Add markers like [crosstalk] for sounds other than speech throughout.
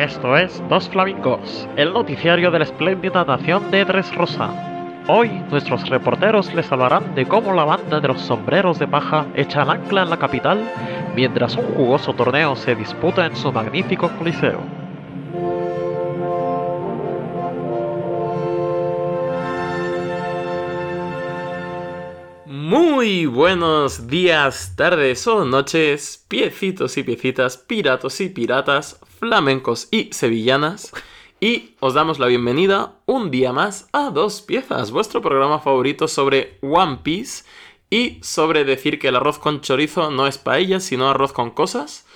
Esto es Dos Flamingos, el noticiario de la espléndida nación de Dres Rosa. Hoy nuestros reporteros les hablarán de cómo la banda de los sombreros de paja echa ancla en la capital mientras un jugoso torneo se disputa en su magnífico coliseo. Muy buenos días, tardes o noches, piecitos y piecitas, piratos y piratas, flamencos y sevillanas. Y os damos la bienvenida un día más a Dos Piezas, vuestro programa favorito sobre One Piece y sobre decir que el arroz con chorizo no es paella, sino arroz con cosas.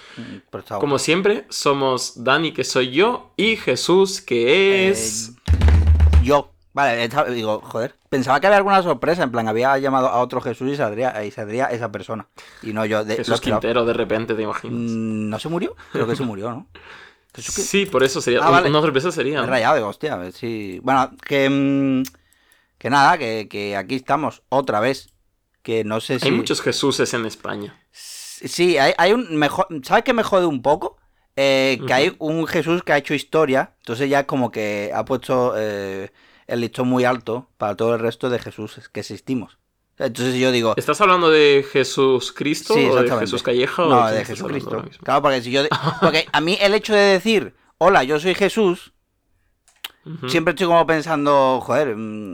Como siempre, somos Dani, que soy yo, y Jesús, que es... Eh, yo. Vale, esta- digo, joder. Pensaba que había alguna sorpresa. En plan, había llamado a otro Jesús y saldría, y saldría esa persona. Y no yo. De, Jesús. Quintero, de repente, te imaginas. Mm, ¿No se murió? Creo que se murió, ¿no? [laughs] Sí, por eso sería. Ah, vale. Una sorpresa sería. ¿no? rayado, digo, hostia, a ver si. Bueno, que. mm, que nada, que, que aquí estamos otra vez. Que no sé si. Hay muchos Jesuses en España. Sí, hay, hay un mejor. ¿Sabes qué me jode un poco? Eh, que hay un Jesús que ha hecho historia. Entonces ya como que ha puesto eh, el listón muy alto para todo el resto de Jesús que existimos. Entonces yo digo. ¿Estás hablando de Jesús Cristo Sí, o de. Jesús Calleja? o No, quién de Jesucristo. ahora mismo? Claro, porque si yo. [laughs] Porque a mí el hecho de decir, hola, yo soy Jesús, Ujú. siempre estoy como pensando, joder, mm,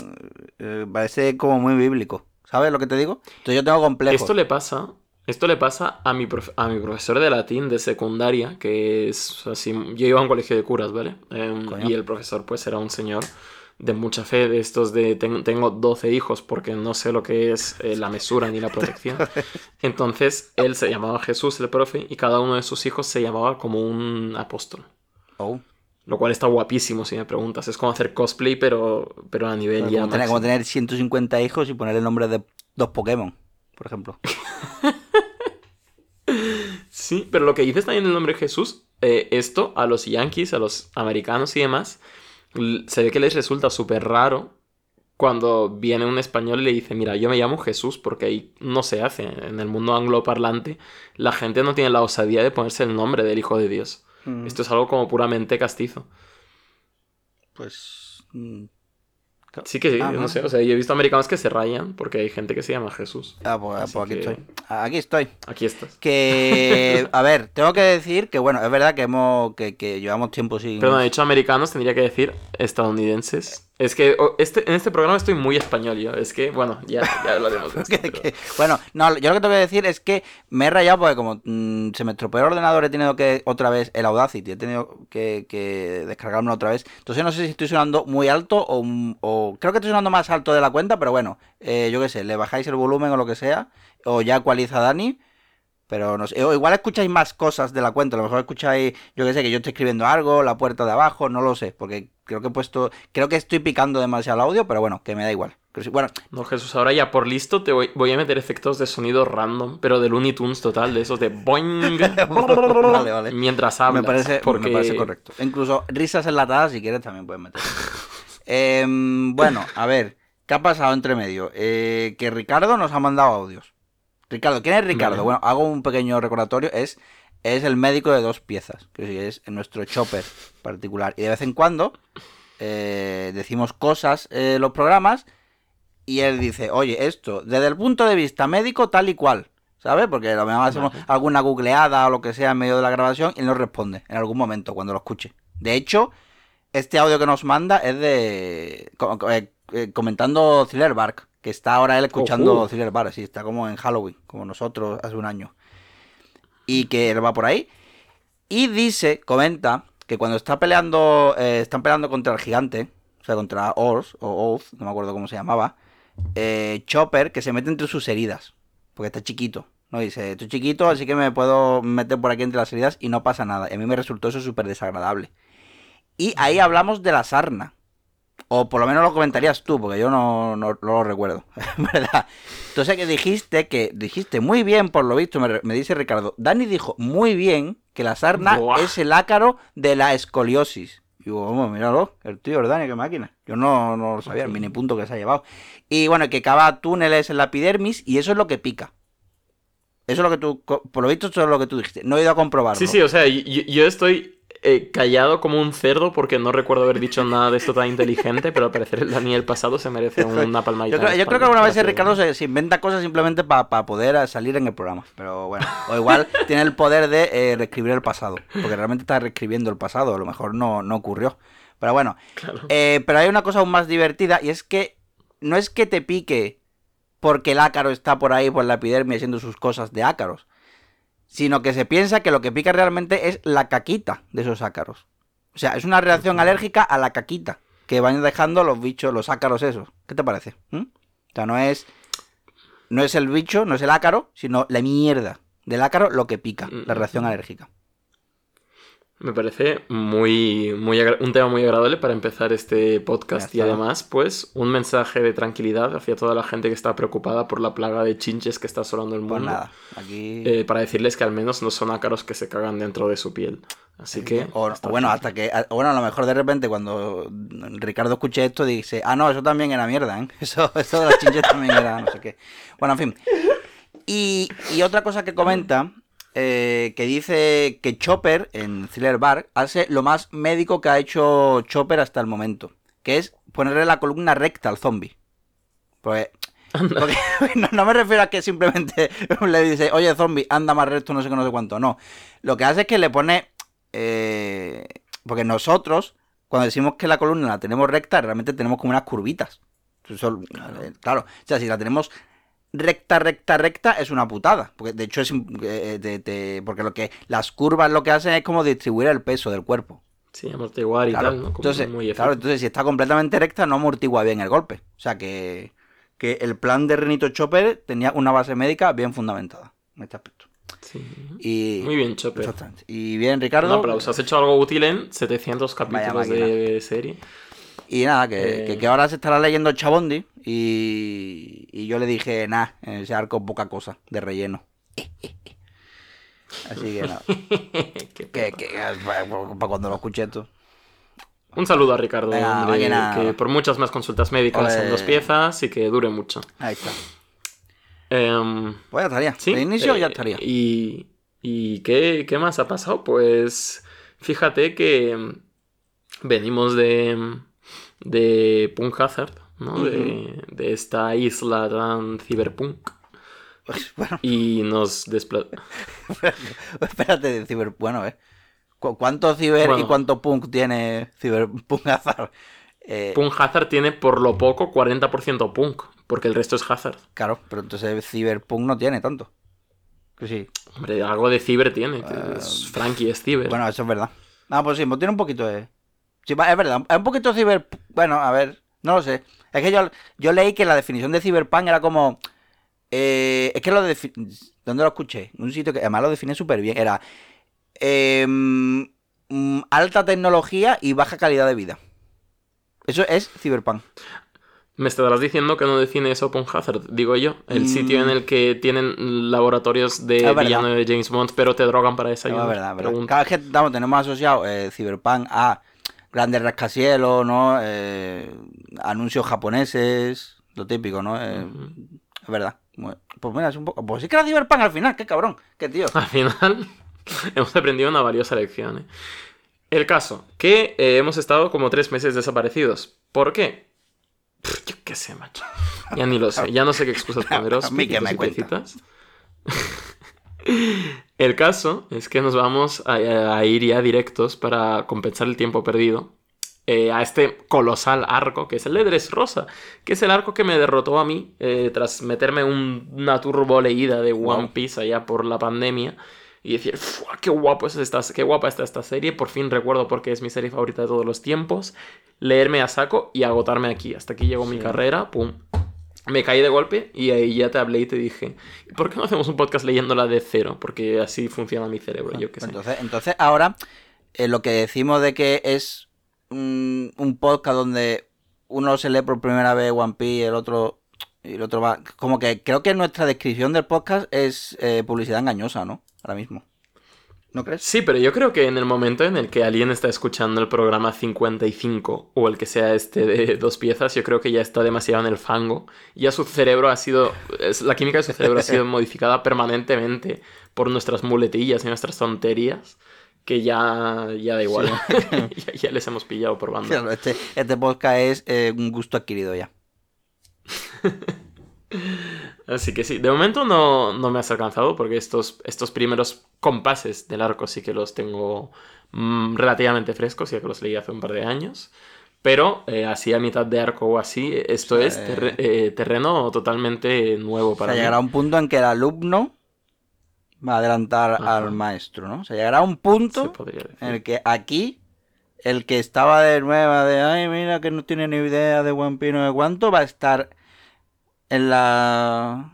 eh, parece como muy bíblico. ¿Sabes lo que te digo? Entonces yo tengo complejos. Esto le pasa. Esto le pasa a mi, a mi profesor de latín de secundaria, que es así. Yo iba a un colegio de curas, ¿vale? Coño. y el profesor, pues, era un señor de mucha fe, de estos de. ten- tengo 12 hijos porque no sé lo que es eh, la mesura ni la [laughs] protección. Entonces, él se llamaba Jesús, el profe, y cada uno de sus hijos se llamaba como un apóstol. Oh, Lo cual está guapísimo, si me preguntas. Es como hacer cosplay, pero, pero a nivel como, ya. tener, máximo. como tener 150 hijos y poner el nombre de dos Pokémon, por ejemplo. [laughs] Sí, pero lo que dices también el nombre Jesús, eh, esto a los yankees, a los americanos y demás, se ve que les resulta súper raro cuando viene un español y le dice, mira, yo me llamo Jesús porque ahí no se hace. En el mundo angloparlante, la gente no tiene la osadía de ponerse el nombre del Hijo de Dios. Mm, Esto es algo como puramente castizo. Pues. Sí que sí, Ah, no ah. sé. O sea, yo he visto americanos que se rayan porque hay gente que se llama Jesús. Ah, pues, pues aquí que- estoy. Aquí estoy. Aquí estás. Que, [laughs] a ver, tengo que decir que, bueno, es verdad que hemos que, que llevamos tiempo sin... Perdón, he dicho americanos, tendría que decir estadounidenses. Es que este, en este programa estoy muy español yo. Es que, bueno, ya, ya hablaremos de [laughs] esto, Que- pero- que- bueno, no, yo lo que tengo que decir es que me he rayado porque como mm, se me estropeó el ordenador, he tenido que otra vez el Audacity, he tenido que, que descargármelo otra vez. Entonces no sé si estoy sonando muy alto o, o- creo que estoy sonando más alto de la cuenta, pero bueno, eh, yo qué sé, le bajáis el volumen o lo que sea, o ya ecualiza Dani. Pero no sé, o igual escucháis más cosas de la cuenta, a lo mejor escucháis, yo qué sé, que yo estoy escribiendo algo, la puerta de abajo, no lo sé, porque creo que he puesto, creo que estoy picando demasiado el audio, pero bueno, que me da igual. Bueno, No, Jesús, ahora ya por listo te voy, voy a meter efectos de sonido random, pero de Looney Tunes total, de esos de boing. [laughs] Vale, vale. Mientras hablas. me, parece, porque... me parece correcto. Incluso risas enlatadas, si quieres, también puedes meter. Em, bueno, a ver, ¿qué ha pasado entre medio? Eh, que Ricardo nos ha mandado audios. Ricardo, ¿quién es Ricardo? Vale. Bueno, hago un pequeño recordatorio. Es, es el médico de dos piezas, que es nuestro chopper particular. Y de vez en cuando eh, decimos cosas eh, en los programas y él dice, oye, esto, desde el punto de vista médico, tal y cual. ¿Sabes? Porque a lo mejor hacemos alguna googleada o lo que sea en medio de la grabación y él nos responde en algún momento cuando lo escuche. De hecho, este audio que nos manda es de. eh, eh, comentando Thriller Bark, que está ahora él escuchando. Thriller Bark, así está como en Halloween, como nosotros hace un año. Y que él va por ahí. Y dice, comenta, que cuando está peleando, eh, están peleando contra el gigante, o sea, contra Ors, o Oath, no me acuerdo cómo se llamaba, eh, Chopper, que se mete entre sus heridas, porque está chiquito. No dice, estoy chiquito, así que me puedo meter por aquí entre las heridas y no pasa nada. Y a mí me resultó eso súper desagradable. Y ahí hablamos de la sarna. O por lo menos lo comentarías tú, porque yo no, no- no lo recuerdo. [laughs] ¿Verdad? Entonces que dijiste que dijiste muy bien, por lo visto, me, me dice Ricardo. Dani dijo muy bien que la sarna Buah. es el ácaro de la escoliosis. Y digo, vamos, míralo, el tío Dani, qué máquina. Yo no, no lo sabía, el mini punto que se ha llevado. Y bueno, que cava túneles en la epidermis y eso es lo que pica. Eso es lo que tú, por lo visto, eso es lo que tú dijiste. No he ido a comprobarlo. Sí, sí, o sea, yo, yo estoy eh, callado como un cerdo porque no recuerdo haber dicho nada de esto tan inteligente, pero al parecer el Daniel pasado se merece una palmadita. Yo creo, yo creo que alguna vez. Ricardo se, se inventa cosas simplemente para poder salir en el programa. Pero bueno, o igual [laughs] tiene el poder de eh, reescribir el pasado. Porque realmente está reescribiendo el pasado. A lo mejor no, no ocurrió. Pero bueno, Claro. eh, pero hay una cosa aún más divertida y es que no es que te pique porque el ácaro está por ahí por la epidermis haciendo sus cosas de ácaros, sino que se piensa que lo que pica realmente es la caquita de esos ácaros. O sea, es una reacción alérgica a la caquita que van dejando los bichos, los ácaros esos. ¿Qué te parece? ¿Mm? O sea, no es no es el bicho, no es el ácaro, sino la mierda del ácaro lo que pica, la reacción alérgica. Me parece muy, muy un tema muy agradable para empezar este podcast y además, pues, un mensaje de tranquilidad hacia toda la gente que está preocupada por la plaga de chinches que está asolando el mundo. Pues nada, aquí Eh, para decirles que al menos no son ácaros que se cagan dentro de su piel. Así que. O, bueno, hasta que. Bueno, a lo mejor de repente cuando Ricardo escuche esto dice, ah, no, eso también era mierda, ¿eh? [laughs] Eso, eso de las chinches también era no sé qué. Bueno, en fin. Y, y otra cosa que comenta, eh, que dice que Chopper en Thriller Bar hace lo más médico que ha hecho Chopper hasta el momento, que es ponerle la columna recta al zombie. Pues. porque [laughs] no, no me refiero a que simplemente [laughs] le dice, oye zombie, anda más recto, no sé qué, no sé cuánto. No. Lo que hace es que le pone. eh, porque nosotros, cuando decimos que la columna la tenemos recta, realmente tenemos como unas curvitas. Eso- eh, claro. O sea, si la tenemos recta, recta, recta, es una putada. Porque de hecho es. eh, de- de- porque lo que. Las curvas lo que hacen es como distribuir el peso del cuerpo. Sí, amortiguar y Claro. tal, ¿no? Como Entonces, muy claro, entonces si está completamente recta, no amortigua bien el golpe. O sea que, que el plan de Renito Chopper tenía una base médica bien fundamentada en este aspecto. Sí. Y, Muy bien, Chopper. Y bien, Un Ricardo. aplauso. Has hecho algo útil en 700 capítulos de serie. Y nada, que, Eh. que- que ahora se estará leyendo Chabondi. Y, y yo le dije, nada, ese arco poca cosa, de relleno. [laughs] Así que nada. [laughs] Que, que, para, para cuando lo escuche esto. Un saludo a Ricardo, Venga, hombre, máquina. que por muchas más consultas médicas en dos piezas y que dure mucho. Ahí está. Em, Pues ya estaría. sí, De inicio ya eh, estaría. ¿Y, y qué, qué más ha pasado? Pues fíjate que em, venimos de, de Punk Hazard, ¿no? de, de esta isla tan cyberpunk. Bueno, Y nos desplazamos. [laughs] espérate de ciber. Bueno, eh. ¿Cu- ¿Cuánto ciber y cuánto punk tiene Cyberpunk Hazard? Eh, Punk Hazard tiene por lo poco 40% punk, porque el resto es Hazard. Claro, pero entonces Cyberpunk no tiene tanto. Que sí. Hombre, algo de ciber tiene. es Frankie es ciber. Ah. Bueno, eso es verdad. Ah, pues sí, pues tiene un poquito de. Sí, es verdad. Es un poquito ciber. Bueno, a ver, no lo sé. Es que yo, yo leí que la definición de cyberpunk era como. eh, es que lo defi- ¿Dónde lo escuché? En un sitio que además lo define súper bien. Era. em, mm, alta tecnología y baja calidad de vida. Eso es cyberpunk. Me estarás diciendo que no define eso Punk Hazard, digo yo. El Mm. sitio en el que tienen laboratorios de villano de James Bond, pero te drogan para desayunar. es verdad, verdad. Cada vez que estamos, tenemos asociado eh, Cyberpunk a grandes rascacielos, ¿no? Eh, anuncios japoneses, lo típico, ¿no? Eh, Es verdad. Pues mira, es un poco. Pues sí que era Cyberpunk al final, qué cabrón, qué tío. Al final [laughs] hemos aprendido una valiosa lección. ¿eh? El caso, que eh, hemos estado como tres meses desaparecidos. ¿Por qué? Pff, yo qué sé, macho. Ya ni lo sé. Ya no sé qué excusas poneros. [laughs] A mí que me piecitos y cuenta. piecitas. [laughs] El caso es que nos vamos a, a ir ya directos para compensar el tiempo perdido eh, a este colosal arco que es el de Dressrosa, que es el arco que me derrotó a mí eh, tras meterme un- una turbo leída de One. Piece allá por la pandemia y decir, "Fua, qué guapo es esta, qué guapa está esta serie, por fin recuerdo porque es mi serie favorita de todos los tiempos, leerme a saco y agotarme aquí, hasta aquí llegó mi carrera, pum. Me caí de golpe y ahí ya te hablé y te dije, ¿por qué no hacemos un podcast leyéndola de cero? Porque así funciona mi cerebro, yo qué sé. Entonces, entonces ahora, eh, lo que decimos de que es un podcast donde uno se lee por primera vez One Piece y el otro. Y el otro va. Como que creo que nuestra descripción del podcast es eh, publicidad engañosa, ¿no? Ahora mismo. ¿No crees? Sí, pero yo creo que en el momento en el que alguien está escuchando el programa 55 o el que sea este de dos piezas, yo creo que ya está demasiado en el fango. Ya su cerebro ha sido. La química de su cerebro ha sido [laughs] modificada permanentemente por nuestras muletillas y nuestras tonterías. que ya, ya da igual. [laughs] ya, ya les hemos pillado por banda. Claro, este, este podcast es eh, un gusto adquirido ya. [laughs] Así que sí, de momento no, no me has alcanzado porque estos, estos primeros compases del arco sí que los tengo mm, relativamente frescos, ya que los leí hace un par de años. Pero eh, así a mitad de arco o así, esto es Eh. terre- eh, terreno totalmente nuevo O para sea, mí. llegará un punto en que el alumno va a adelantar Ajá. al maestro, ¿no? O sea, llegará un punto en el que aquí el que estaba de nueva, de ay, mira que no tiene ni idea de One Piece, no de cuánto, va a estar en la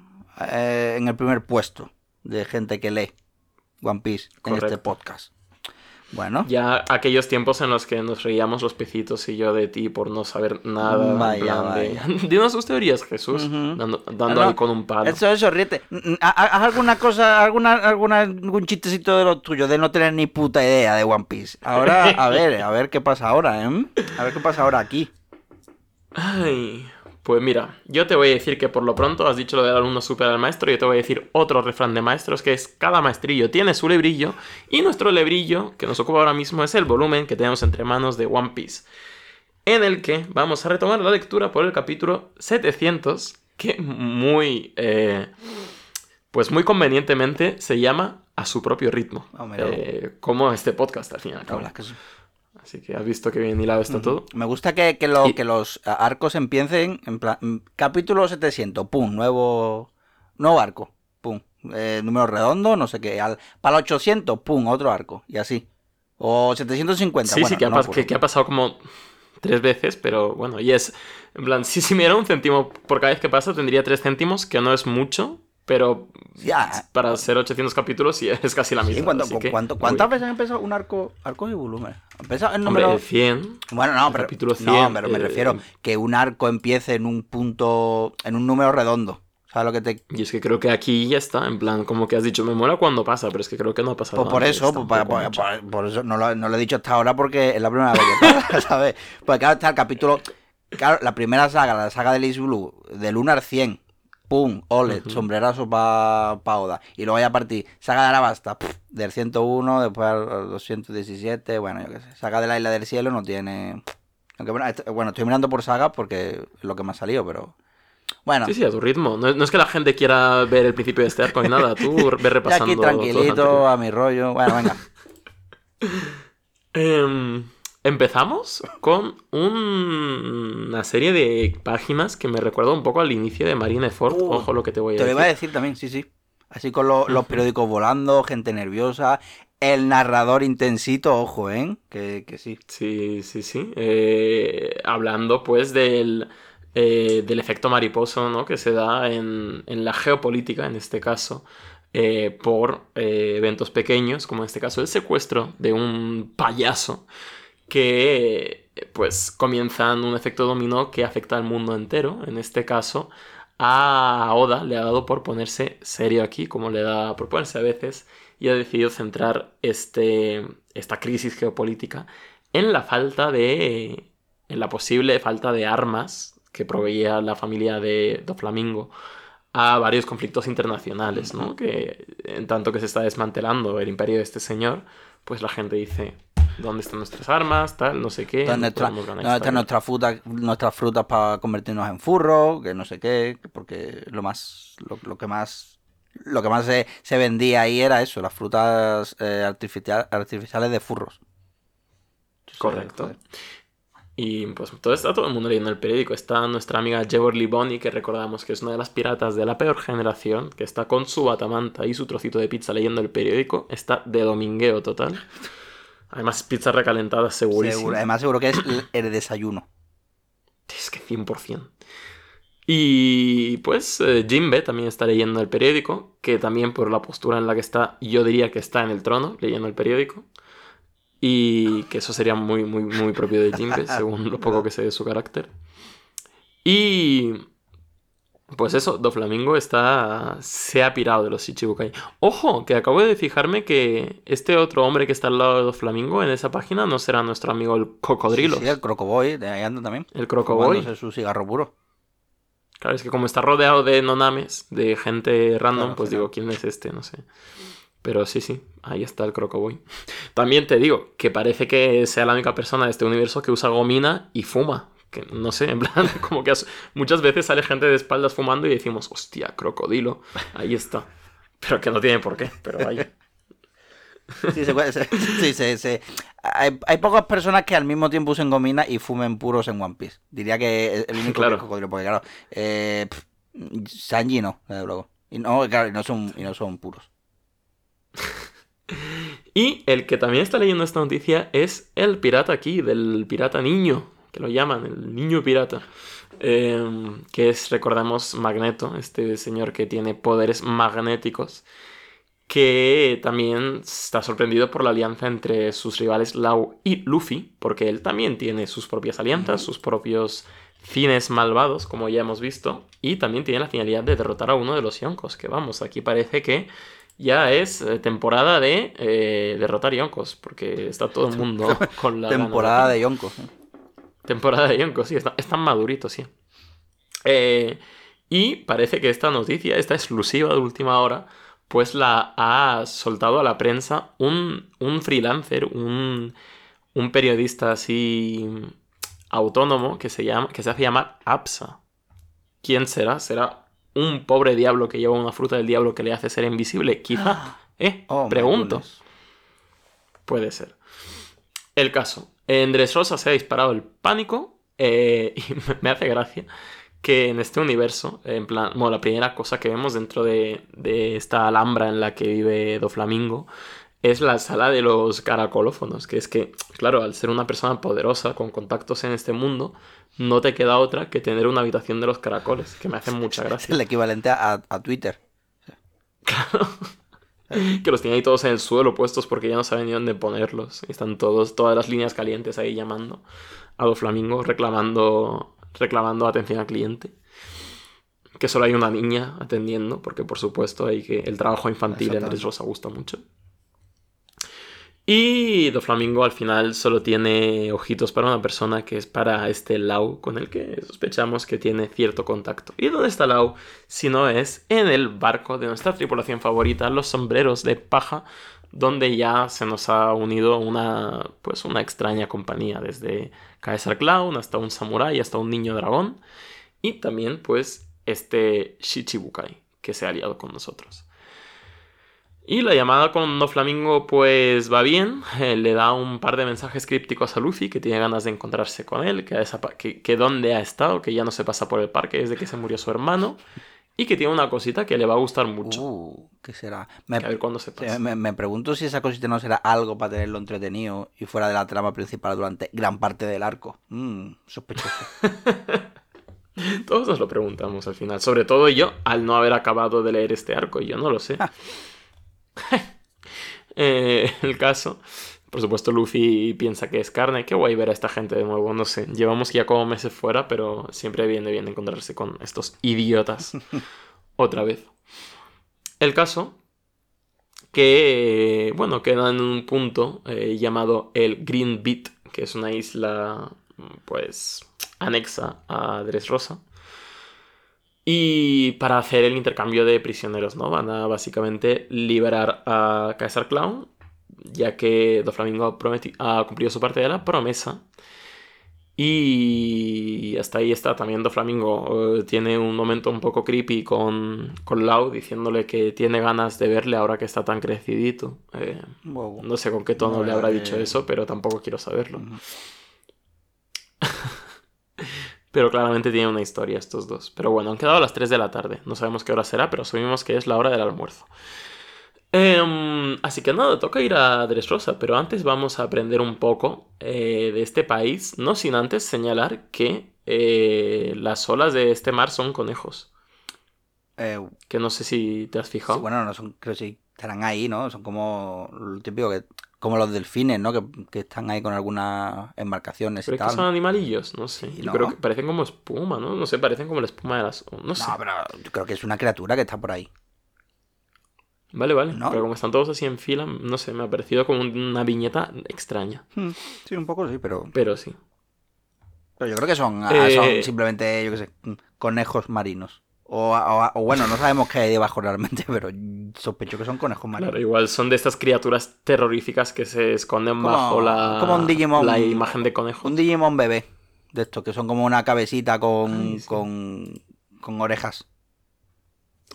eh, en el primer puesto de gente que lee One Piece en este Correcto. podcast. Bueno, Ya aquellos tiempos en los que nos reíamos los pecitos y yo de ti por no saber nada. Vaya, plan de- vaya. [laughs] Dinos sus teorías, Jesús. Dando, dando No, ahí con un palo. eso, eso, ríete. Mm, mm, ha- ha- Haz alguna cosa, alguna, alguna, algún chistecito de lo tuyo, de no tener ni puta idea de One Piece. Ahora, [laughs] a ver, a ver qué pasa ahora, ¿eh? A ver qué pasa ahora aquí. Ay, pues mira, yo te voy a decir que por lo pronto has dicho lo del alumno super al maestro, yo te voy a decir otro refrán de maestros que es cada maestrillo tiene su lebrillo y nuestro lebrillo que nos ocupa ahora mismo es el volumen que tenemos entre manos de One Piece, en el que vamos a retomar la lectura por el capítulo 700 que muy, eh, pues muy convenientemente se llama a su propio ritmo, Ah, eh, como este podcast al final. Así que has visto que bien hilado está todo. Me gusta que, que, lo- Y- que los arcos empiecen en plan. mm, Capítulo 700, pum, nuevo, nuevo arco, pum. eh, número redondo, no sé qué. Al, para el 800, pum, otro arco, y así. O 750, Sí, bueno, sí, no que ha pasado como tres veces, pero bueno, y es, en plan, si, si me diera un céntimo por cada vez que pasa, tendría tres céntimos, que no es mucho, pero Ya. para ser 800 capítulos sí [laughs] es casi la Sí, misma. ¿cuánto- así que cuánto- ¿Cuántas veces ha empezado un arco, arco y volumen? Ha empezado el Hombre, número. 100. Bueno, no, pero, capítulo no, 100, pero me eh, refiero que un arco empiece en un punto, en un número redondo. ¿Sabes lo que te...? Y es que creo que aquí ya está, en plan, como que has dicho, me mola cuando pasa, pero es que creo que no ha pasado Pues por eso, pues, para- tampoco por, mucho. por- por eso no lo, no lo he dicho hasta ahora porque es la primera vez que pasa, [laughs] ¿sabes? Porque claro, está el capítulo... Claro, la primera saga, la saga de Liz Blue, del 1 al 100, pum, ole, Ujú. sombrerazo para pa Oda. Y luego ya partí, saga de Arabasta, pf, del 101, después al al 217, bueno, yo qué sé. Saga de la Isla del Cielo no tiene... Aunque bueno, est- bueno, estoy mirando por saga porque es lo que me ha salido, pero... Bueno, Sí, sí, a tu ritmo. No, no es que la gente quiera ver el principio de este arco ni nada, tú [laughs] ve repasando. aquí tranquilito, a mi rollo. Bueno, venga. [laughs] Em, empezamos con un- una serie de páginas que me recuerda un poco al inicio de Marineford. Uh, Ojo lo que te voy a Te lo decir. iba a decir también, sí, sí. Así con lo- los periódicos volando, gente nerviosa, el narrador intensito, ojo, ¿eh? Que, que sí. Sí, sí, sí. Eh, hablando pues del, eh, del efecto mariposo ¿no? que se da en, en la geopolítica, en este caso, eh, por eventos pequeños, como en este caso el secuestro de un payaso, que pues comienzan un efecto dominó que afecta al mundo entero. En este caso, a Oda le ha dado por ponerse serio aquí, como le da por ponerse a veces, y ha decidido centrar este, esta crisis geopolítica en la falta de. en la posible falta de armas que proveía la familia de Doflamingo a varios conflictos internacionales, ¿no? Que en tanto que se está desmantelando el imperio de este señor, pues la gente dice, ¿dónde están nuestras armas? Tal, no sé qué. ¿Dónde, no está- dónde esta están guerra". nuestras frutas, nuestras frutas para convertirnos en furro? Que no sé qué, porque lo más, lo, lo que más, lo que más se, se vendía ahí era eso, las frutas eh, artificial- artificiales de furros. Correcto. Y pues todo está todo el mundo leyendo el periódico. Está nuestra amiga Jeverly Bonnie, que recordamos que es una de las piratas de la peor generación, que está con su batamanta y su trocito de pizza leyendo el periódico. Está de domingueo total. Además, pizza recalentada segurísimo. Seguro, además seguro que es el, desayuno. Es que 100%. Y pues eh, Jimbe también está leyendo el periódico, que también por la postura en la que está, yo diría que está en el trono leyendo el periódico. Y que eso sería muy, muy, muy propio de Jimbe, [laughs] según lo poco que sé de su carácter. Y pues eso, Doflamingo está. se ha pirado de los Ichibukai. Ojo, que acabo de fijarme que este otro hombre que está al lado de Doflamingo en esa página no será nuestro amigo el cocodrilo. Sí, sí, el crocoboy, de ahí anda también. El crocoboy. Su cigarro puro. Claro, es que como está rodeado de nonames, de gente random, Claro, pues claro. digo, ¿quién es este? No sé. Pero sí, sí, ahí está el Crocoboy. También te digo que parece que sea la única persona de este universo que usa gomina y fuma. Que no sé, en plan, [laughs] como que as- muchas veces sale gente de espaldas fumando y decimos, hostia, crocodilo, ahí está. Pero que no tiene por qué, pero vaya. [laughs] Sí, se, puede- se- sí, se- se- Hay, hay pocas personas que al mismo tiempo usen gomina y fumen puros en One Piece. Diría que es el único Claro. cocodrilo, porque claro, eh, pff, Sanji no, desde luego. Y no, claro, y no son, y no son puros. [laughs] Y el que también está leyendo esta noticia es el pirata aquí, del pirata niño, que lo llaman, el niño pirata. Eh, que es, recordamos, Magneto, este señor que tiene poderes magnéticos, que también está sorprendido por la alianza entre sus rivales Lau y Luffy, porque él también tiene sus propias alianzas, sus propios fines malvados, como ya hemos visto, y también tiene la finalidad de derrotar a uno de los Yonkos, que vamos, aquí parece que ya es eh, temporada de eh, derrotar Yonkos, porque está todo el [laughs] mundo con la... Temporada de Yonko. Temporada de Yonkos, sí, está- están maduritos, sí. Eh, y parece que esta noticia, esta exclusiva de última hora, pues la ha soltado a la prensa un, un freelancer, un, un periodista así autónomo que se, llama, que se hace llamar Apsa. ¿Quién será? ¿Será un pobre diablo que lleva una fruta del diablo que le hace ser invisible? Quizá. [gasps] ¿Eh? Oh, Pregunto. Puede ser. El caso. En Dressrosa se ha disparado el pánico. eh, [laughs] y me- hace gracia que en este universo, en plan, bueno, la primera cosa que vemos dentro de, de esta alhambra en la que vive Doflamingo es la sala de los caracolófonos, que es que, claro, al ser una persona poderosa con contactos en este mundo, no te queda otra que tener una habitación de los caracoles, que me hacen mucha Es [laughs] gracia. el equivalente a, a Twitter. [laughs] [laughs] que los tiene ahí todos en el suelo puestos porque ya no saben ni dónde ponerlos. Están todos, todas las líneas calientes ahí llamando a Doflamingo, reclamando, reclamando atención al cliente. Que solo hay una niña atendiendo, porque por supuesto hay que el trabajo infantil en Exactamente. Rosa gusta mucho. Y Doflamingo al final solo tiene ojitos para una persona que es para este Lau con el que sospechamos que tiene cierto contacto. ¿Y dónde está Lau? Si no es en el barco de nuestra tripulación favorita, los sombreros de paja, donde ya se nos ha unido una, pues una extraña compañía, desde Caesar Clown hasta un samurái, hasta un niño dragón, y también pues este Shichibukai, que se ha aliado con nosotros. Y la llamada con No Flamingo pues va bien, eh, [laughs] le da un par de mensajes crípticos a Luffy que tiene ganas de encontrarse con él, que, que, que dónde ha estado, que ya no se pasa por el parque desde que se murió su hermano y que tiene una cosita que le va a gustar mucho. Uh, ¿qué será? Me, Que a ver cuándo se pasa. me, me pregunto si esa cosita no será algo para tenerlo entretenido y fuera de la trama principal durante gran parte del arco. Mm, sospechoso. [laughs] Todos nos lo preguntamos al final, sobre todo yo, al no haber acabado de leer este arco, yo no lo sé. [laughs] Eh, el caso, por supuesto, Luffy piensa que es carne. Qué guay ver a esta gente de nuevo, no sé. Llevamos ya como meses fuera, pero siempre viene bien encontrarse con estos idiotas [laughs] otra vez. El caso, que, bueno, queda en un punto eh, llamado el Green Beat, que es una isla, pues, anexa a Dressrosa. Y para hacer el intercambio de prisioneros, ¿no? Van a básicamente liberar a Caesar Clown, ya que Doflamingo ha, cumplido su parte de la promesa. Y hasta ahí está también Doflamingo. eh, tiene un momento un poco creepy con, con Lau, diciéndole que tiene ganas de verle ahora que está tan crecidito. Eh, Wow. no sé con qué tono No, le habrá de- dicho eso, pero tampoco quiero saberlo. Ujú. Pero claramente tiene una historia estos dos. Pero bueno, han quedado las 3 de la tarde. No sabemos qué hora será, pero asumimos que es la hora del almuerzo. Em, así que nada, toca ir a Dressrosa, pero antes vamos a aprender un poco eh, de este país, no sin antes señalar que eh, las olas de este mar son conejos. Eh, Que no sé si te has sí, fijado. bueno, no son, creo que sí, estarán ahí, ¿no? Son como lo típico que, como los delfines, ¿no? Que, que están ahí con algunas embarcaciones pero y es que tal. son animalillos, no sé. Sí, Yo ¿no? creo que parecen como espuma, ¿no? No sé, parecen como la espuma de las... No sé. No, pero yo creo que es una criatura que está por ahí. Vale, vale. ¿No? Pero como están todos así en fila, no sé, me ha parecido como una viñeta extraña. Hmm, Sí, un poco sí, pero, Pero sí. pero yo creo que son, ah, Eh, son simplemente, yo qué sé, mm, conejos marinos. O, o- o bueno, no sabemos qué hay debajo realmente, [laughs] pero sospecho que son conejos marinos. Claro, igual son de estas criaturas terroríficas que se esconden Como- bajo la, como un Digimon. la imagen de conejo. Un Digimon bebé, de estos, que son como una cabecita con, Ay, sí. con, con orejas.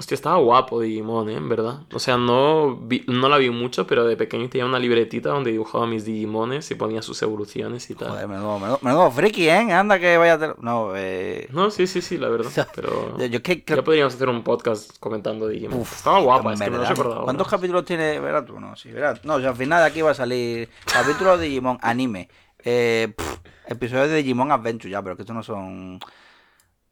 Hostia, estaba guapo Digimon, ¿eh? En verdad. O sea, no, vi- no la vi mucho, pero de pequeño tenía una libretita donde dibujaba mis Digimones y ponía sus evoluciones y tal. Joder, menudo, menudo, menudo friki, ¿eh? Anda que vaya a... No, eh... No, sí, sí, sí, la verdad. [laughs] Pero Yo, yo es que... ya podríamos hacer un podcast comentando Digimon. Uf, estaba guapa, es que se acordaba. ¿Cuántos capítulos tiene? Verás tú, no, sí, verás. No, o sea, al final de aquí va a salir capítulos de Digimon anime. Eh, pff, episodios de Digimon Adventure ya, pero que estos no son.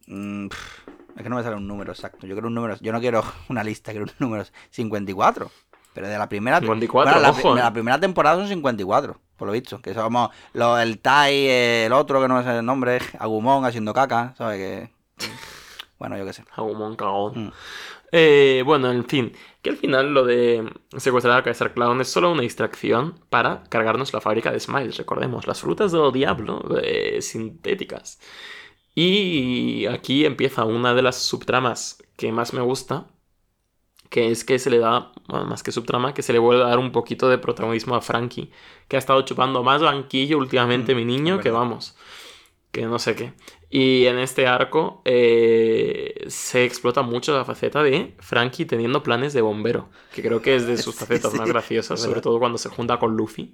Mm, pff, es que no me sale un número exacto. Yo quiero un número. Yo no quiero [laughs] una lista, quiero un número 54. Pero de la primera. 54, bueno, la, de la primera temporada son 54, por lo visto. Que somos los, el Tai, el otro que no me sale el nombre, Agumon haciendo caca, ¿sabes? Que. Bueno, yo qué sé. Agumon cagón. Mm. Eh, bueno, en fin, que al final lo de secuestrar a Kaiser Clown es solo una distracción para cargarnos la fábrica de Smiles, recordemos, las frutas del diablo eh, sintéticas. Y aquí empieza una de las subtramas que más me gusta, que es que se le da, más que subtrama, que se le vuelve a dar un poquito de protagonismo a Frankie, que ha estado chupando más banquillo últimamente Mm, mi niño que vamos, que no sé qué. Y en este arco eh, se explota mucho la faceta de Frankie teniendo planes de bombero, que creo que es de sus [laughs] facetas sí, más graciosas, sobre todo cuando se junta con Luffy.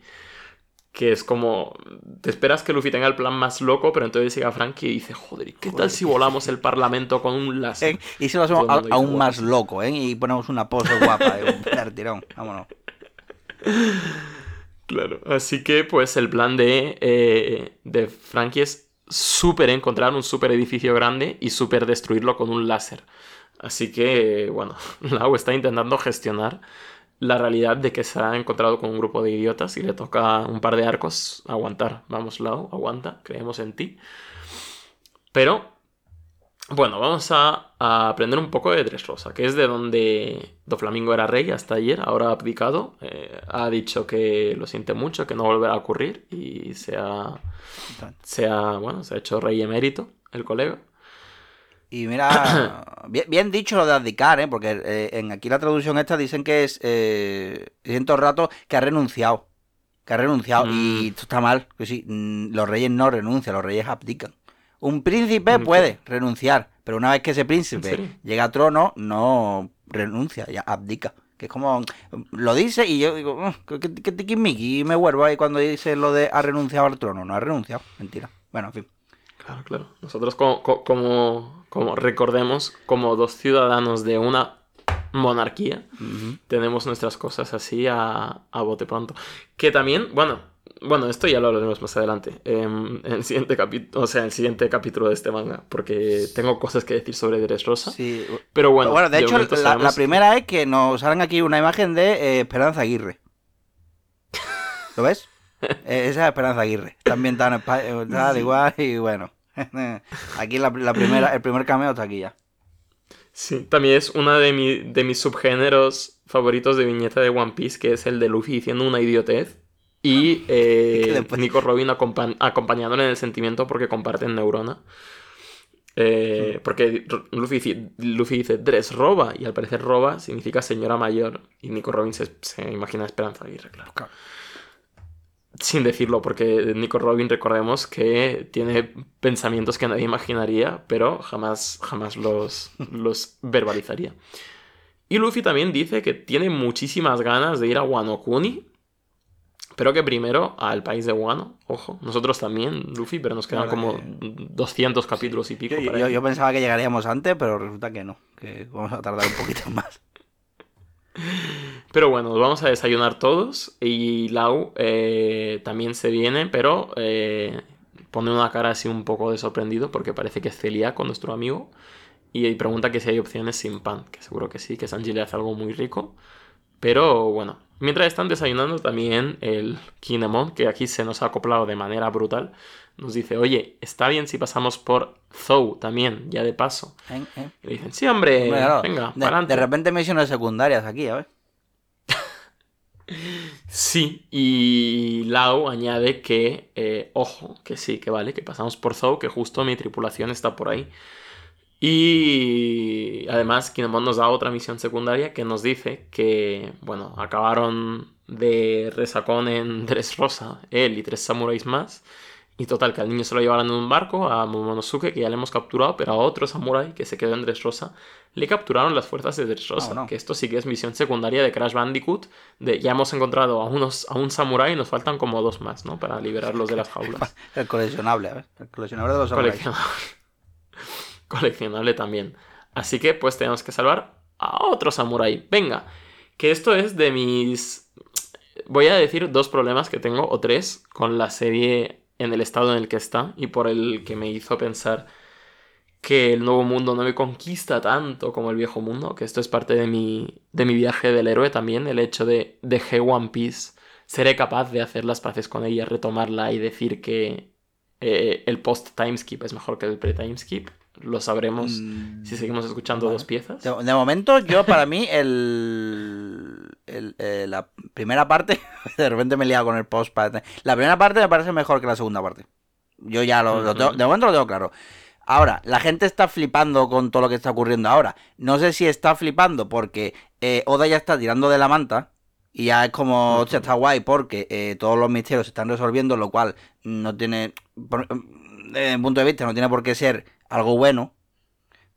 Que es como. Te esperas que Luffy tenga el plan más loco, pero entonces llega Frankie y dice: Joder, ¿y qué Joder, tal si volamos el parlamento con un láser? ¿Eh? Y si lo hacemos a- aún más loco, ¿eh? Y ponemos una pose guapa de un [laughs] dar tirón. Vámonos. Claro. Así que, pues, el plan de, eh, de Frankie es súper encontrar un súper edificio grande y súper destruirlo con un láser. Así que, bueno, [laughs] Lau está intentando gestionar la realidad de que se ha encontrado con un grupo de idiotas y le toca un par de arcos aguantar. Vamos, Lau, aguanta, creemos en ti. Pero, bueno, vamos a, a aprender un poco de Dressrosa, que es de donde Doflamingo era rey hasta ayer, ahora ha abdicado, eh, ha dicho que lo siente mucho, que no volverá a ocurrir y se ha, se ha, bueno, se ha hecho rey emérito, el colega. Y mira, [coughs] bien, bien dicho lo de abdicar, ¿eh? Porque eh, en aquí la traducción esta dicen que es, eh, el rato que ha renunciado. Que ha renunciado. Mm. Y esto está mal. Que sí, mm, los reyes no renuncian, los reyes abdican. Un príncipe ¿En puede renunciar, pero una vez que ese ¿En príncipe llega a trono, no renuncia, ya abdica. Que es como, lo dice y yo digo, "Mm, que, que, que tiquismiqui", y me vuelvo ahí cuando dice lo de ha renunciado al trono. No ha renunciado, mentira. Bueno, en fin. Claro, claro. Nosotros como, co- como, como recordemos, como dos ciudadanos de una monarquía, tenemos nuestras cosas así a, a bote pronto. Que también, bueno, bueno, esto ya lo hablaremos más adelante, em, en el siguiente capítulo, o sea, en el siguiente capítulo de este manga, porque tengo cosas que decir sobre Dressrosa. Sí, Pero bueno, Bueno, de hecho, la, sabemos- la primera es que nos salen aquí una imagen de eh, Esperanza Aguirre. [laughs] ¿Lo ves? Eh, esa es Esperanza Aguirre. Está ambientada en España, tal, igual, y bueno. [laughs] Aquí la, la primera, el primer cameo está aquí ya. Sí, también es una de, mi- de mis subgéneros favoritos de viñeta de One Piece, que es el de Luffy diciendo una idiotez. Y [laughs] eh, después- Nico Robin acompa- acompañándole en el sentimiento porque comparten neurona. Eh, porque Luffy, dice- Luffy dice Dress roba y al parecer roba significa señora mayor y Nico Robin se, se imagina a Esperanza Aguirre, claro. Claro. Sin decirlo, porque Nico Robin recordemos que tiene pensamientos que nadie imaginaría, pero jamás, jamás los, [laughs] los verbalizaría. Y Luffy también dice que tiene muchísimas ganas de ir a Wano Kuni, pero que primero al país de Wano. Ojo, nosotros también, Luffy, pero nos quedan como verdad 200 capítulos y pico. Yo, para yo- yo pensaba que llegaríamos antes, pero resulta que no. Que vamos a tardar un poquito [laughs] más. [laughs] Pero bueno, nos vamos a desayunar todos y Lau eh, también se viene, pero eh, pone una cara así un poco de sorprendido porque parece que es celíaco nuestro amigo y pregunta que si hay opciones sin pan, que seguro que sí, que Sanji le hace algo muy rico. Pero bueno, mientras están desayunando también el Kinemon, que aquí se nos ha acoplado de manera brutal, nos dice, oye, está bien si pasamos por Zou también, ya de paso. Y le dicen, sí, hombre, venga, de, para de repente misiones secundarias aquí, a ver. Sí, y Lau añade que, eh, ojo, que sí, que vale, que pasamos por Zou, que justo mi tripulación está por ahí. Y además Kinemon nos da otra misión secundaria que nos dice que, bueno, acabaron de resacón en [laughs] Dressrosa, él y tres samuráis más. Y total, que al niño se lo llevaron en un barco, a Momonosuke, que ya le hemos capturado, pero a otro samurái que se quedó en Dressrosa, le capturaron las fuerzas de Dressrosa. No. Que esto sí que es misión secundaria de Crash Bandicoot. De, ya hemos encontrado a, unos, a un samurái y nos faltan como dos más, ¿no? Para liberarlos de las [laughs] jaulas. El coleccionable, a ver. El coleccionable de los samuráis. Coleccionable. [laughs] Coleccionable también. Así que pues tenemos que salvar a otro samurái. Venga, que esto es de mis... Voy a decir dos problemas que tengo, o tres, con la serie en el estado en el que está y por el que me hizo pensar que el nuevo mundo no me conquista tanto como el viejo mundo, que esto es parte de mi, de mi viaje del héroe también, el hecho de dejé One Piece, seré capaz de hacer las paces con ella, retomarla y decir que eh, el post-timeskip es mejor que el pre-timeskip. Lo sabremos Mm, si seguimos escuchando dos piezas. De, de momento, yo para mí, [laughs] el, el- eh, la primera parte, [laughs] de repente me he liado con el post. para- La primera parte me parece mejor que la segunda parte. Yo ya lo, lo tengo- de momento lo tengo claro. Ahora, la gente está flipando con todo lo que está ocurriendo ahora. No sé si está flipando porque eh, Oda ya está tirando de la manta. Y ya es como, hostia, está guay porque eh, todos los misterios se están resolviendo, lo cual no tiene, desde mi punto de vista, no tiene por qué ser algo bueno.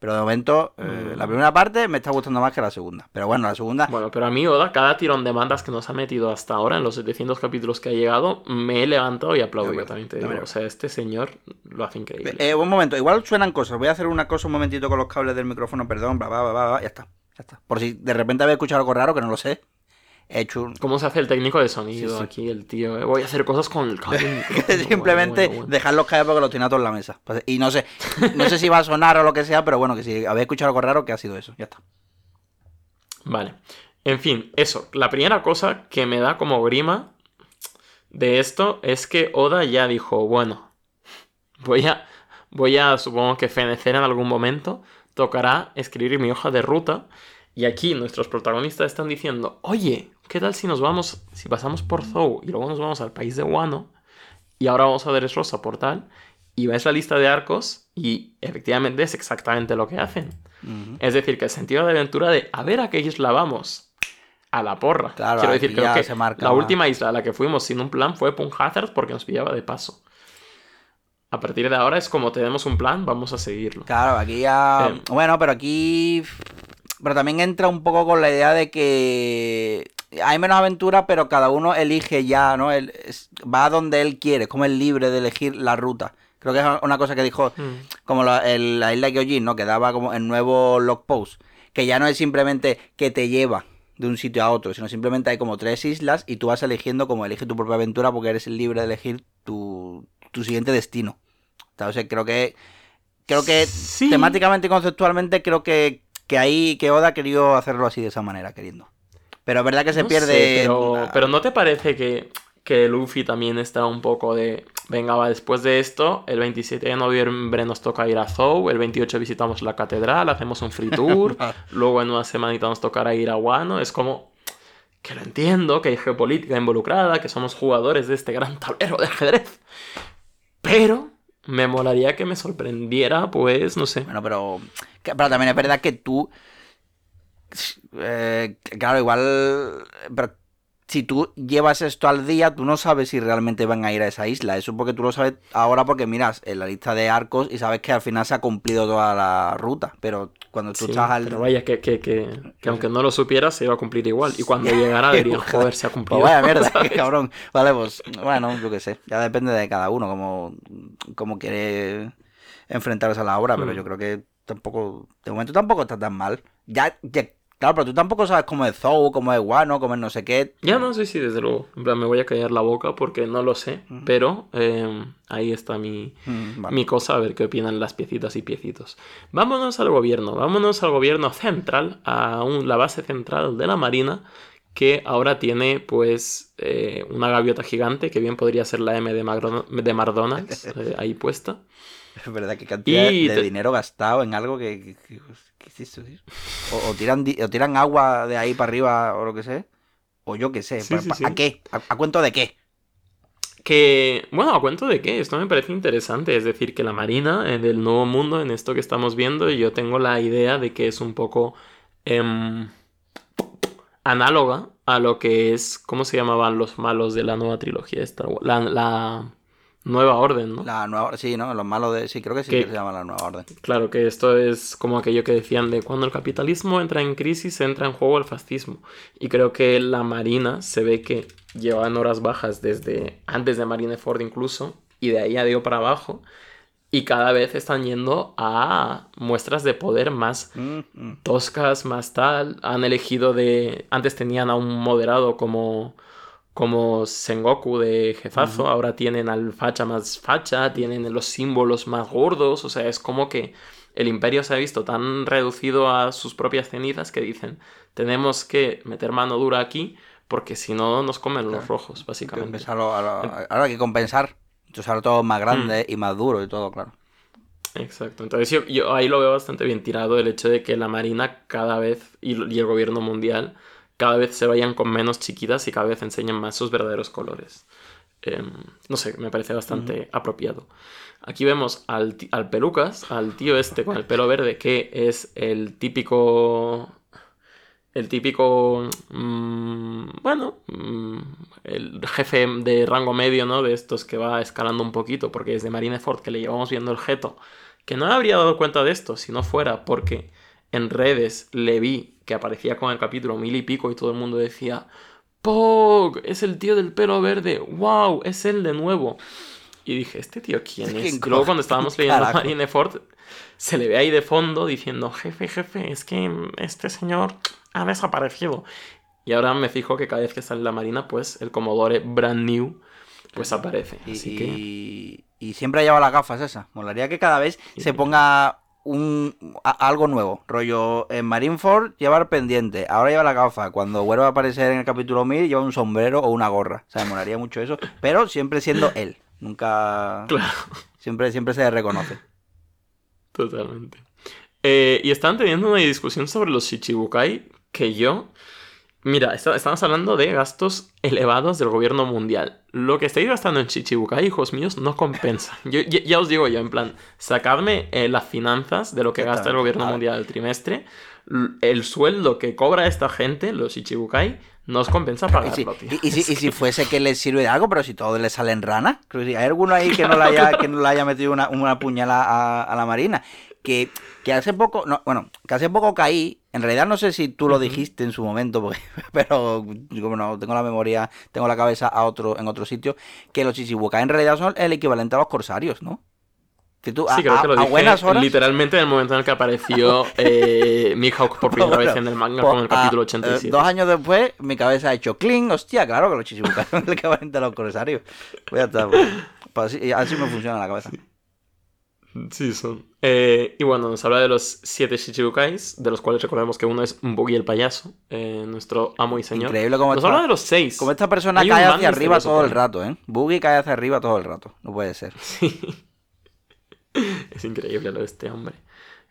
Pero de momento, eh, Mm. la primera parte me está gustando más que la segunda. Pero bueno, la segunda, Bueno, pero a mí Oda, cada tirón de mandas que nos ha metido hasta ahora, en los 700 capítulos que ha llegado, me he levantado y aplaudido También, también, te digo. O sea, este señor lo hace increíble. Eh, un momento, igual suenan cosas. Voy a hacer una cosa un momentito con los cables del micrófono, perdón, bla, bla, bla, bla, bla, ya está, ya está. Por si de repente habéis escuchado algo raro, que no lo sé. He hecho un... ¿Cómo se hace el técnico de sonido Sí, sí. aquí, el tío? Voy a hacer cosas con el cable. [laughs] Simplemente Bueno, bueno, bueno. dejarlos caer porque los tiene a todos en la mesa. Pues, Y no sé, no sé si va a sonar o lo que sea, pero bueno, que si habéis escuchado algo raro, que ha sido eso, ya está. Vale. En fin, eso. La primera cosa que me da como grima de esto es que Oda ya dijo, bueno, voy a, voy a, supongo que fenecer en algún momento, tocará escribir mi hoja de ruta. Y aquí nuestros protagonistas están diciendo, oye, ¿qué tal si nos vamos, si pasamos por Zou y luego nos vamos al país de Wano? Y ahora vamos a Dressrosa por tal. Y ves la lista de arcos y efectivamente es exactamente lo que hacen. Es decir, que el sentido de aventura de a ver a qué isla vamos. A la porra. Claro, Quiero decir, creo que se marca la más. última isla a la que fuimos sin un plan fue Punk Hazard porque nos pillaba de paso. A partir de ahora es como tenemos un plan, vamos a seguirlo. Claro, aquí ya. Eh. Bueno, pero aquí. Pero también entra un poco con la idea de que hay menos aventura, pero cada uno elige ya, ¿no? Él es- va a donde él quiere, es como el libre de elegir la ruta. Creo que es una cosa que dijo Mm. como la, el- la isla Gyojin, ¿no? Que daba como el nuevo log post. Que ya no es simplemente que te lleva de un sitio a otro, sino simplemente hay como tres islas y tú vas eligiendo como elige tu propia aventura porque eres el libre de elegir tu, tu siguiente destino. Entonces creo que creo que Sí. temáticamente y conceptualmente creo que, que ahí que Oda querido hacerlo así de esa manera, queriendo. Pero es verdad que se No pierde. sé, pero, la- pero ¿no te parece que, que Luffy también está un poco de... Venga, va, después de esto, el 27 de noviembre nos toca ir a Zou, el 28 visitamos la catedral, hacemos un free tour, [laughs] luego en una semanita nos tocará ir a Wano, es como... Que lo entiendo, que hay geopolítica involucrada, que somos jugadores de este gran tablero de ajedrez. Pero me molaría que me sorprendiera, pues, no sé. Bueno, pero, pero también es verdad que tú. Eh, claro, igual. Pero si tú llevas esto al día, tú no sabes si realmente van a ir a esa isla. Eso porque tú lo sabes ahora porque miras en la lista de arcos y sabes que al final se ha cumplido toda la ruta. Pero cuando tú Sí, estás al. pero vaya, que, que, que, que aunque no lo supiera, se iba a cumplir igual. Y cuando [laughs] llegara dirían, [laughs] joder, se ha cumplido. Pues vaya mierda, [laughs] cabrón. Vale, pues bueno, yo qué sé. Ya depende de cada uno, como, como quiere enfrentarse a la obra, pero Mm. yo creo que tampoco, de momento tampoco está tan mal. Ya, ya- claro, pero tú tampoco sabes cómo es Zou, cómo es Guano, cómo es no sé qué. Ya no sé si desde luego. En plan, me voy a callar la boca porque no lo sé. Ujú. Pero eh, ahí está mi, Mm, vale. mi cosa, a ver qué opinan las piecitas y piecitos. Vámonos al gobierno, vámonos al gobierno central, a un- la base central de la Marina, que ahora tiene pues eh, una gaviota gigante, que bien podría ser la M de, Magro- de McDonald's, [laughs] eh, ahí puesta. Es verdad que cantidad Y de dinero gastado en algo que... que- que- ¿Qué es eso, tío? O, o tiran, o tiran agua de ahí para arriba o lo que sea. O yo qué sé. Sí, ¿pa- sí, pa- sí. ¿A qué? ¿A, a cuento de qué? Que, bueno, ¿a cuento de qué? Esto me parece interesante. Es decir, que la Marina eh, del Nuevo Mundo, en esto que estamos viendo, yo tengo la idea de que es un poco em, análoga a lo que es, ¿cómo se llamaban los malos de la nueva trilogía de Star Wars? La, la nueva orden, ¿no? La nueva, sí, ¿no? Los malos de. Sí, creo que sí Que- que se llama la nueva orden. Claro que esto es como aquello que decían de cuando el capitalismo entra en crisis, entra en juego el fascismo. Y creo que la Marina se ve que lleva en horas bajas desde antes de Marineford incluso, y de ahí a dio para abajo. Y cada vez están yendo a muestras de poder más Mm, mm. toscas, más tal. Han elegido de. Antes tenían a un moderado como. Como Sengoku de jefazo, ahora tienen al facha más facha, tienen los símbolos más gordos, o sea, es como que el imperio se ha visto tan reducido a sus propias cenizas que dicen, tenemos que meter mano dura aquí porque si no nos comen los Claro. rojos, básicamente. lo- ahora hay que compensar. Entonces ahora todo más grande Mm. y más duro y todo, claro. Exacto. Entonces yo, yo ahí lo veo bastante bien tirado el hecho de que la Marina cada vez y, y el gobierno mundial cada vez se vayan con menos chiquitas y cada vez enseñen más sus verdaderos colores. Em, no sé, me parece bastante apropiado. Aquí vemos al, al pelucas, al tío este con el pelo verde, que es el típico... El típico... mm, bueno, mm, el jefe de rango medio, ¿no? De estos que va escalando un poquito, porque desde Marineford que le llevamos viendo el jeto, que no habría dado cuenta de esto si no fuera porque en redes le vi que aparecía con el capítulo mil y pico y todo el mundo decía, Pog, es el tío del pelo verde, wow, es él de nuevo. Y dije, ¿este tío quién ¿Quién es? Y luego cuando estábamos leyendo Carajo. Marineford, se le ve ahí de fondo diciendo, jefe, jefe, es que este señor ha desaparecido. Y ahora me fijo que cada vez que sale la Marina, pues el Commodore brand new, pues aparece. Y, que... siempre lleva las gafas esas. Molaría que cada vez se ponga un a- algo nuevo. Rollo en Marineford llevar pendiente. Ahora lleva la gafa. Cuando vuelva a aparecer en el capítulo 1000 lleva un sombrero o una gorra. O sea, me molaría mucho eso. Pero siempre siendo él. Nunca. Claro. Siempre, siempre se le reconoce. Totalmente. Eh, y estaban teniendo una discusión sobre los Shichibukai que yo... Mira, está- estamos hablando de gastos elevados del gobierno mundial. Lo que estáis gastando en Shichibukai, hijos míos, no compensa. [laughs] Yo, ya, ya os digo yo, en plan, sacadme eh, las finanzas de lo que gasta el gobierno mundial al trimestre. El sueldo que cobra esta gente, los Shichibukai, no os compensa Y pagarlo, si, tío. y- y si, y si [laughs] fuese que les sirve de algo, pero si todo le salen sí. Hay alguno ahí que no le [laughs] haya, que no le haya metido una, una puñalada a, a la marina. Que, que hace poco, no, bueno, que hace poco caí. En realidad no sé si tú lo dijiste en su momento, porque- [laughs] pero como no tengo la memoria, tengo la cabeza a otro, en otro sitio, que los Chichibukai en realidad son el equivalente a los corsarios, ¿no? Que tú, a, Sí, creo a- que lo a dije buenas horas. literalmente en el momento en el que apareció [laughs] eh, Mihawk por primera Bueno, vez en el manga pues, con el a- capítulo eh, 87. dos años después, mi cabeza ha hecho cling. Hostia, claro que los Chichibukai son el equivalente a los corsarios. Pues ya está. pues, pues así, así me funciona la cabeza. Sí, son. Eh, y bueno, nos habla de los siete Shichibukais, de los cuales recordemos que uno es Buggy el payaso, eh, nuestro amo y señor. Increíble cómo Nos esta, habla de los seis. cómo esta persona Hay cae hacia arriba misterioso todo el rato, ¿eh? Boogie cae hacia arriba todo el rato. No puede ser. [laughs] Sí. es increíble lo de este hombre.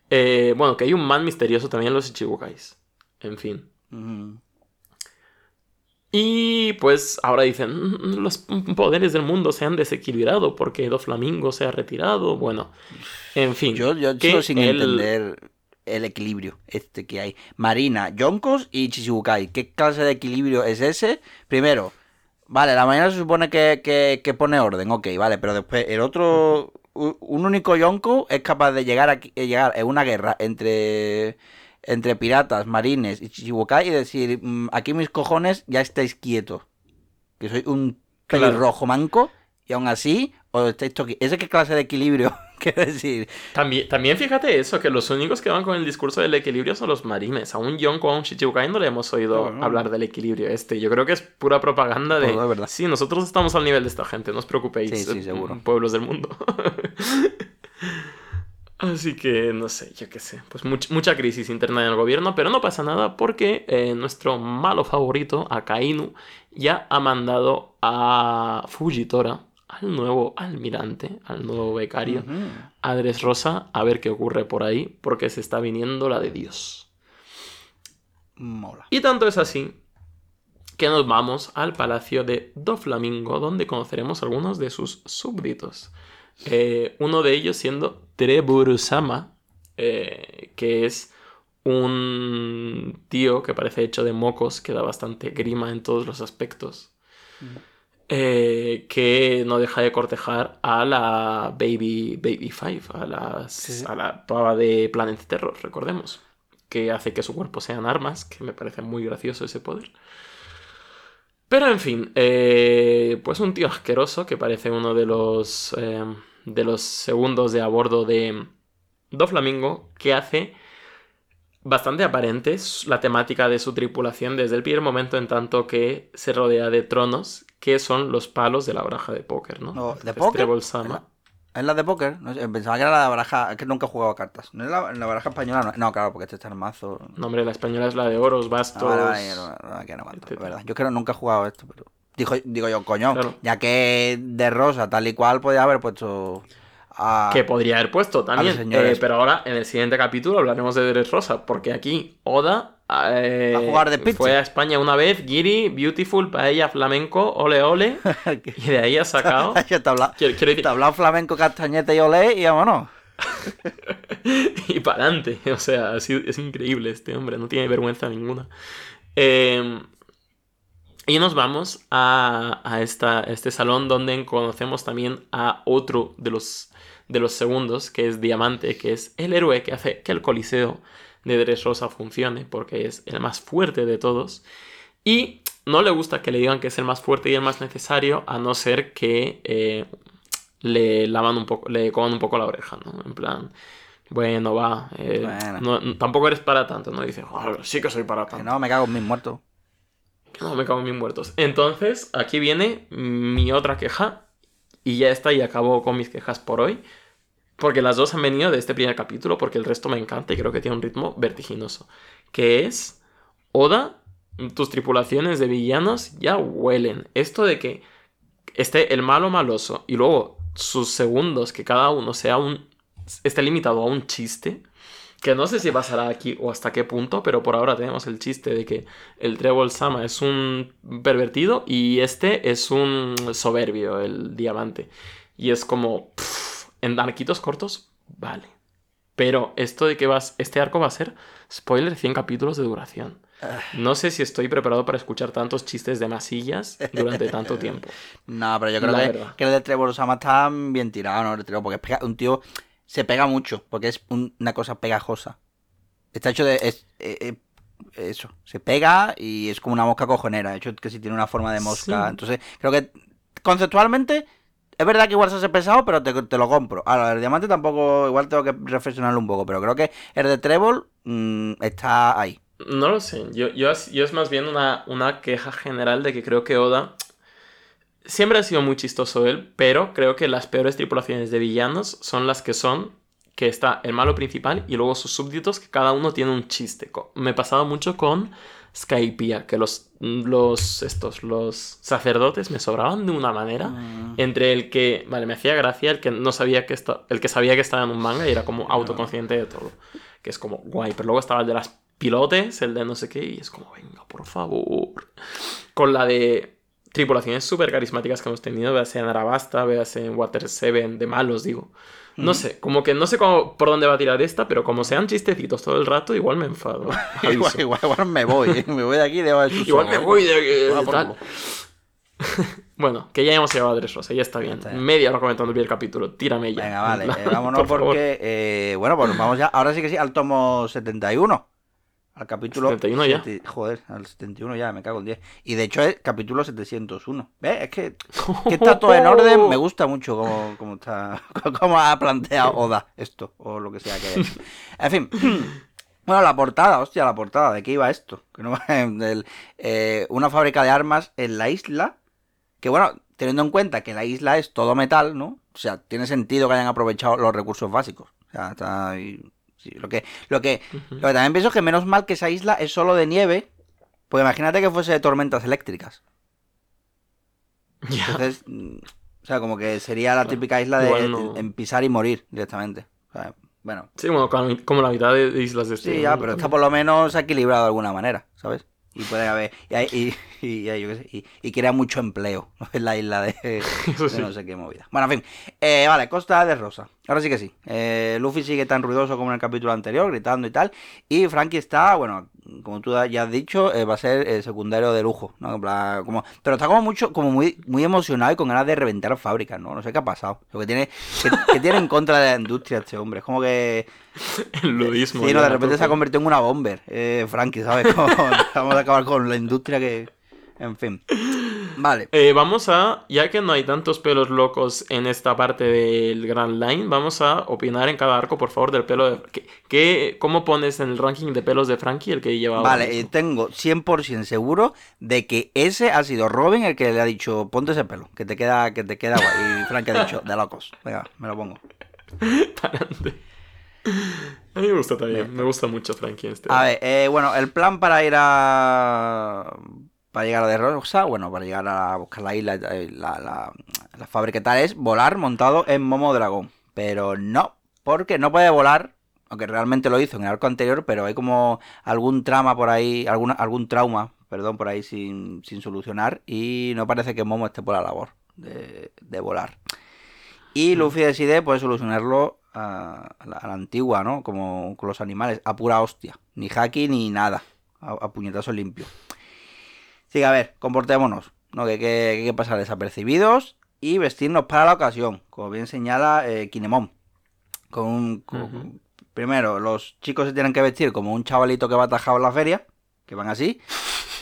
Eh, bueno, que hay un man misterioso también en los Shichibukais. En fin. Ujú. Y pues ahora dicen, "Mm, los poderes del mundo se han desequilibrado porque Doflamingo se ha retirado. Bueno, en fin. Yo, yo que sigo sin él- entender el equilibrio este que hay. Marina, Yonkos y Chichibukai. ¿Qué clase de equilibrio es ese? Primero, vale, la Marina se supone que, que- que pone orden, ok, vale, pero después el otro, un único Yonko es capaz de llegar, eh, llegar en una guerra entre, entre piratas, marines y Chichibukai y decir, "Mm, aquí mis cojones ya estáis quietos. Que soy un Claro. pelirrojo manco y aún así os estáis toqui- ¿Ese qué clase de equilibrio? [laughs] Quiero decir, También, también fíjate eso, que los únicos que van con el discurso del equilibrio son los marines. A un Yonko, a un Shichibukai no le hemos oído No, no. hablar del equilibrio este. Yo creo que es pura propaganda de... Todo. Sí, nosotros estamos al nivel de esta gente, no os preocupéis. Sí, sí, eh, seguro. Pueblos del mundo. [laughs] Así que, no sé, yo qué sé. Pues much- mucha crisis interna en el gobierno, pero no pasa nada porque eh, nuestro malo favorito, Akainu, ya ha mandado a Fujitora, al nuevo almirante, al nuevo becario, ujú. a Dressrosa, a ver qué ocurre por ahí, porque se está viniendo la de Dios. mola. Y tanto es así que nos vamos al palacio de Doflamingo, donde conoceremos algunos de sus súbditos. Eh, uno de ellos siendo Treburusama, eh, que es un tío que parece hecho de mocos, que da bastante grima en todos los aspectos. Eh, que no deja de cortejar a la Baby Baby Five, a, las, Sí. a la pava de Planet Terror, recordemos. Que hace que su cuerpo sean armas, que me parece muy gracioso ese poder. Pero en fin, eh, pues un tío asqueroso que parece uno de los, eh, de los segundos de a bordo de Doflamingo, que hace bastante aparente la temática de su tripulación desde el primer momento en tanto que se rodea de tronos, que son los palos de la baraja de póker, ¿no? No, ¿de póker? ¿Es la de póker? No sé, pensaba que era la de baraja. Es que nunca he jugado a cartas. ¿No es la, la baraja española? No, no, claro, porque este está en mazo. No, hombre, la española es la de oros, Ah, bastos... vale, vale, no, no, que no aguanto, etcétera. verdad. Yo creo que nunca he jugado a esto, pero. Digo, digo yo, coño, Claro. ya que de rosa, tal y cual, podía haber puesto. A... Que podría haber puesto también. eh, pero ahora, en el siguiente capítulo, hablaremos de Dressrosa. Porque aquí, Oda. Eh, A jugar de pitcher. Fue a España una vez, Giri, Beautiful, Paella, Flamenco, Ole Ole. [laughs] y de ahí ha sacado. [laughs] Quiero, quiero hablado flamenco, castañete y olé y vámonos. [laughs] y para adelante. O sea, sido- es increíble este hombre, no tiene vergüenza ninguna. Eh, y nos vamos a, a esta, este salón donde conocemos también a otro de los, de los segundos, que es Diamante, que es el héroe que hace que el Coliseo de Dressrosa funcione, porque es el más fuerte de todos. Y no le gusta que le digan que es el más fuerte y el más necesario, a no ser que eh, le lavan un poco, le coman un poco la oreja, ¿no? En plan, bueno, va, eh, Bueno. no- no- tampoco eres para tanto, ¿no? Dice, "Joder, sí que soy para Que tanto. no, me cago en mis muertos. No, me cago en mis muertos. Entonces, aquí viene mi otra queja. Y ya está, y acabo con mis quejas por hoy. Porque las dos han venido de este primer capítulo, porque el resto me encanta y creo que tiene un ritmo vertiginoso. Que es, Oda, tus tripulaciones de villanos ya huelen. Esto de que esté el malo maloso y luego sus segundos, que cada uno sea un... esté limitado a un chiste. Que no sé si pasará aquí o hasta qué punto, pero por ahora tenemos el chiste de que el Trébol Sama es un pervertido y este es un soberbio, el diamante. Y es como, en arquitos cortos, vale. Pero esto de que vas, este arco va a ser, spoiler, 100 capítulos de duración. No sé si estoy preparado para escuchar tantos chistes de masillas durante tanto [laughs] tiempo. No, pero yo creo que, que el de Trevor Osama está bien tirado, ¿no? El de Trevor, porque pega- un tío se pega mucho, porque es un- una cosa pegajosa. Está hecho de. es- eh, eh, eso, se pega y es como una mosca cojonera. De hecho, que si tiene una forma de mosca. Sí. Entonces, creo que conceptualmente. Es verdad que igual se hace pesado, pero te, te lo compro. Ahora, el diamante tampoco, igual tengo que reflexionarlo un poco, pero creo que el de Trevor mm, está ahí. No lo sé. Yo, yo, es- más bien una, una queja general de que creo que Oda siempre ha sido muy chistoso él, pero creo que las peores tripulaciones de villanos son las que son que está el malo principal y luego sus súbditos que cada uno tiene un chiste. Me pasaba mucho con Skypiea, que los, los, estos, los sacerdotes me sobraban de una manera. Mm. Entre el que, vale, me hacía gracia el que no sabía que esta- el que sabía que estaba en un manga y era como autoconsciente de todo. Que es como guay. Pero luego estaba el de las pilotes, el de no sé qué, y es como, venga, por favor. Con la de tripulaciones súper carismáticas que hemos tenido, véase en Arabasta, véase en Water 7, de malos, digo. No sé, como que no sé cómo, por dónde va a tirar esta, pero como sean chistecitos todo el rato, igual me enfado. [laughs] igual, igual, igual me voy, ¿eh? me voy de aquí de Igual me voy de aquí. Tal. [laughs] Bueno, que ya hemos llegado a Dressrosa, ya está bien. está bien. Media hora comentando el capítulo, tírame ya. Venga, vale, [laughs] eh, vámonos por porque, eh, bueno, pues vamos ya, ahora sí que sí, al tomo 71. Al capítulo... 71 ya. joder, al 71 ya, me cago en 10. Y de hecho es capítulo 701. ¿Ves? Es que, que está todo en orden, me gusta mucho cómo, cómo está, [laughs] cómo ha planteado Oda esto, o lo que sea que haya hecho. En fin... [clears throat] Bueno, la portada, hostia, la portada, ¿de qué iba esto? Que no, del, [laughs] eh, una fábrica de armas en la isla, que bueno, teniendo en cuenta que la isla es todo metal, ¿no? O sea, tiene sentido que hayan aprovechado los recursos básicos. O sea, está ahí- sí, lo que, lo que, Ujú. lo que también pienso es que menos mal que esa isla es solo de nieve, pues imagínate que fuese de tormentas eléctricas. Ya. Entonces, mm, o sea, como que sería la Claro. típica isla de no. pisar y morir directamente. O sea, bueno, Sí, bueno, como la mitad de islas de este sí, ya, pero está por lo menos equilibrado de alguna manera, ¿sabes? Y puede haber. Y, y, y- y- crea mucho empleo [laughs] en la isla de, no sé qué movida. Bueno, en fin. Eh, vale, Costa de Rosa. Ahora sí que sí. Eh, Luffy sigue tan ruidoso como en el capítulo anterior, gritando y tal. Y Frankie está, bueno, como tú ya has dicho, eh, va a ser secundario de lujo. ¿no? Como, pero está como mucho, como muy, muy emocionado y con ganas de reventar fábricas, ¿no? No sé qué ha pasado. Lo que tiene, que, que tiene en contra de la industria este hombre. Es como que. [laughs] El ludismo. Sí, no, de repente se ha convertido en una bomber, eh, Frankie, ¿sabes? [laughs] Como, vamos a acabar con la industria que. En fin. Vale. Eh, vamos a, ya que no hay tantos pelos locos en esta parte del Grand Line, vamos a opinar en cada arco, por favor, del pelo de... ¿Qué, qué- cómo pones en el ranking de pelos de Frankie el que lleva ahora Vale, eh, tengo 100% seguro de que ese ha sido Robin el que le ha dicho, ponte ese pelo, que te queda, que te queda guay. Y Frank ha dicho, de locos. Venga, me lo pongo. [laughs] A mí me gusta también, me gusta mucho Frankie en este. A ver, eh, bueno, el plan para ir a. Para llegar a De Rosa, bueno, para llegar a buscar la isla, eh, la, la, la fábrica y tal, es volar montado en Momo Dragón. Pero no, porque no puede volar, aunque realmente lo hizo en el arco anterior, pero hay como algún trama por ahí, alguna, algún trauma, perdón, por ahí sin, sin solucionar, y no parece que Momo esté por la labor de, de volar. Y Luffy decide pues solucionarlo a, a la, a la antigua, ¿no? Como con los animales, a pura hostia. Ni haki ni nada. A, a puñetazo limpio. Así que a ver, comportémonos. ¿no? Que hay que, pasar desapercibidos y vestirnos para la ocasión. Como bien señala eh, Kinemon. Con, un- con- Ujú. Primero, los chicos se tienen que vestir como un chavalito que va atajado en la feria. Que van así.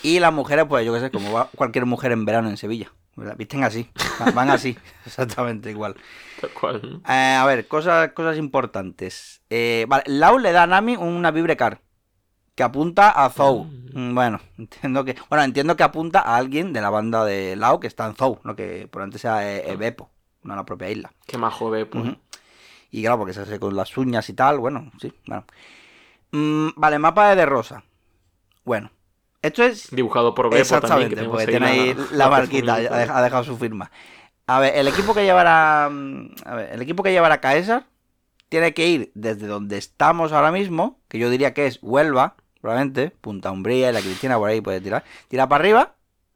Y las mujeres, pues yo qué sé, como va cualquier mujer en verano en Sevilla. Visten así. Van- así. [laughs] Exactamente igual. Tal cual. ¿no? Eh, a ver, cosas, cosas importantes. Eh, vale, Lau le da a Nami una vibrecar que apunta a Zou. Mm. Mm, Bueno, [laughs] entiendo que. Bueno, entiendo que apunta a alguien de la banda de Lau que está en Zou, no que por antes sea eh, Beppo, no la propia isla. Qué majo. Ujú. Y claro, porque se hace con las uñas y tal, bueno, sí, bueno. Mm, vale, mapa de De Rosa. Bueno, esto es Dibujado por Beppo Exactamente, también. que porque tiene ahí la- marquita, ha dej- ha dejado su firma. A ver, el equipo que llevará. mm, A ver, el equipo que llevará Caesar tiene que ir desde donde estamos ahora mismo, que yo diría que es Huelva, probablemente, Punta Umbría y la Cristina por ahí puede tirar. Tira para arriba,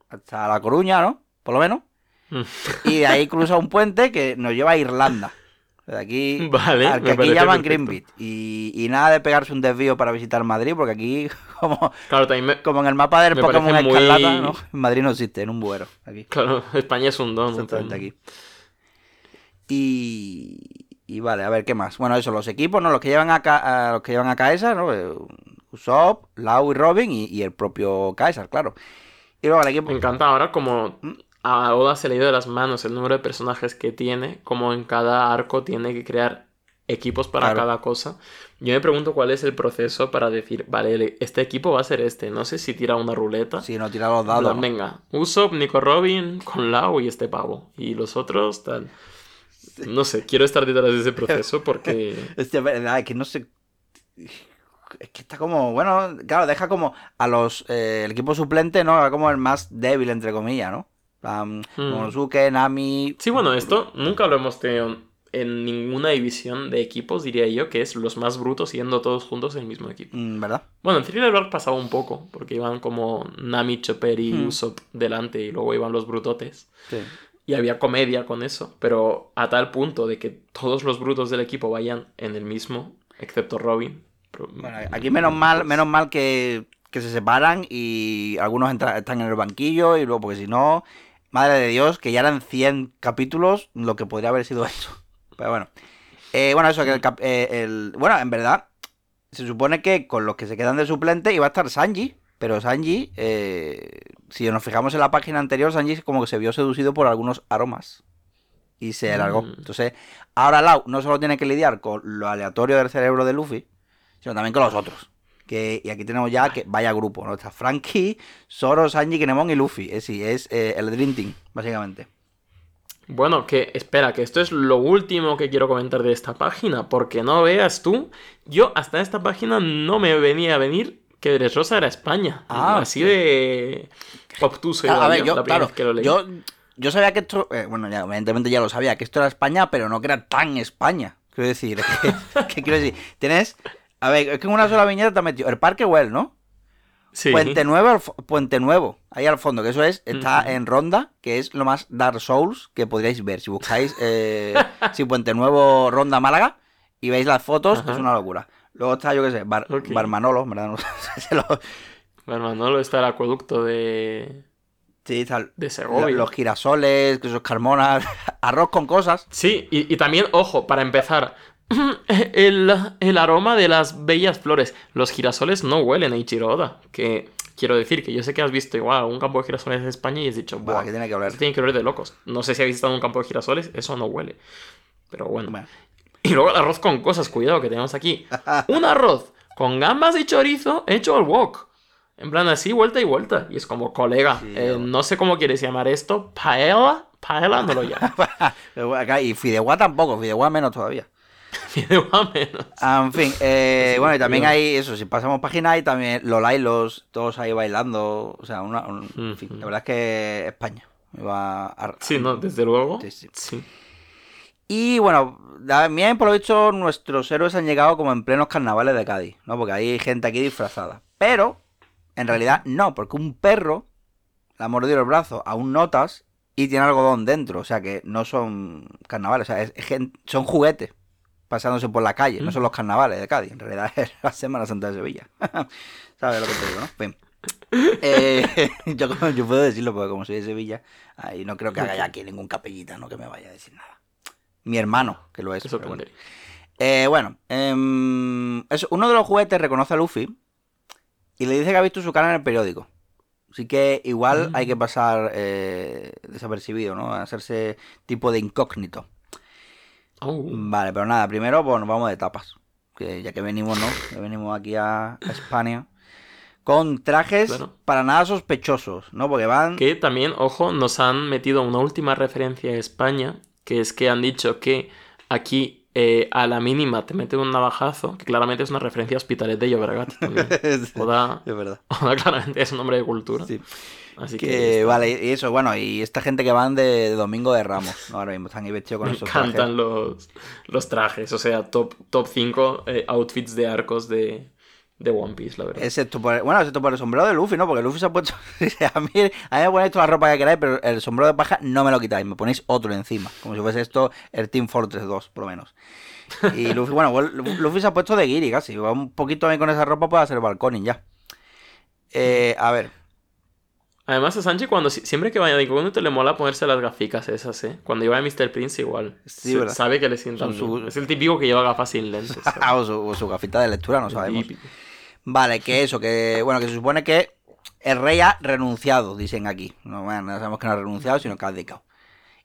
hasta La Coruña, ¿no? Por lo menos. Mm. Y de ahí cruza un puente que nos lleva a Irlanda. De aquí, [laughs] Vale, al me que aquí parece llaman perfecto. Y, y nada de pegarse un desvío para visitar Madrid, porque aquí, [laughs] como, Claro, también me- como en el mapa del Pokémon muy- Escarlata, ¿no? Madrid no existe, en un buero. Aquí. Claro, [laughs] España es un don. Exactamente aquí. Y, y vale, a ver, ¿qué más? Bueno, eso, los equipos, ¿no? Los que llevan a, a- los que llevan a Caesar, ¿no? Eh, Usopp, Lau y Robin y, y el propio Caesar, claro. Y luego el equipo... Me encanta ahora como ¿Mm? A Oda se le ha ido de las manos el número de personajes que tiene, como en cada arco tiene que crear equipos para Claro. cada cosa. Yo me pregunto cuál es el proceso para decir, vale, este equipo va a ser este. No sé si tira una ruleta. Si no, tira los dados. Venga, Usopp, Nico Robin, con Lau y este pavo. Y los otros, tal. No sé, quiero estar detrás de ese proceso [laughs] porque... Hostia, verdad, es que no sé... Es que está como, bueno, claro, deja como a los, eh, el equipo suplente, ¿no? Como el más débil, entre comillas, ¿no? Um, Monosuke, Nami... Sí, bueno, esto nunca lo hemos tenido en ninguna división de equipos, diría yo, que es los más brutos yendo todos juntos en el mismo equipo. mm, ¿Verdad? Bueno, en Thriller Bark pasaba un poco, porque iban como Nami, Chopper y Hmm. Usopp delante y luego iban los brutotes. Sí. Y había comedia con eso, pero a tal punto de que todos los brutos del equipo vayan en el mismo, excepto Robin. Bueno, aquí menos mal, menos mal que, que se separan y algunos entra- están en el banquillo y luego, porque si no, madre de Dios, que ya eran 100 capítulos lo que podría haber sido [laughs] eso. Pero bueno. Eh, bueno, eso, que el, eh, el- Bueno, en verdad, se supone que con los que se quedan de suplente iba a estar Sanji, pero Sanji, eh, si nos fijamos en la página anterior, Sanji como que se vio seducido por algunos aromas. Y se largó. Mm. Entonces, ahora Lau no solo tiene que lidiar con lo aleatorio del cerebro de Luffy, sino también con los otros. Que, y aquí tenemos ya que vaya grupo, ¿no? Está Frankie, Zoro, Sanji, Kinemon y Luffy. Es, sí, es eh, el Dream Team, básicamente. Bueno, que espera, que esto es lo último que quiero comentar de esta página, porque no veas tú, yo hasta esta página no me venía a venir que Dressrosa era España. Ah, así de obtuso Claro, iba a ver, yo, la claro, vez que lo leí. yo, yo sabía que esto, eh, bueno, ya, evidentemente ya lo sabía, que esto era España, pero no que era tan España. Quiero decir, [laughs] que, que quiero decir, tienes, a ver, es que en una sola viñeta te has metido el Parque Well, ¿no? Sí. Puente Nuevo, Puente Nuevo, ahí al fondo, que eso es, está en Ronda, que es lo más Dark Souls que podríais ver. Si buscáis, eh, [laughs] si Puente Nuevo, Ronda, Málaga, y veis las fotos, Ajá. es una locura. Luego está, yo qué sé, Bar. Barmanolo, ¿verdad? No sé, lo- [laughs] no está el acueducto de, sí, está el- de Segovia. los girasoles, que esos carmonas, [laughs] arroz con cosas. Sí, y, y también, ojo, para empezar, [laughs] el, el aroma de las bellas flores. Los girasoles no huelen a Ichiroda. Que quiero decir que yo sé que has visto igual un campo de girasoles en España y has dicho, Buah, que tiene que esto tiene que oler de locos. No sé si habéis estado en un campo de girasoles, eso no huele. Pero bueno. Bueno. Y luego el arroz con cosas, cuidado, que tenemos aquí. [laughs] Un arroz con gambas y chorizo hecho al wok. En plan así, vuelta y vuelta. Y es como, colega, Sí, eh, no sé cómo quieres llamar esto. ¿Paella? ¿Paella? No lo llamo. [laughs] Acá- y Fideuá tampoco, Fideuá menos todavía. [laughs] Menos. Ah, En fin, eh, bueno, y también hay eso, si pasamos página hay también los Lailos, todos ahí bailando, o sea, una, un- en fin, la verdad es que España me va a... Sí, no, desde luego. Sí, sí. Sí. Y bueno, también por lo visto nuestros héroes han llegado como en plenos carnavales de Cádiz, ¿no? Porque hay gente aquí disfrazada. Pero, en realidad no, porque un perro le ha mordido el brazo a un notas y tiene algodón dentro, o sea que no son carnavales, o sea, es gen- son juguetes pasándose por la calle, no son los carnavales de Cádiz, en realidad es la Semana Santa de Sevilla. [laughs] ¿Sabes lo que te digo, no? Eh, [laughs] yo, yo puedo decirlo porque como soy de Sevilla, ahí no creo que haga ya aquí ningún capellita, no que me vaya a decir nada. Mi hermano, que lo es. Pero bueno. Eh, bueno, em, eso, uno de los juguetes reconoce a Luffy y le dice que ha visto su cara en el periódico. Así que igual Mm. hay que pasar eh, desapercibido, ¿no? Hacerse tipo de incógnito. Oh. Vale, pero nada, primero pues, nos vamos de tapas. Que ya que venimos, ¿no? Que venimos aquí a, a España. Con trajes Claro. para nada sospechosos, ¿no? Porque van... Que también, ojo, nos han metido una última referencia a España, que es que han dicho que aquí eh, a la mínima te meten un navajazo, que claramente es una referencia a Hospitalet de Llobregat también. [laughs] Oda, Es verdad. Oda claramente es un nombre de cultura. Sí. Así que, Que, vale, y eso, bueno, y esta gente que van de, de Domingo de Ramos. Ahora mismo están ahí vestidos con me esos encantan trajes. los, los trajes, o sea, top, top 5 outfits de arcos de, de One Piece, la verdad. Excepto por, bueno, excepto por el sombrero de Luffy, ¿no? Porque Luffy se ha puesto... [laughs] a, mí, a mí me ponéis toda la ropa que queráis, pero el sombrero de paja no me lo quitáis, me ponéis otro encima. Como si fuese esto el Team Fortress 2, por lo menos. Y [laughs] Luffy, bueno, Luffy se ha puesto de guiri casi. Va un poquito ahí con esa ropa para hacer balconing ya. Eh, a ver, Además a Sanji cuando si- siempre que vaya de incógnito le mola ponerse las gaficas esas, ¿eh? Cuando lleva a Mr. Prince igual. Sí, Se- ¿verdad? sabe que le sientan su-. Es el típico que lleva gafas sin lentes. ¿sabes? [laughs] o su, o su gafita de lectura, no El sabemos. típico. Vale, que eso, que bueno, que se supone que el rey ha renunciado, dicen aquí. No, bueno, no sabemos que no ha renunciado, sino que ha dedicado.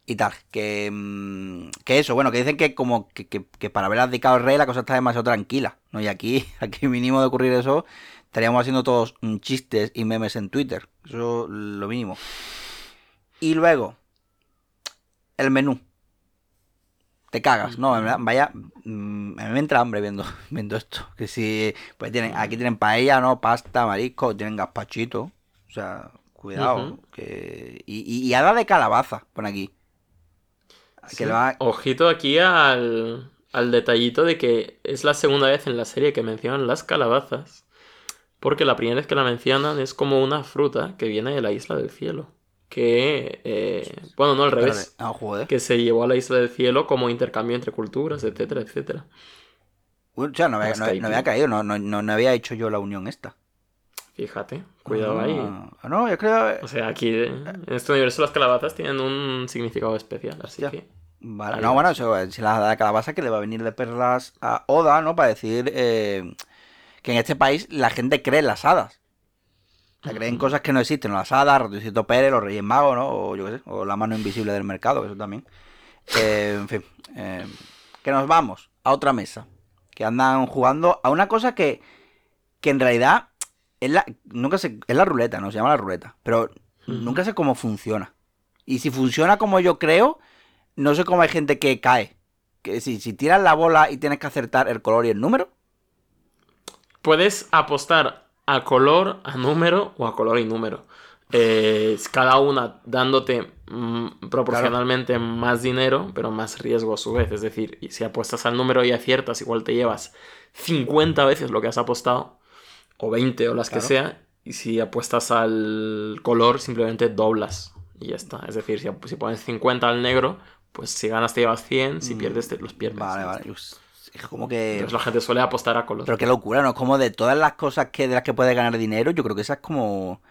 Y tal, que, mm, que eso, bueno, que dicen que como que, que- que para haber abdicado el rey la cosa está demasiado tranquila, ¿no? Y aquí, [laughs] aquí mínimo de ocurrir eso, estaríamos haciendo todos chistes y memes en Twitter. Eso lo mínimo. Y luego, el menú. Te cagas, ¿no? Vaya, mm, me entra hambre viendo, [laughs] viendo esto. Que si, pues tienen, aquí tienen paella, ¿no? Pasta, marisco, tienen gazpachito. O sea, cuidado. Que, y, y, y hada de calabaza, pone aquí. Que Sí. le va- Ojito aquí al, al detallito de que es la segunda vez en la serie que mencionan las calabazas. Porque la primera vez que la mencionan es como una fruta que viene de la isla del cielo. Que, eh, bueno, no al revés. Ah, joder. Que se llevó a la isla del cielo como intercambio entre culturas, etcétera, etcétera. Uy, o sea, no había, no- ahí, no había caído, no, no, había hecho yo la unión esta. Fíjate, cuidado ahí. Ah, no, yo creo... O sea, aquí eh, en este universo las calabazas tienen un significado especial, así Ya. que... Vale, Ahí no, bueno, eh, si la de calabaza que le va a venir de perlas a Oda, ¿no? Para decir eh, que en este país la gente cree en las hadas. O sea, creen cosas que no existen, las hadas, Ratoncito Pérez, los Reyes Magos, ¿no? O yo qué sé, o la mano invisible del mercado, eso también. Eh, en fin, eh, que nos vamos a otra mesa. Que andan jugando a una cosa que, que en realidad es la, nunca sé, es la ruleta, ¿no? Se llama la ruleta. Pero nunca sé cómo funciona. Y si funciona como yo creo, no sé cómo hay gente que cae. Que si, si tiras la bola y tienes que acertar el color y el número. Puedes apostar a color, a número o a color y número. Eh, cada una dándote mm, proporcionalmente más dinero, pero más riesgo a su vez. Es decir, si apuestas al número y aciertas, igual te llevas 50 veces lo que has apostado, o 20 o las Claro. que sea, y si apuestas al color, simplemente doblas y ya está. Es decir, si, si pones 50 al negro, pues si ganas te llevas 100, si Mm. pierdes te los pierdes. Vale, vale. Es como que. Entonces la gente suele apostar a color. Pero qué locura, ¿no? Es como de todas las cosas que de las que puedes ganar dinero, yo creo que esa es como.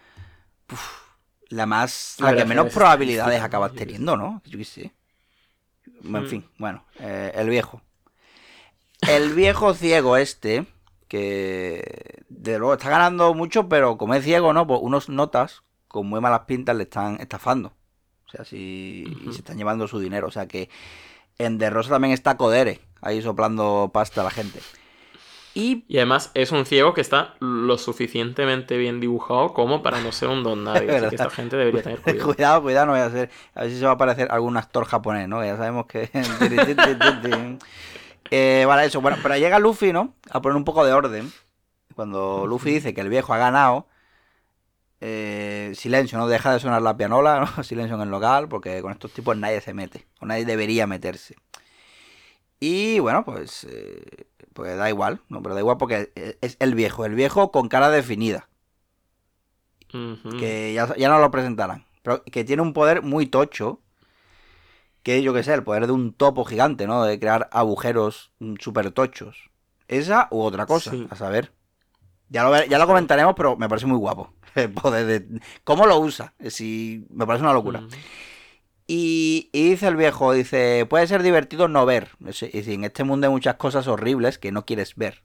uf, la más. La que menos es probabilidades acabas teniendo, ¿no? Yo qué sé. En Mm. fin, bueno, eh, el viejo. El viejo ciego este, que de luego está ganando mucho, pero como es ciego, ¿no? Pues unos notas con muy malas pintas le están estafando. O sea, sí, y se están llevando su dinero. O sea que en De Rosa también está Codere, ahí soplando pasta a la gente. Y Y además es un ciego que está lo suficientemente bien dibujado como para no ser un don [laughs] nadie. Así verdad. que esta gente debería tener [laughs] cuidado. Cuidado, cuidado, no voy a hacer. A ver si se va a aparecer algún actor japonés, ¿no? Ya sabemos que. [laughs] Eh, vale, eso. Bueno, pero llega Luffy, ¿no? A poner un poco de orden. Cuando Luffy dice que el viejo ha ganado. eh, silencio, no deja de sonar la pianola, ¿no? Silencio en el local, porque con estos tipos nadie se mete, o nadie debería meterse. Y bueno, pues, eh, pues da igual, ¿no? Pero da igual porque es el viejo, el viejo con cara definida que ya, ya no lo presentarán, pero que tiene un poder muy tocho, que yo que sé, el poder de un topo gigante, ¿no? De crear agujeros mm, súper tochos. Esa u otra cosa, Sí. a saber. Ya lo, ya lo comentaremos, pero me parece muy guapo. [laughs] El poder de... ¿Cómo lo usa? Si... Me parece una locura. Y, y dice el viejo, dice, puede ser divertido no ver. Es decir, en este mundo hay muchas cosas horribles que no quieres ver.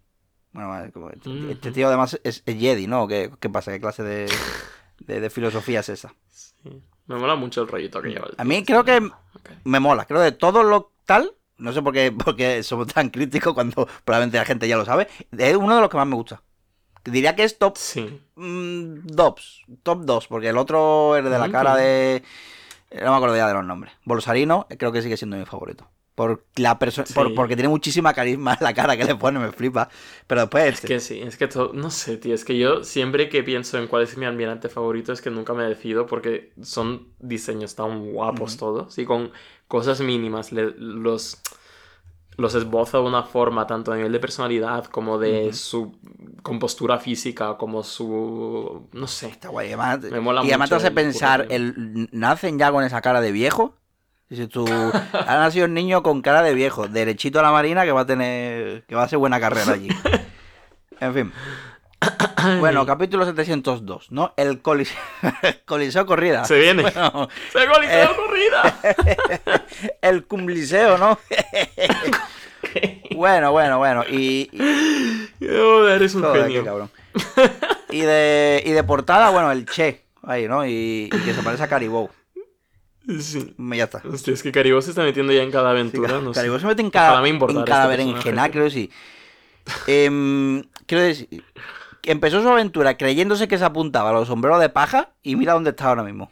Bueno, como este, este tío además es, es Jedi, ¿no? ¿Qué, qué pasa? ¿Qué clase de, [laughs] de, de filosofía es esa? Sí. Me mola mucho el rollito que lleva el A tío, mí sí. creo que me mola. Creo de todo lo tal, no sé por qué, [laughs] por qué somos tan críticos cuando probablemente la gente ya lo sabe, es uno de los que más me gusta. Diría que es top Sí. mm, dos, top 2, porque el otro, el de la cara de... No me acuerdo ya de los nombres. Bolsarino, creo que sigue siendo mi favorito. Por la perso- Sí. por- porque tiene muchísima carisma la cara que le pone, me flipa. Pero después Es este. que sí, es que todo, no sé, tío, es que yo siempre que pienso en cuál es mi almirante favorito es que nunca me decido porque son diseños tan guapos Ujú. todos y con cosas mínimas le- los, los esboza de una forma tanto a nivel de personalidad como de su compostura física como su, no sé, Está guay. Además, Me mola y además te hace pensar, el, ¿nacen ya con esa cara de viejo? Si tú ha nacido un niño con cara de viejo, derechito a la marina que va a tener, que va a hacer buena carrera allí. [laughs] En fin. [coughs] Bueno, capítulo 702, ¿no? El colis- [laughs] coliseo corrida. se viene, Bueno, [laughs] se coliseo Eh. corrida. [laughs] el cumliseo, ¿no? bueno, bueno, bueno. Y, y- Joder, eres un Joder, genio. qué cabrón. Y de, y de portada, bueno, el Che. Ahí, ¿no? Y, y que se parece a Caribou. Sí. Ya está. Hostia, es que Caribou se está metiendo ya en cada Sí, aventura, Car- no sé. Caribou se mete en cada, me en cada este berenjena, que sí. Em, quiero decir, empezó su aventura creyéndose que se apuntaba a los sombreros de paja y mira dónde está ahora mismo.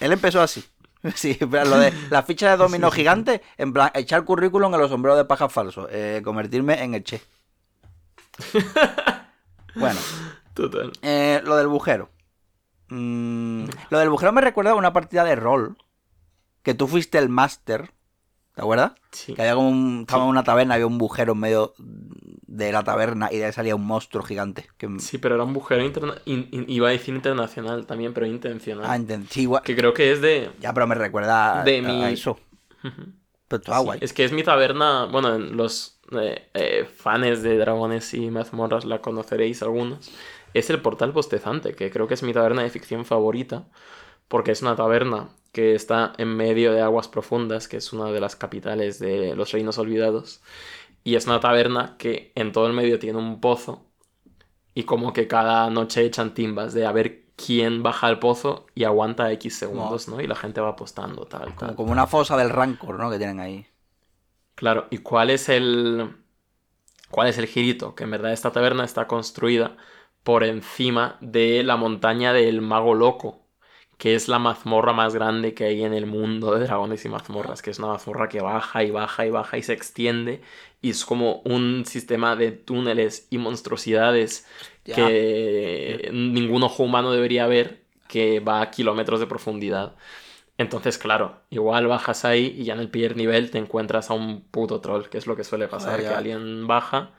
Él empezó así. [laughs] Sí, lo de la ficha de dominó gigante, en plan, echar currículum en los sombreros de paja falsos, eh, convertirme en el che. [laughs] Bueno, Total. eh, lo del bujero. Mm, lo del bujero me recuerda a una partida de rol. Que tú fuiste el máster. ¿Te acuerdas? Sí. Que había como un. Estaba en una taberna, había un bujero en medio de la taberna y de ahí salía un monstruo gigante. Que, Sí, pero era un bujero interna- in- in- iba a decir internacional también, pero intencional. ah, sí, igual- Que creo que es de... Ya, pero me recuerda De a- mi- a eso. Pero todo Sí, guay. Es que es mi taberna, bueno, en los eh, eh, fans de dragones y mazmorras la conoceréis algunos. Es el portal bostezante, que creo que es mi taberna de ficción favorita, porque es una taberna que está en medio de aguas profundas, que es una de las capitales de los reinos olvidados. Y es una taberna que en todo el medio tiene un pozo y como que cada noche echan timbas de a ver quién baja al pozo y aguanta X segundos, ¿no? Y la gente va apostando, tal, tal. Como, como una fosa del rancor, ¿no? Que tienen ahí. Claro, ¿y cuál es el. cuál es el girito? Que en verdad esta taberna está construida por encima de la montaña del Mago Loco, que es la mazmorra más grande que hay en el mundo de dragones y mazmorras, que es una mazmorra que baja y baja y baja y se extiende, y es como un sistema de túneles y monstruosidades que ningún ojo humano debería ver, que va a kilómetros de profundidad. Entonces, claro, igual bajas ahí y ya en el primer nivel te encuentras a un puto troll, que es lo que suele pasar, que alguien baja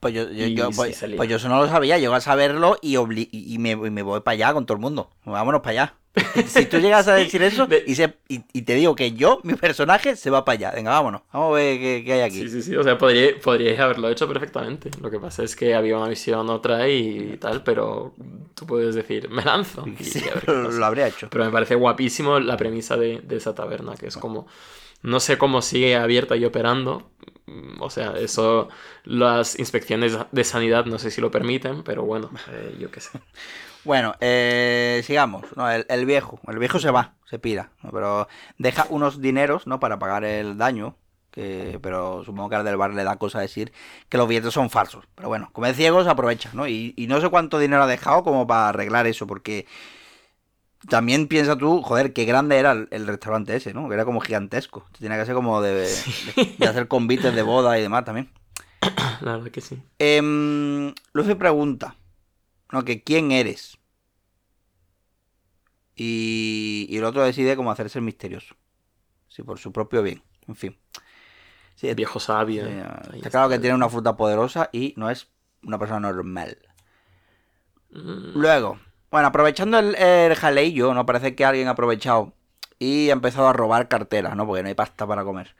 Pues yo, yo, yo- pues, pues yo eso no lo sabía, llego a saberlo y, obli- y, me, y me voy para allá con todo el mundo. Vámonos para allá. Si tú llegas a decir eso [laughs] De- y, se- y, te digo que yo, mi personaje, se va para allá. Venga, vámonos. Vamos a ver qué, qué hay aquí. Sí, sí, sí, o sea, podría, podríais haberlo hecho perfectamente. Lo que pasa es que había una visión otra y tal, pero tú puedes decir, me lanzo. Sí, lo habría hecho. Pero me parece guapísimo la premisa de, de esa taberna, que es como, no sé cómo sigue abierta y operando. Mm, O sea, eso, las inspecciones de sanidad no sé si lo permiten, pero bueno, eh, yo qué sé. [laughs] Bueno, eh, sigamos. No, el, el viejo. El viejo se va, se pira. Pero deja unos dineros, ¿no? Para pagar el daño. Que, pero supongo que al del bar le da cosa decir que los billetes son falsos. Pero bueno, como es ciego, se aprovecha, ¿no? Y, y no sé cuánto dinero ha dejado como para arreglar eso, porque también piensa tú, joder, qué grande era el, el restaurante ese, ¿no? Que era como gigantesco. Tenía que ser como de, de- de hacer convites de boda y demás también. [coughs] La verdad que sí. Luffy pregunta, ¿no? Que quién eres. Y, y el otro decide cómo hacerse el misterioso. Sí, por su propio bien. En fin. Sí, El viejo sabio. sí, ahí está claro que tiene una fruta poderosa y no es una persona normal. Mm, Luego, bueno, aprovechando el, el jaleillo, ¿no? Parece que alguien ha aprovechado y ha empezado a robar carteras, ¿no? Porque no hay pasta para comer.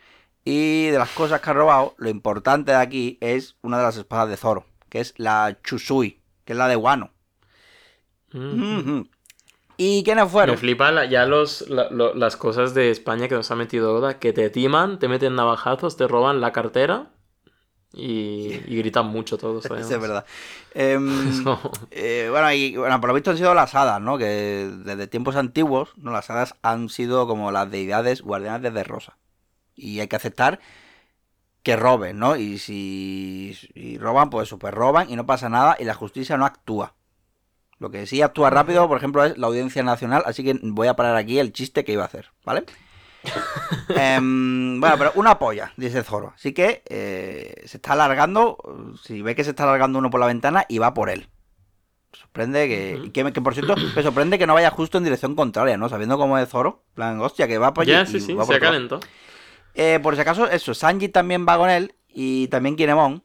Y de las cosas que ha robado, lo importante de aquí es una de las espadas de Zoro, que es la Chusui, que es la de Wano. mm. Ujú. ¿Y quiénes fueron? Me flipa la- ya los, la- lo- las cosas de España que nos ha metido Oda, que te timan, te meten navajazos, te roban la cartera y, y gritan mucho todos. [laughs] Además. es verdad. Em, [laughs] eh, bueno, y bueno, por lo visto han sido las hadas, ¿no? Que desde tiempos antiguos, ¿no? Las hadas han sido como las deidades guardianas de Rosa. Y hay que aceptar que roben, ¿no? Y si y roban, pues eso, pues roban y no pasa nada y la justicia no actúa. Lo que sí actúa rápido, por ejemplo, es la Audiencia Nacional, así que voy a parar aquí el chiste que iba a hacer, ¿vale? [laughs] Em, bueno, pero una polla, dice Zoro. Así que eh, se está alargando, si ve que se está alargando uno por la ventana y va por él. Sorprende que, que, que, por cierto, me sorprende que no vaya justo en dirección contraria, ¿no? Sabiendo cómo es Zoro. En plan, hostia, que va por allí ya, y sí, sí, va por se calentado. Eh, por si acaso, eso, Sanji también va con él y también Kinemon.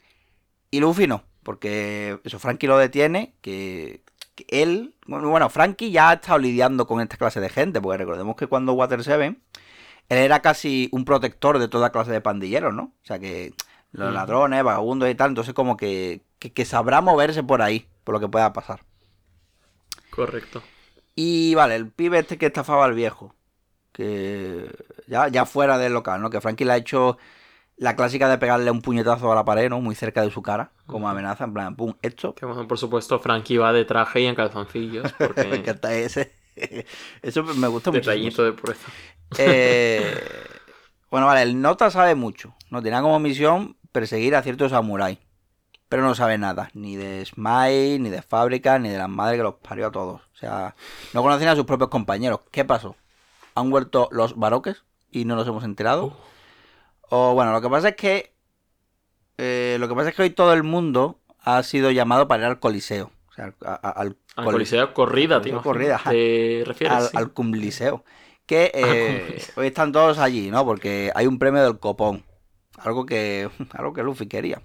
Y Luffy no, porque eso, Frankie lo detiene, que, que él, bueno, bueno, Frankie ya ha estado lidiando con esta clase de gente, porque recordemos que cuando Water Seven, él era casi un protector de toda clase de pandilleros, ¿no? O sea que los ladrones, vagabundos y tal, entonces como que, que, que sabrá moverse por ahí, por lo que pueda pasar. Correcto. Y vale, el pibe este que estafaba al viejo. Que ya, ya fuera del local, ¿no? Que Frankie le ha hecho la clásica de pegarle un puñetazo a la pared, ¿no? Muy cerca de su cara, como amenaza, en plan, pum, esto. Que bueno, por supuesto, Frankie va de traje y en calzoncillos, [laughs] porque encanta ese. [laughs] Eso me gusta mucho. detallito de pureza. Eh, [laughs] bueno, vale, el Nota sabe mucho. No tenía como misión perseguir a ciertos samuráis. Pero no sabe nada, ni de Smile, ni de fábrica, ni de las madres que los parió a todos. O sea, no conocían a sus propios compañeros. ¿Qué pasó? ¿Han vuelto los baroques y no nos hemos enterado? Uh, O bueno, lo que pasa es que. eh, lo que pasa es que hoy todo el mundo ha sido llamado para ir al Coliseo. Sea, al, Coliseo corrida, tío. corrida. ¿Te refieres? al, Sí. al Cumliseo. Que eh, hoy están todos allí, ¿no? Porque hay un premio del copón. Algo que, [laughs] algo que Luffy quería.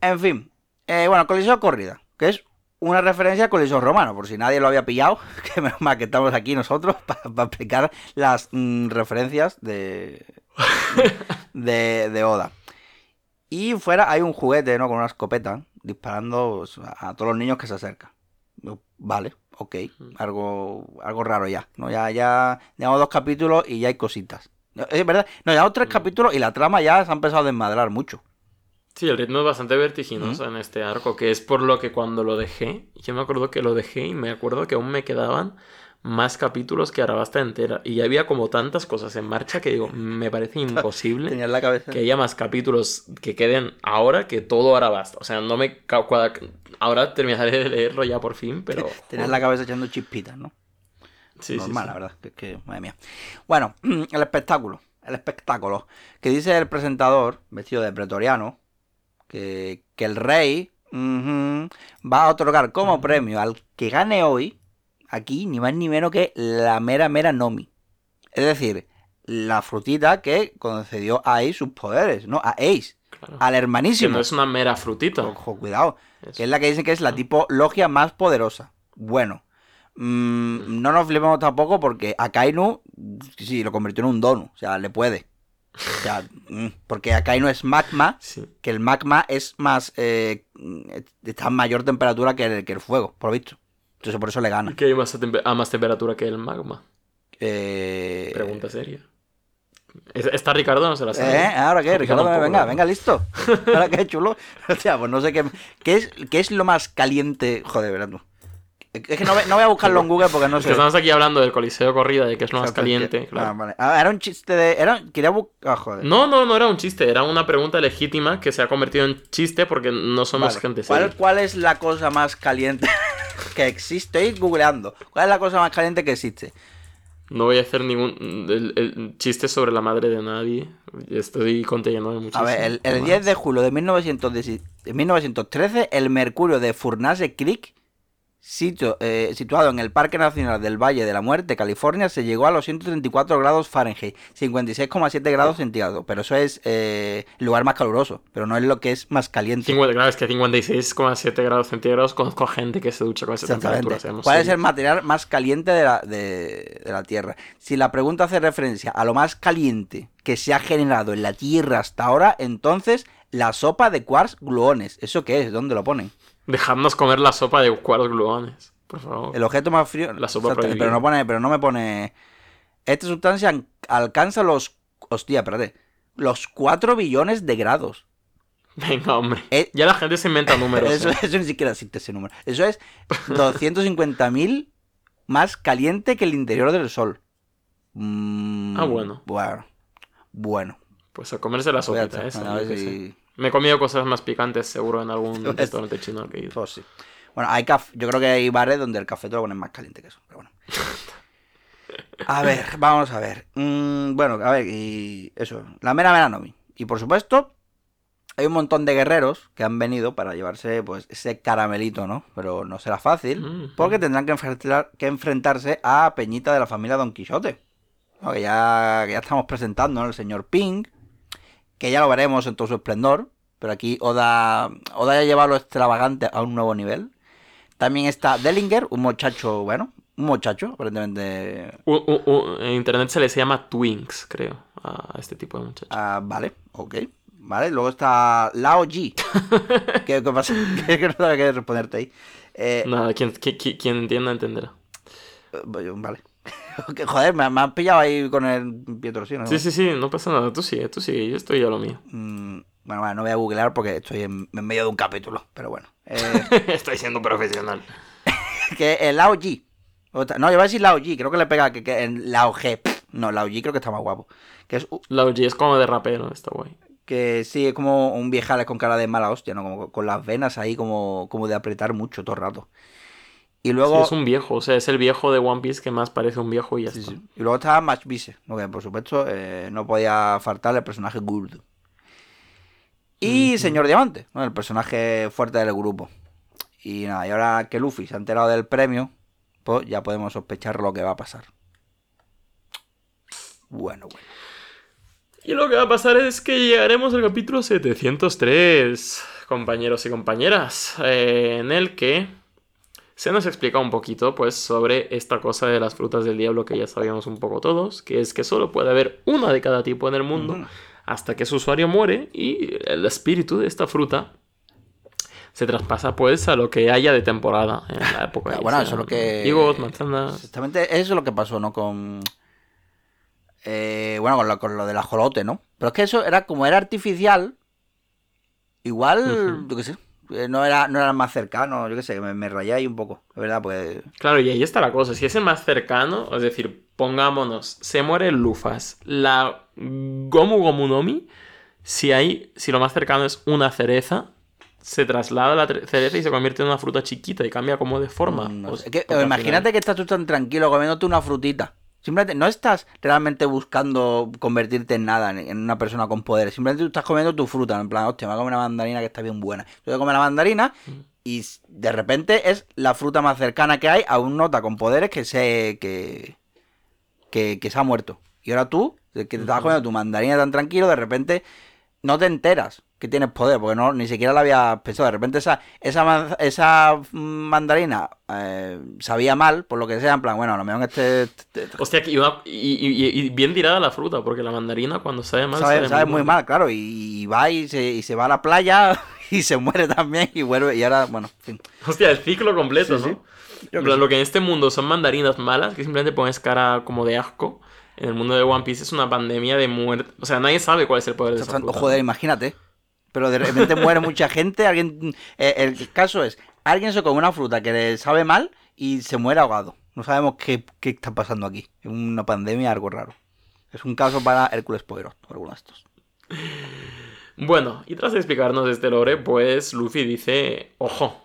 En fin. eh, bueno, Coliseo Corrida. Que es una referencia al Coliseo Romano. Por si nadie lo había pillado. [laughs] Que menos mal que estamos aquí nosotros [laughs] para explicar las mm, referencias de, de, de Oda. Y fuera hay un juguete, ¿no? Con una escopeta disparando a, todos los niños que se acercan. Yo, Vale, ok. Algo, algo raro ya. ¿no? Ya, ya llevamos dos capítulos y ya hay cositas. Es verdad, no, llevamos tres capítulos y la trama ya se ha empezado a desmadrar mucho. Sí, el ritmo es bastante vertiginoso en este arco, que es por lo que cuando lo dejé, yo me acuerdo que lo dejé y me acuerdo que aún me quedaban más capítulos que Arabasta entera. Y había como tantas cosas en marcha que digo, me parece [laughs] imposible Tenía en la cabeza. que haya más capítulos que queden ahora que todo Arabasta. O sea, no me... Ahora terminaré de leerlo ya por fin, pero... Tenías en la cabeza echando chispitas, ¿no? Sí, Normal, sí. la verdad. Que, que, madre mía. Bueno, [clears throat] el espectáculo. El espectáculo. Que dice el presentador, vestido de pretoriano, que, que el rey va a otorgar como premio al que gane hoy, aquí, ni más ni menos que la mera mera Nomi. Es decir, la frutita que concedió a Ace sus poderes, ¿no? A Ace. Claro. al Que hermanísimo. no es una mera frutita. Ojo, cuidado. Eso. Que es la que dicen que es la tipo logia más poderosa. Bueno. mm, no nos flipemos tampoco porque Akainu sí lo convirtió en un dono. O sea, le puede. O sea, [laughs] mm, porque Akainu es magma. Sí. Que el magma es más. Eh, está a mayor temperatura que el, que el fuego, por lo visto. Entonces por eso le gana. Que hay más a, más temperatura que el magma. Eh, Pregunta seria. Es- Está Ricardo, no se la sabe. ¿Eh? ¿Ahora qué? Ricardo, venga, ¿no? venga, listo. [laughs] Ahora qué chulo. O sea, pues no sé qué. ¿Qué es, qué es lo más caliente? Joder, verás tú. Es que no, no voy a buscarlo en Google porque no Es sé. que estamos aquí hablando del Coliseo Corrida, de que es lo más caliente. Ah, Claro. vale. Ah, era un chiste de. Era... Quería buscar. Ah, joder. No, no, no era un chiste, era una pregunta legítima que se ha convertido en chiste porque no somos Vale. gente ¿Cuál, seria. cuál es la cosa más caliente que existe? Estoy googleando. ¿Cuál es la cosa más caliente que existe? No voy a hacer ningún el- el chiste sobre la madre de nadie. Estoy conteniendo muchísimo. A ver, el, el 10 de julio de 1910 de 1913, el mercurio de Furnace Creek, sitio, eh, situado en el Parque Nacional del Valle de la Muerte, California, se llegó a los 134 grados Fahrenheit, 56,7 grados centígrados. Pero eso es eh, el lugar más caluroso, pero no es lo que es más caliente. 50, claro, es que 56,7 grados centígrados conozco a gente que se ducha con esa temperatura. seamos ¿Cuál es el material más caliente de la, de- de la Tierra? Si la pregunta hace referencia a lo más caliente que se ha generado en la Tierra hasta ahora, entonces la sopa de quarks gluones. ¿Eso qué es? ¿Dónde lo ponen? Dejadnos comer la sopa de cuaros gluones, por favor. El objeto más frío. La sopa prohibida. pero no pone, pero no me pone. Esta sustancia an- alcanza los. Hostia, espérate. Los 4 billones de grados. Venga, hombre. Eh, Ya la gente se inventa [laughs] números. Eso, ¿eh? eso ni siquiera existe ese número. Eso es 250.000 más caliente que el interior del Sol. Mm, Ah, bueno. Bueno. Bueno. Pues a comerse la sopita esa. bueno, Me he comido cosas más picantes seguro en algún [laughs] Pues- restaurante chino que he ido. pues sí. Bueno, hay caf- yo creo que hay bares donde el café te lo ponen más caliente que eso, pero bueno. [laughs] A ver, vamos a ver. Mm, bueno, a ver, y eso, la mera mera Nomi. Y por supuesto, hay un montón de guerreros que han venido para llevarse pues ese caramelito, ¿no? Pero no será fácil, Mm. porque tendrán que, enfrentar- que enfrentarse a Peñita de la familia Don Quijote. ¿no? Que, ya, que ya estamos presentando, ¿no? El señor Ping, que ya lo veremos en todo su esplendor. Pero aquí Oda, Oda ya lleva lo extravagante a un nuevo nivel. También está Dellinger, un muchacho, bueno, un muchacho, aparentemente. En internet se les llama twinks, creo, a este tipo de muchachos. ah, vale, ok. Vale, luego está Lao Ji. [laughs] ¿Qué, qué pasa? [laughs] que no sabe qué responderte ahí. Eh, Nada, quien, qui- qui- quien entienda entenderá. eh, Vale. [laughs] Que, Joder, me, me has pillado ahí con el pie torcido, ¿no? Sí, sí, sí, no pasa nada. Tú sigue, tú sigue, yo estoy a lo mío. Mm, bueno, no voy a googlear porque estoy en, en medio de un capítulo, pero bueno. Eh, [laughs] estoy siendo profesional. [laughs] que el. Otra- No, yo voy a decir Lao Ji, creo que le pega que, que en Lao G. No, Lao Ji creo que está más guapo. Que es La OG es como de rapero, está guay. que sí, es como un viejales con cara de mala hostia, ¿no? Como con las venas ahí como, como de apretar mucho todo el rato. Y Sí, luego. es un viejo, o sea, es el viejo de One Piece que más parece un viejo y ya sí, está. sí. Y luego está Match Vise, ¿no? que por supuesto eh, no podía faltar el personaje Gurdu. Y Señor Diamante, ¿no? el personaje fuerte del grupo. Y nada, y ahora que Luffy se ha enterado del premio, pues ya podemos sospechar lo que va a pasar. Bueno, bueno. Y lo que va a pasar es que llegaremos al capítulo 703, compañeros y compañeras, eh, en el que se nos explica un poquito, pues, sobre esta cosa de las frutas del diablo que ya sabíamos un poco todos, que es que solo puede haber una de cada tipo en el mundo hasta que su usuario muere y el espíritu de esta fruta se traspasa, pues, a lo que haya de temporada en la [laughs] época. Ah, bueno, eso es lo que- Higos, manzanas... Exactamente, eso es lo que pasó, ¿no? Con. eh, bueno, con lo, con lo del ajolote, ¿no? Pero es que eso era como era artificial. Igual, yo qué sé. Eh, No era, no era el más cercano, yo qué sé, me, me rayé ahí un poco. De verdad, pues. Claro, y ahí está la cosa. Si es el más cercano, es decir, pongámonos, se muere Lufas, la Gomu Gomu no Mi, si hay, si lo más cercano es una cereza, se traslada la cereza y se convierte en una fruta chiquita y cambia como de forma. no Pues, sé, que- imagínate final- que estás tú tan tranquilo comiéndote una frutita. Simplemente no estás realmente buscando convertirte en nada, en- una persona con poder. Simplemente tú estás comiendo tu fruta. En plan, hostia, me voy a comer una mandarina que está bien buena. Tú te comes la mandarina y de repente es la fruta más cercana que hay a un nota con poderes que se, que, que, que se ha muerto. Y ahora tú, que te estabas comiendo tu mandarina tan tranquilo, de repente no te enteras que tienes poder, porque no, ni siquiera la había pensado. De repente esa, esa, esa mandarina eh, sabía mal, por lo que sea, en plan, bueno, a lo mejor este, este- Hostia, que- y, una- y- y- y bien tirada la fruta, porque la mandarina cuando sabe mal sabe, sabe muy mal, claro, y, y va y se, y se va a la playa [laughs] y se muere también y vuelve, y ahora, bueno, en fin. Hostia, el ciclo completo, Sí, ¿no? sí. Yo que sí. Lo que en este mundo son mandarinas malas, que simplemente pones cara como de asco. En el mundo de One Piece es una pandemia de muerte. O sea, nadie sabe cuál es el poder de esa fruta. Joder, imagínate. Pero de repente muere mucha gente, alguien... eh, el caso es, alguien se come una fruta que le sabe mal y se muere ahogado. No sabemos qué, qué está pasando aquí. Es una pandemia, algo raro. Es un caso para Hércules Poirot, o alguno de estos. Bueno, y tras explicarnos este lore, pues Luffy dice, ojo,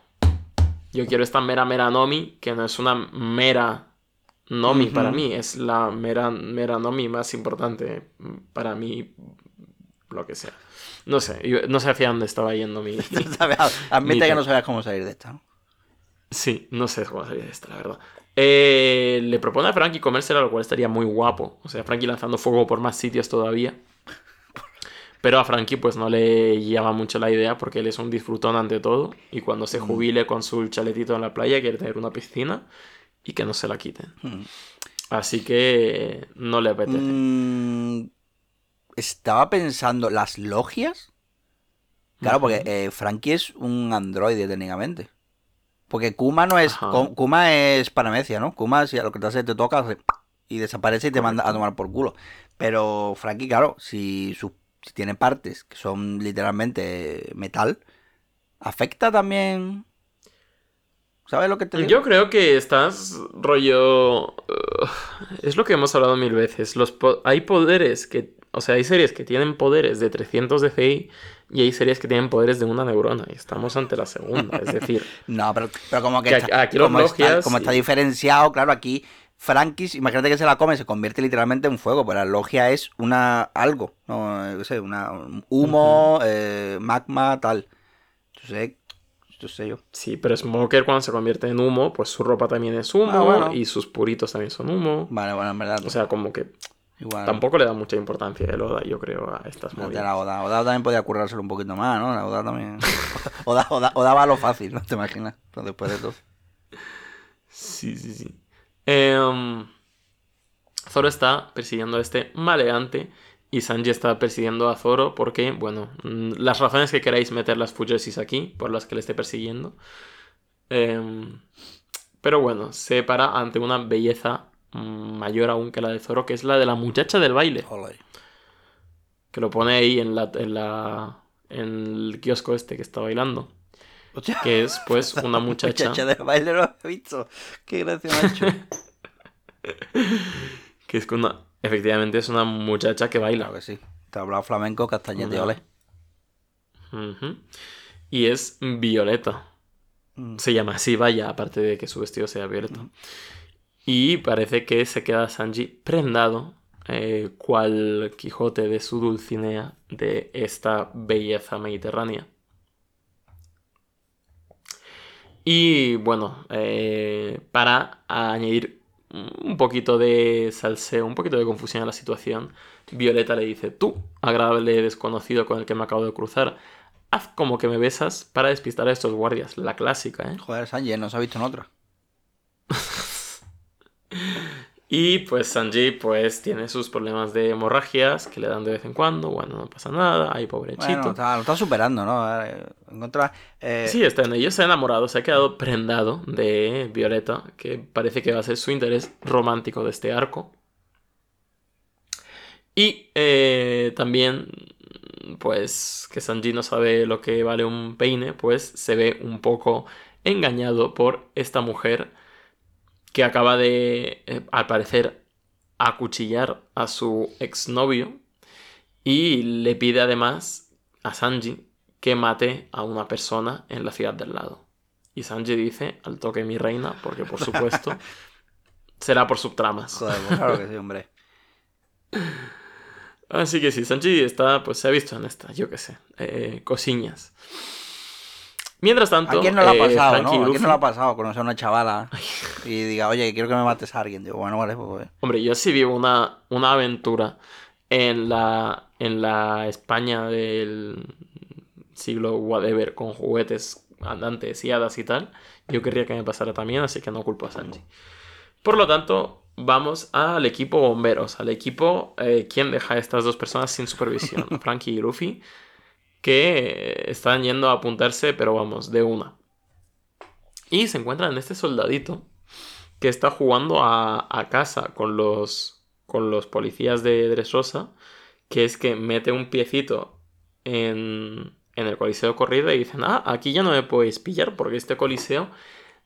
yo quiero esta mera mera Nomi, que no es una mera Nomi para mí, es la mera mera Nomi más importante para mí, lo que sea. No sé, yo no sé hacia dónde estaba yendo mi... [laughs] Admite que no sabías cómo salir de esta, ¿no? Sí, no sé cómo salir de esta, la verdad. Eh, le propone a Frankie comérsela, lo cual estaría muy guapo. O sea, Frankie lanzando fuego por más sitios todavía. Pero a Frankie pues no le llama mucho la idea porque él es un disfrutón ante todo. Y cuando se jubile con su chaletito en la playa quiere tener una piscina y que no se la quiten. Mm. Así que no le apetece. Mm, estaba pensando, ¿las logias? Claro, porque eh, Frankie es un androide técnicamente. Porque Kuma no es. Ajá. Kuma es paramecia, ¿no? Kuma, si a lo que te hace te toca y desaparece y te manda a tomar por culo. Pero Frankie, claro, si, su- si tiene partes que son literalmente metal, afecta también. ¿Sabes lo que te digo? Yo creo que estás rollo... uh, es lo que hemos hablado mil veces. Los po- hay poderes que... O sea, hay series que tienen poderes de 300 de CI y hay series que tienen poderes de una neurona. Y estamos ante la segunda. Es decir, [laughs] No, pero, pero como que, Que está, aquí los como, está, logias como está diferenciado, claro, aquí Frankie, imagínate que se la come, se convierte literalmente en fuego, pero la logia es una algo, no Yo sé, una un humo, eh, magma, tal. Entonces, yo sé yo. sí, pero Smoker cuando se convierte en humo, pues su ropa también es humo Ah, bueno. y sus puritos también son humo. Vale, bueno, en verdad. O sea, como que igual. tampoco le da mucha importancia el Oda, yo creo, a estas movidas. la Oda. Oda también podía currárselo un poquito más, ¿no? La Oda también. [laughs] Oda, Oda, Oda va a lo fácil, ¿no? ¿Te imaginas? Después de todo. Sí, sí, sí. Em, Zoro está persiguiendo a este maleante y Sanji está persiguiendo a Zoro porque, bueno, mm, las razones que queráis meter las Fujoshis aquí, por las que le esté persiguiendo. Em, pero bueno, se para ante una belleza mayor aún que la de Zoro, que es la de la muchacha del baile, que lo pone ahí en la, en la en el kiosco este que está bailando, que es pues [laughs] una muchacha muchacha de baile lo he visto. Qué gracia, macho. [laughs] que es una efectivamente es una muchacha que baila. Claro que sí. Te ha hablado flamenco, castañete, ole. Ujú. Y es violeta. Mm. Se llama así, vaya, aparte de que su vestido sea violeta. Y parece que se queda Sanji prendado, eh, cual Quijote de su Dulcinea, de esta belleza mediterránea. Y bueno, eh, para añadir un poquito de salseo, un poquito de confusión a la situación, Violeta le dice, tú, agradable desconocido con el que me acabo de cruzar, haz como que me besas para despistar a estos guardias. La clásica, ¿eh? Joder, Sanji, no se ha visto en otra. Y pues Sanji pues tiene sus problemas de hemorragias que le dan de vez en cuando. Bueno, no pasa nada, ay pobrechito. Bueno, está- lo está superando, ¿no? Encontrar. eh, Sí, está en ello, se ha enamorado, se ha quedado prendado de Violeta, que parece que va a ser su interés romántico de este arco. Y eh, también, pues, que Sanji no sabe lo que vale un peine, pues se ve un poco engañado por esta mujer que acaba de, eh, al parecer, acuchillar a su exnovio y le pide además a Sanji que mate a una persona en la ciudad del lado. Y Sanji dice, al toque mi reina, porque por supuesto [laughs] será por subtramas. Joder, pues claro que sí, hombre. Así que sí, Sanji está, pues se ha visto en esta, yo qué sé, eh, cosiñas. Mientras tanto, ¿A quién no le ha eh, pasado, no? ¿A quién no le ha pasado conocer a una chavala [laughs] y diga, oye, quiero que me mates a alguien? Digo, bueno, vale, pues. Hombre, yo sí vivo una, una aventura en la, en la España del, siglo whatever con juguetes andantes y hadas y tal, yo querría que me pasara también, así que no culpo a Sanji. Por lo tanto, vamos al equipo bomberos, al equipo eh, quien deja a estas dos personas sin supervisión, [laughs] Frankie y Luffy, que están yendo a apuntarse, pero vamos, de una. Y se encuentran en este soldadito que está jugando a, a casa con los, con los policías de Dressrosa, que es que mete un piecito en, en el coliseo corrido y dicen, ah, aquí ya no me podéis pillar porque este coliseo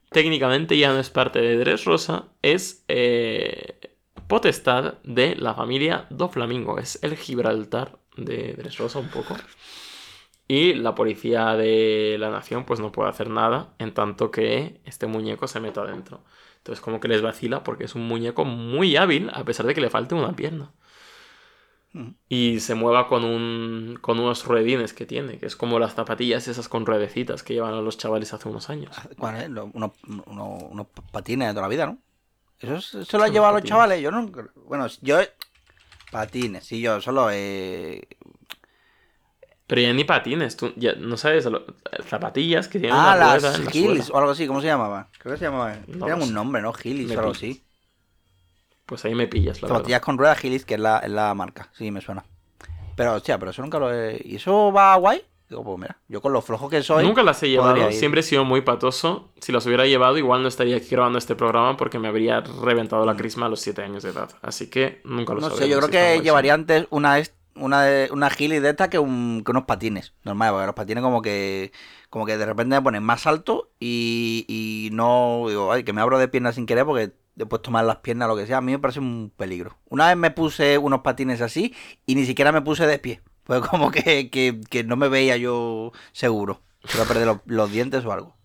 técnicamente ya no es parte de Dressrosa, es eh, potestad de la familia Do Flamingo, es el Gibraltar de Dressrosa un poco. Y la policía de la nación pues no puede hacer nada en tanto que este muñeco se meta adentro. Entonces como que les vacila porque es un muñeco muy hábil a pesar de que le falte una pierna. Mm. Y se mueva con, un, con unos ruedines que tiene, que es como las zapatillas esas con ruedecitas que llevan a los chavales hace unos años. ¿Cuál es? Lo- unos, patines de toda la vida, ¿no? Eso, es- eso lo han llevado a los chavales. Yo no. Bueno, yo. Patines, sí, yo solo. Eh... Pero ya ni patines, tú ya no sabes, zapatillas que tienen Ah, una rueda las en la Hills suela. o algo así, ¿cómo se llamaba? Creo que se llamaba. No Tenían un nombre, ¿no? Hills Me o algo así. Pues ahí me pillas, la verdad. Zapatillas con ruedas Hills, que es la, es la marca. Sí, me suena. Pero, hostia, pero eso nunca lo he. ¿Y eso va guay? Digo, pues mira, yo con lo flojo que soy. Nunca las he llevado, siempre he sido muy patoso. Si las hubiera llevado, igual no estaría aquí grabando este programa porque me habría reventado la crisma a los 7 años de edad. Así que nunca lo Mm. No sé, yo creo que llevaría antes una, una, de- una de esta que, un- que unos patines. Normal, porque los patines como que como que de repente me ponen más alto y, y no digo, ay, que me abro de piernas sin querer porque he puesto mal las piernas, lo que sea. A mí me parece un peligro. Una vez me puse unos patines así y ni siquiera me puse de pie. Pues como que, que, que no me veía yo seguro. Se iba a perder los dientes o algo.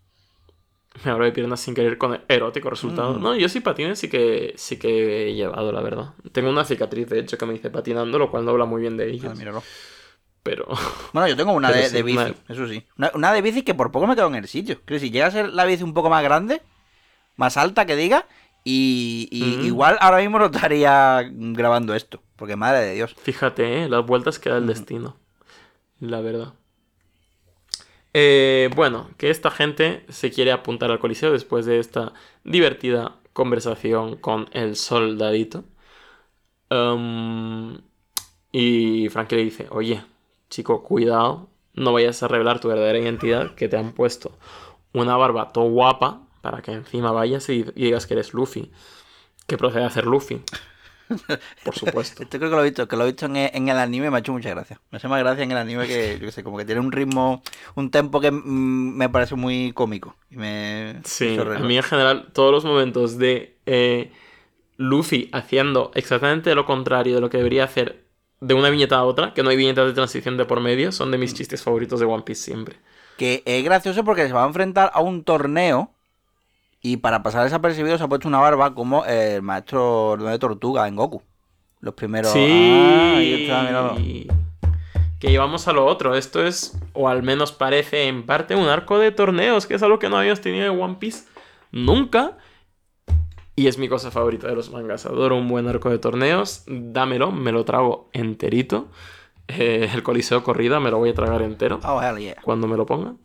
[laughs] Me abro de piernas sin querer con erótico resultado. Mm. No, yo sí patines sí que, sí que he llevado, la verdad. Tengo una cicatriz, de hecho, que me hice patinando, lo cual no habla muy bien de ellos. Ah, míralo. Pero [laughs] Bueno, yo tengo una [laughs] de, sí, de bici, una- eso sí. Una, una de bici que por poco me quedo en el sitio. Creo que si llega a ser la bici un poco más grande, más alta que diga, y, y Mm. igual ahora mismo no estaría grabando esto. Porque madre de Dios. fíjate, ¿eh? las vueltas que da el destino. La verdad. Eh, bueno, que esta gente se quiere apuntar al coliseo después de esta divertida conversación con el soldadito. Um, y Frankie le dice, oye, chico, cuidado, no vayas a revelar tu verdadera identidad, que te han puesto una barba todo guapa para que encima vayas y, digas que eres Luffy. Que procede a hacer Luffy. [laughs] Por supuesto. Esto creo que lo he visto, que lo he visto en, en el anime me ha hecho mucha gracia. Me hace más gracia en el anime que, yo qué sé, como que tiene un ritmo, un tempo que mm, me parece muy cómico. Y me, Sí, a mí en general todos los momentos de eh, Luffy haciendo exactamente lo contrario de lo que debería hacer de una viñeta a otra, que no hay viñetas de transición de por medio, son de mis chistes favoritos de One Piece siempre. Que es gracioso porque se va a enfrentar a un torneo y para pasar desapercibido se ha puesto una barba como el maestro de Tortuga en Goku. Los primeros. Sí, Ah, ahí está, que llevamos a lo otro. Esto es, o al menos parece en parte, un arco de torneos, que es algo que no habíamos tenido en One Piece nunca. Y es mi cosa favorita de los mangas. Adoro un buen arco de torneos. Dámelo, me lo trago enterito. Eh, el Coliseo Corrida me lo voy a tragar entero Oh, hell yeah. cuando me lo pongan.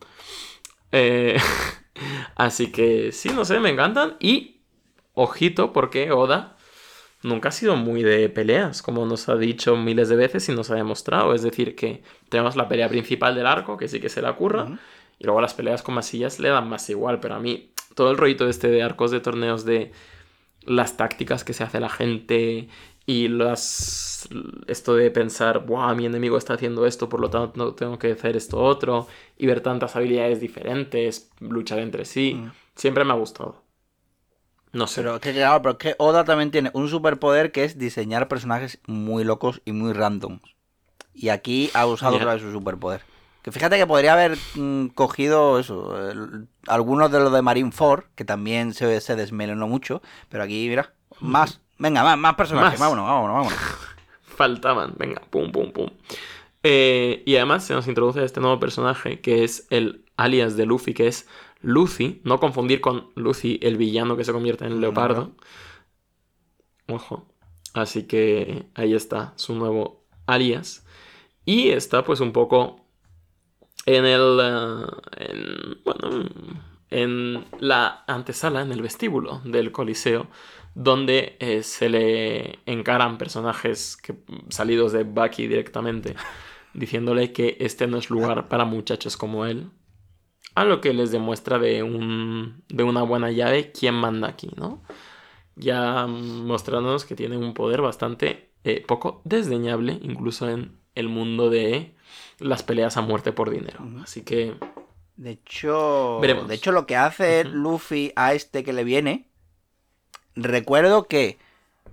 Eh, [laughs] así que sí, no sé, me encantan. Y ojito, porque Oda nunca ha sido muy de peleas, como nos ha dicho miles de veces y nos ha demostrado. Es decir, que tenemos la pelea principal del arco, que sí que se la curra, y luego las peleas con masillas le dan más igual. Pero a mí, todo el rollito este de arcos de torneos de las tácticas que se hace la gente y las esto de pensar, Buah, mi enemigo está haciendo esto, por lo tanto no tengo que hacer esto otro, y ver tantas habilidades diferentes, luchar entre sí, Mm. siempre me ha gustado. No sé. Pero que, claro, pero es que Oda también tiene un superpoder que es diseñar personajes muy locos y muy randoms. Y aquí ha usado otra vez su superpoder. Que fíjate que podría haber mm, cogido eso, el- algunos de los de Marineford, que también se, se desmelenó mucho, pero aquí, mira, más, venga, más, más personajes, Más. vámonos, vámonos, vámonos. Faltaban. Venga, pum, pum, pum. Eh, y además se nos introduce este nuevo personaje que es el alias de Luffy, que es Lucy. No confundir con Lucy, el villano que se convierte en leopardo. Ojo. Así que ahí está su nuevo alias. Y está pues un poco en el. eh, en, bueno, en la antesala, en el vestíbulo del Coliseo, donde eh, se le encaran personajes que, salidos de Bucky directamente, [laughs] diciéndole que este no es lugar para muchachos como él. A lo que les demuestra de, un, de una buena llave quién manda aquí, ¿no? Ya mostrándonos que tiene un poder bastante eh, poco desdeñable, incluso en el mundo de las peleas a muerte por dinero. Así que De hecho, Veremos. de hecho lo que hace. Luffy a este que le viene, recuerdo que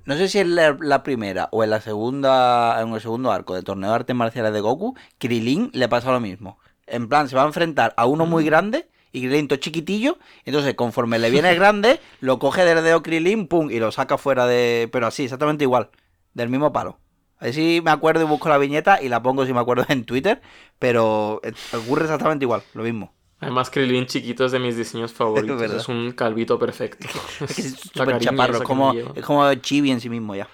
no sé si es la, la primera o en la segunda, en el segundo arco de torneo de artes marciales de Goku, Krilin le pasa lo mismo. En plan, se va a enfrentar a uno muy Mm. grande y Krilin todo chiquitillo, entonces conforme le viene el grande, lo coge del dedo Krilin, pum, y lo saca fuera de... Pero así, exactamente igual, del mismo palo. A ver si me acuerdo y busco la viñeta y la pongo si me acuerdo en Twitter, pero ocurre exactamente igual, lo mismo. Además Krillin chiquito es de mis diseños [laughs] favoritos. verdad. es un calvito perfecto. Es que es [laughs] La súper chaparro, como, es como Chibi en sí mismo ya.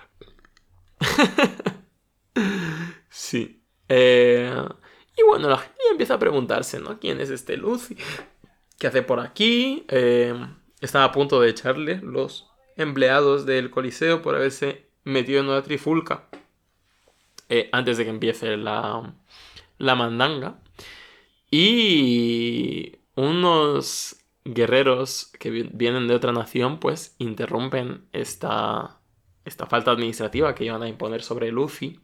[laughs] Sí. Eh, y bueno, la gente empieza a preguntarse, ¿no? ¿Quién es este Luffy? ¿Qué hace por aquí? Eh, están a punto de echarle los empleados del Coliseo por haberse metido en una trifulca eh, antes de que empiece la, la mandanga. Y unos guerreros que vi- vienen de otra nación, pues interrumpen esta, esta falta administrativa que iban a imponer sobre Luffy.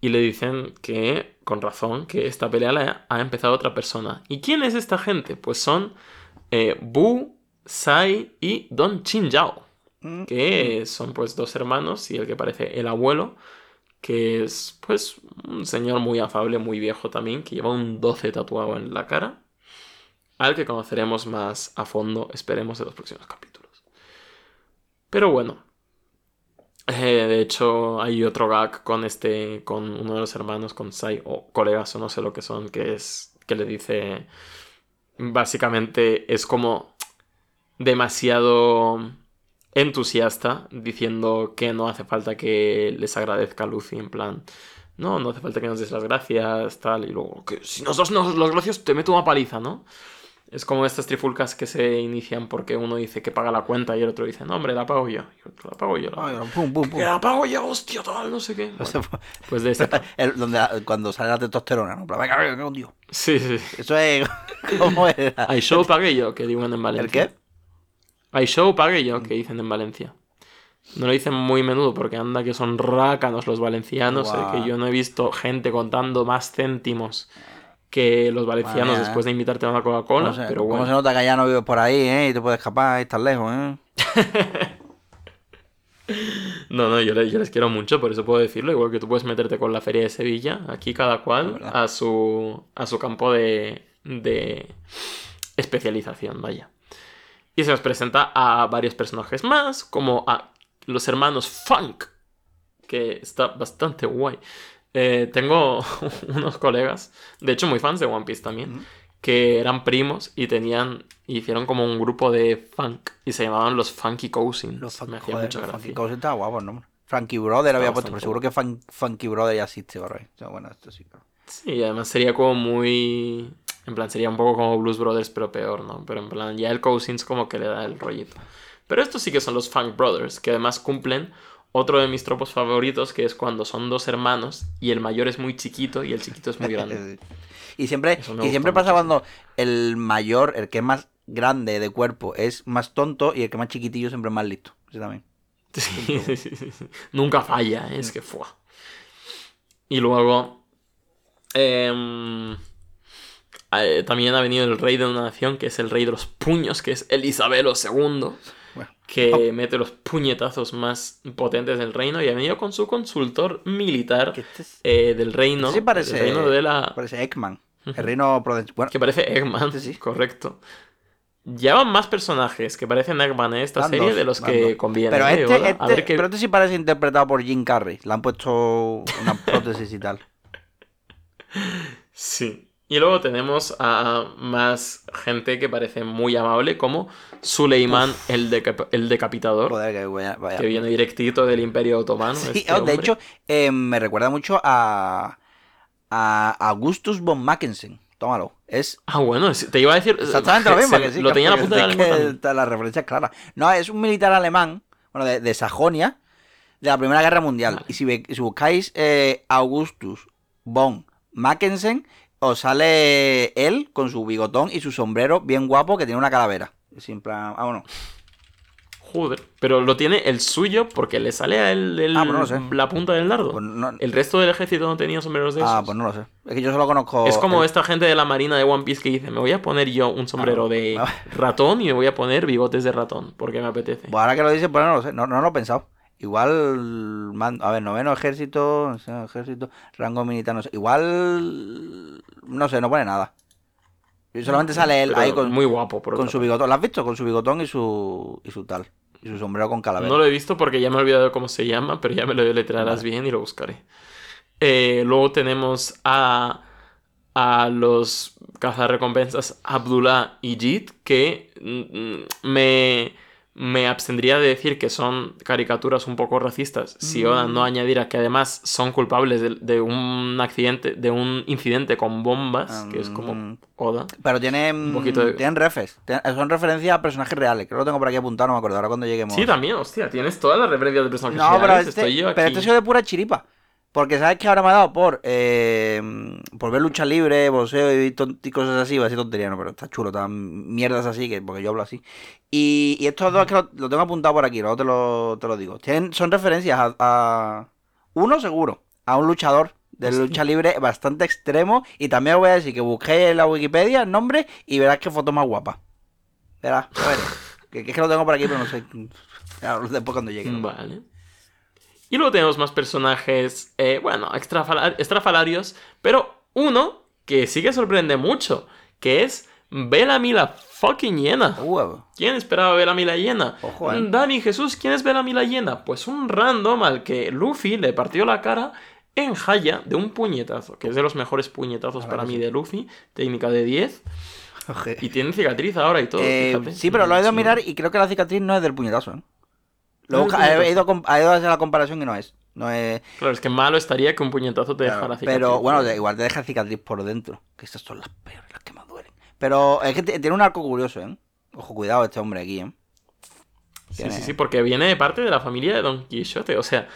Y le dicen que, con razón, que esta pelea la ha empezado otra persona. ¿Y quién es esta gente? Pues son eh, Bu, Sai y Don Chin Yao Mm, que son pues dos hermanos y el que parece el abuelo, que es pues un señor muy afable, muy viejo también, que lleva un 12 tatuado en la cara, al que conoceremos más a fondo, esperemos, en los próximos capítulos. Pero bueno, eh, de hecho hay otro gag con este, con uno de los hermanos, con Sai, o colegas o no sé lo que son, que es, que le dice, básicamente es como demasiado entusiasta diciendo que no hace falta que les agradezca a Luffy en plan no, no hace falta que nos des las gracias tal y luego que si nos das nos- las gracias te meto una paliza, ¿no? Es como estas trifulcas que se inician porque uno dice que paga la cuenta y el otro dice no hombre la pago yo y otro la pago yo la, Ay, pum, pum, pum. la pago yo hostia tal no sé qué [laughs] Bueno, pues de [laughs] el- donde cuando sale la testosterona, ¿no? Plan, Venga, venga, tío. sí sí Eso es [laughs] como era. I show pagué yo que digan en Valencia ¿El qué? Show pagué yo, que dicen en Valencia. No lo dicen muy menudo porque anda que son rácanos los valencianos. eh, que yo no he visto gente contando más céntimos que los valencianos Madre después eh. de invitarte a una Coca-Cola. ¿Cómo se, pero cómo bueno. se nota que ya no vives por ahí, eh? Y te puedes escapar y estás lejos, eh. [laughs] No, no, yo, le- yo les quiero mucho, por eso puedo decirlo. Igual que tú puedes meterte con la Feria de Sevilla. Aquí cada cual a su, a su campo de, de especialización, vaya. Y se nos presenta a varios personajes más, como a los hermanos Funk, que está bastante guay. Eh, tengo [laughs] unos colegas, de hecho muy fans de One Piece también, que eran primos y tenían, hicieron como un grupo de funk y se llamaban los Funky Cousins. Los fun- Me hacía joder, mucha los gracia. Funky Cousins estaba guapo el nombre. Frankie Brother había puesto, pero seguro que Fun- Funky Brother ya existe sea, bueno, esto sí, claro. Sí, y además sería como muy... En plan, sería un poco como Blues Brothers, pero peor, ¿no? Pero en plan, ya el Cousins como que le da el rollito. Pero estos sí que son los Funk Brothers, que además cumplen otro de mis tropos favoritos, que es cuando son dos hermanos y el mayor es muy chiquito y el chiquito es muy [laughs] grande. y siempre, y siempre pasa mucho, cuando el mayor, el que es más grande de cuerpo, es más tonto y el que más chiquitillo siempre es más listo. Eso también. Sí, [laughs] sí, sí, sí. Nunca falla, ¿eh? es que fue. Y luego. em, eh, también ha venido el rey de una nación, que es el rey de los puños, que es Elisabelo II, Bueno. que mete los puñetazos más potentes del reino y ha venido con su consultor militar este es- eh, del reino. Sí parece- del reino de la. Parece Ekman. El reino Bueno, Que parece Eggman, Sí, sí. correcto. Ya van más personajes que parecen Eggman en esta serie de los que conviene. Pero ¿eh? este, este, a ver pero este sí parece interpretado por Jim Carrey. Le han puesto una [laughs] prótesis y tal. Sí. Y luego tenemos a más gente que parece muy amable, como Suleiman el, deca- el decapitador, Joder, que vaya. vaya. que viene directito del Imperio Otomano. Sí, este oh, de hecho, eh, me recuerda mucho a, a Augustus von Mackensen, tómalo. Es Ah, bueno, te iba a decir. exactamente [laughs] lo mismo, se- que sí. Lo tenía en la punta de la que la referencia es clara. No, es un militar alemán, bueno, de, de Sajonia, de la Primera Guerra Mundial. Vale. Y si buscáis eh, Augustus von Mackensen, os sale él con su bigotón y su sombrero bien guapo que tiene una calavera. Es en plan, ah, bueno. Joder. Pero lo tiene el suyo porque le sale a él el- Ah, pues no lo sé. la punta del dardo. Pues no, El resto del ejército no tenía sombreros de esos. ah, pues no lo sé. Es que yo solo conozco. Es como el- esta gente de la marina de One Piece que dice, me voy a poner yo un sombrero Ah, de [laughs] ah. ratón y me voy a poner bigotes de ratón, porque me apetece. Pues ahora que lo dices, pues no lo sé, no, no lo he pensado. Igual, man- a ver, noveno ejército, no sé, ejército, rango militar, no sé. Igual, no sé, no pone nada. Y solamente sale él Pero ahí con, Muy guapo, por con su bigotón. ¿Lo has visto? Con su bigotón y su, y su tal. Y su sombrero con calavera. No lo he visto porque ya me he olvidado cómo se llama, pero ya me lo deletrearás Vale. bien y lo buscaré. Eh, luego tenemos a, a los cazarrecompensas Abdullah y Jit, que mm, me, me abstendría de decir que son caricaturas un poco racistas si Oda Mm. no añadiera que además son culpables de, de un accidente, de un incidente con bombas, que es como Mm. Oda. Pero tienen, Un poquito de- tienen refes. Son referencias a personajes reales. Creo que lo tengo por aquí apuntado, no me acuerdo. Ahora cuando lleguemos. Sí, también, hostia, tienes todas las referencias de personajes No, pero este, estoy yo pero este ha sido de pura chiripa. Porque sabes que ahora me ha dado por eh, por ver lucha libre, boxeo y, y cosas así, va a ser tontería, no, pero está chulo, tan mierdas así, que porque yo hablo así. Y, y estos dos que lo, lo tengo apuntado por aquí, luego te lo, te lo digo. Tienen, son referencias a, a- uno seguro, a un luchador de lucha libre bastante extremo. Y también os voy a decir que busquéis en la Wikipedia el nombre y verás qué foto más guapa. Verás, a ver, que, que es que lo tengo por aquí, pero no sé. Después cuando llegue. Vale. Y luego tenemos más personajes, eh, bueno, extrafala- estrafalarios, pero uno que sí que sorprende mucho, que es Bellamy la fucking hiena. Uh, ¿Quién esperaba Bellamy la hiena? Ojo, eh. Dani Jesús, ¿quién es Bellamy la hiena? Pues un random al que Luffy le partió la cara en Haya de un puñetazo, que es de los mejores puñetazos para mí de Luffy, técnica de 10, Oje. y tiene cicatriz ahora y todo. Eh, sí, pero lo he ido a mirar y creo que la cicatriz no es del puñetazo. ¿eh? Lo No puñetazo. ido a, com- he ido a hacer la comparación y no es. No es Claro, es que malo estaría que un puñetazo te claro, dejara cicatriz. pero bueno, de- igual te deja cicatriz por dentro. Que estas son las peores, las que más duelen. Pero es que tiene un arco curioso, ¿eh? Ojo, cuidado este hombre aquí, ¿eh? Sí, Tiene- sí, sí, porque viene de parte de la familia de Don Quixote. O sea,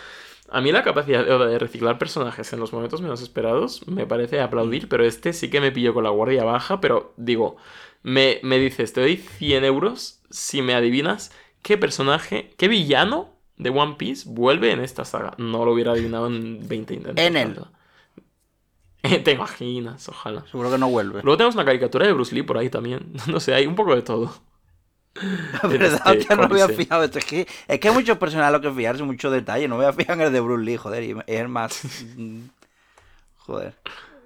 a mí la capacidad de reciclar personajes en los momentos menos esperados me parece aplaudir, pero este sí que me pilló con la guardia baja. Pero digo, me, me dices, te doy 100 euros si me adivinas qué personaje, qué villano de One Piece vuelve en esta saga. No lo hubiera adivinado en 20 intentos. En él. Eh, Te imaginas, ojalá. Seguro que no vuelve. Luego tenemos una caricatura de Bruce Lee por ahí también. [laughs] No sé, hay un poco de todo. La verdad, este hostia, no me había fijado. Esto es, que, es que hay muchos personajes a los que fijarse, muchos detalles. No me voy a fijar en el de Bruce Lee, joder. Y es el más. mm, joder.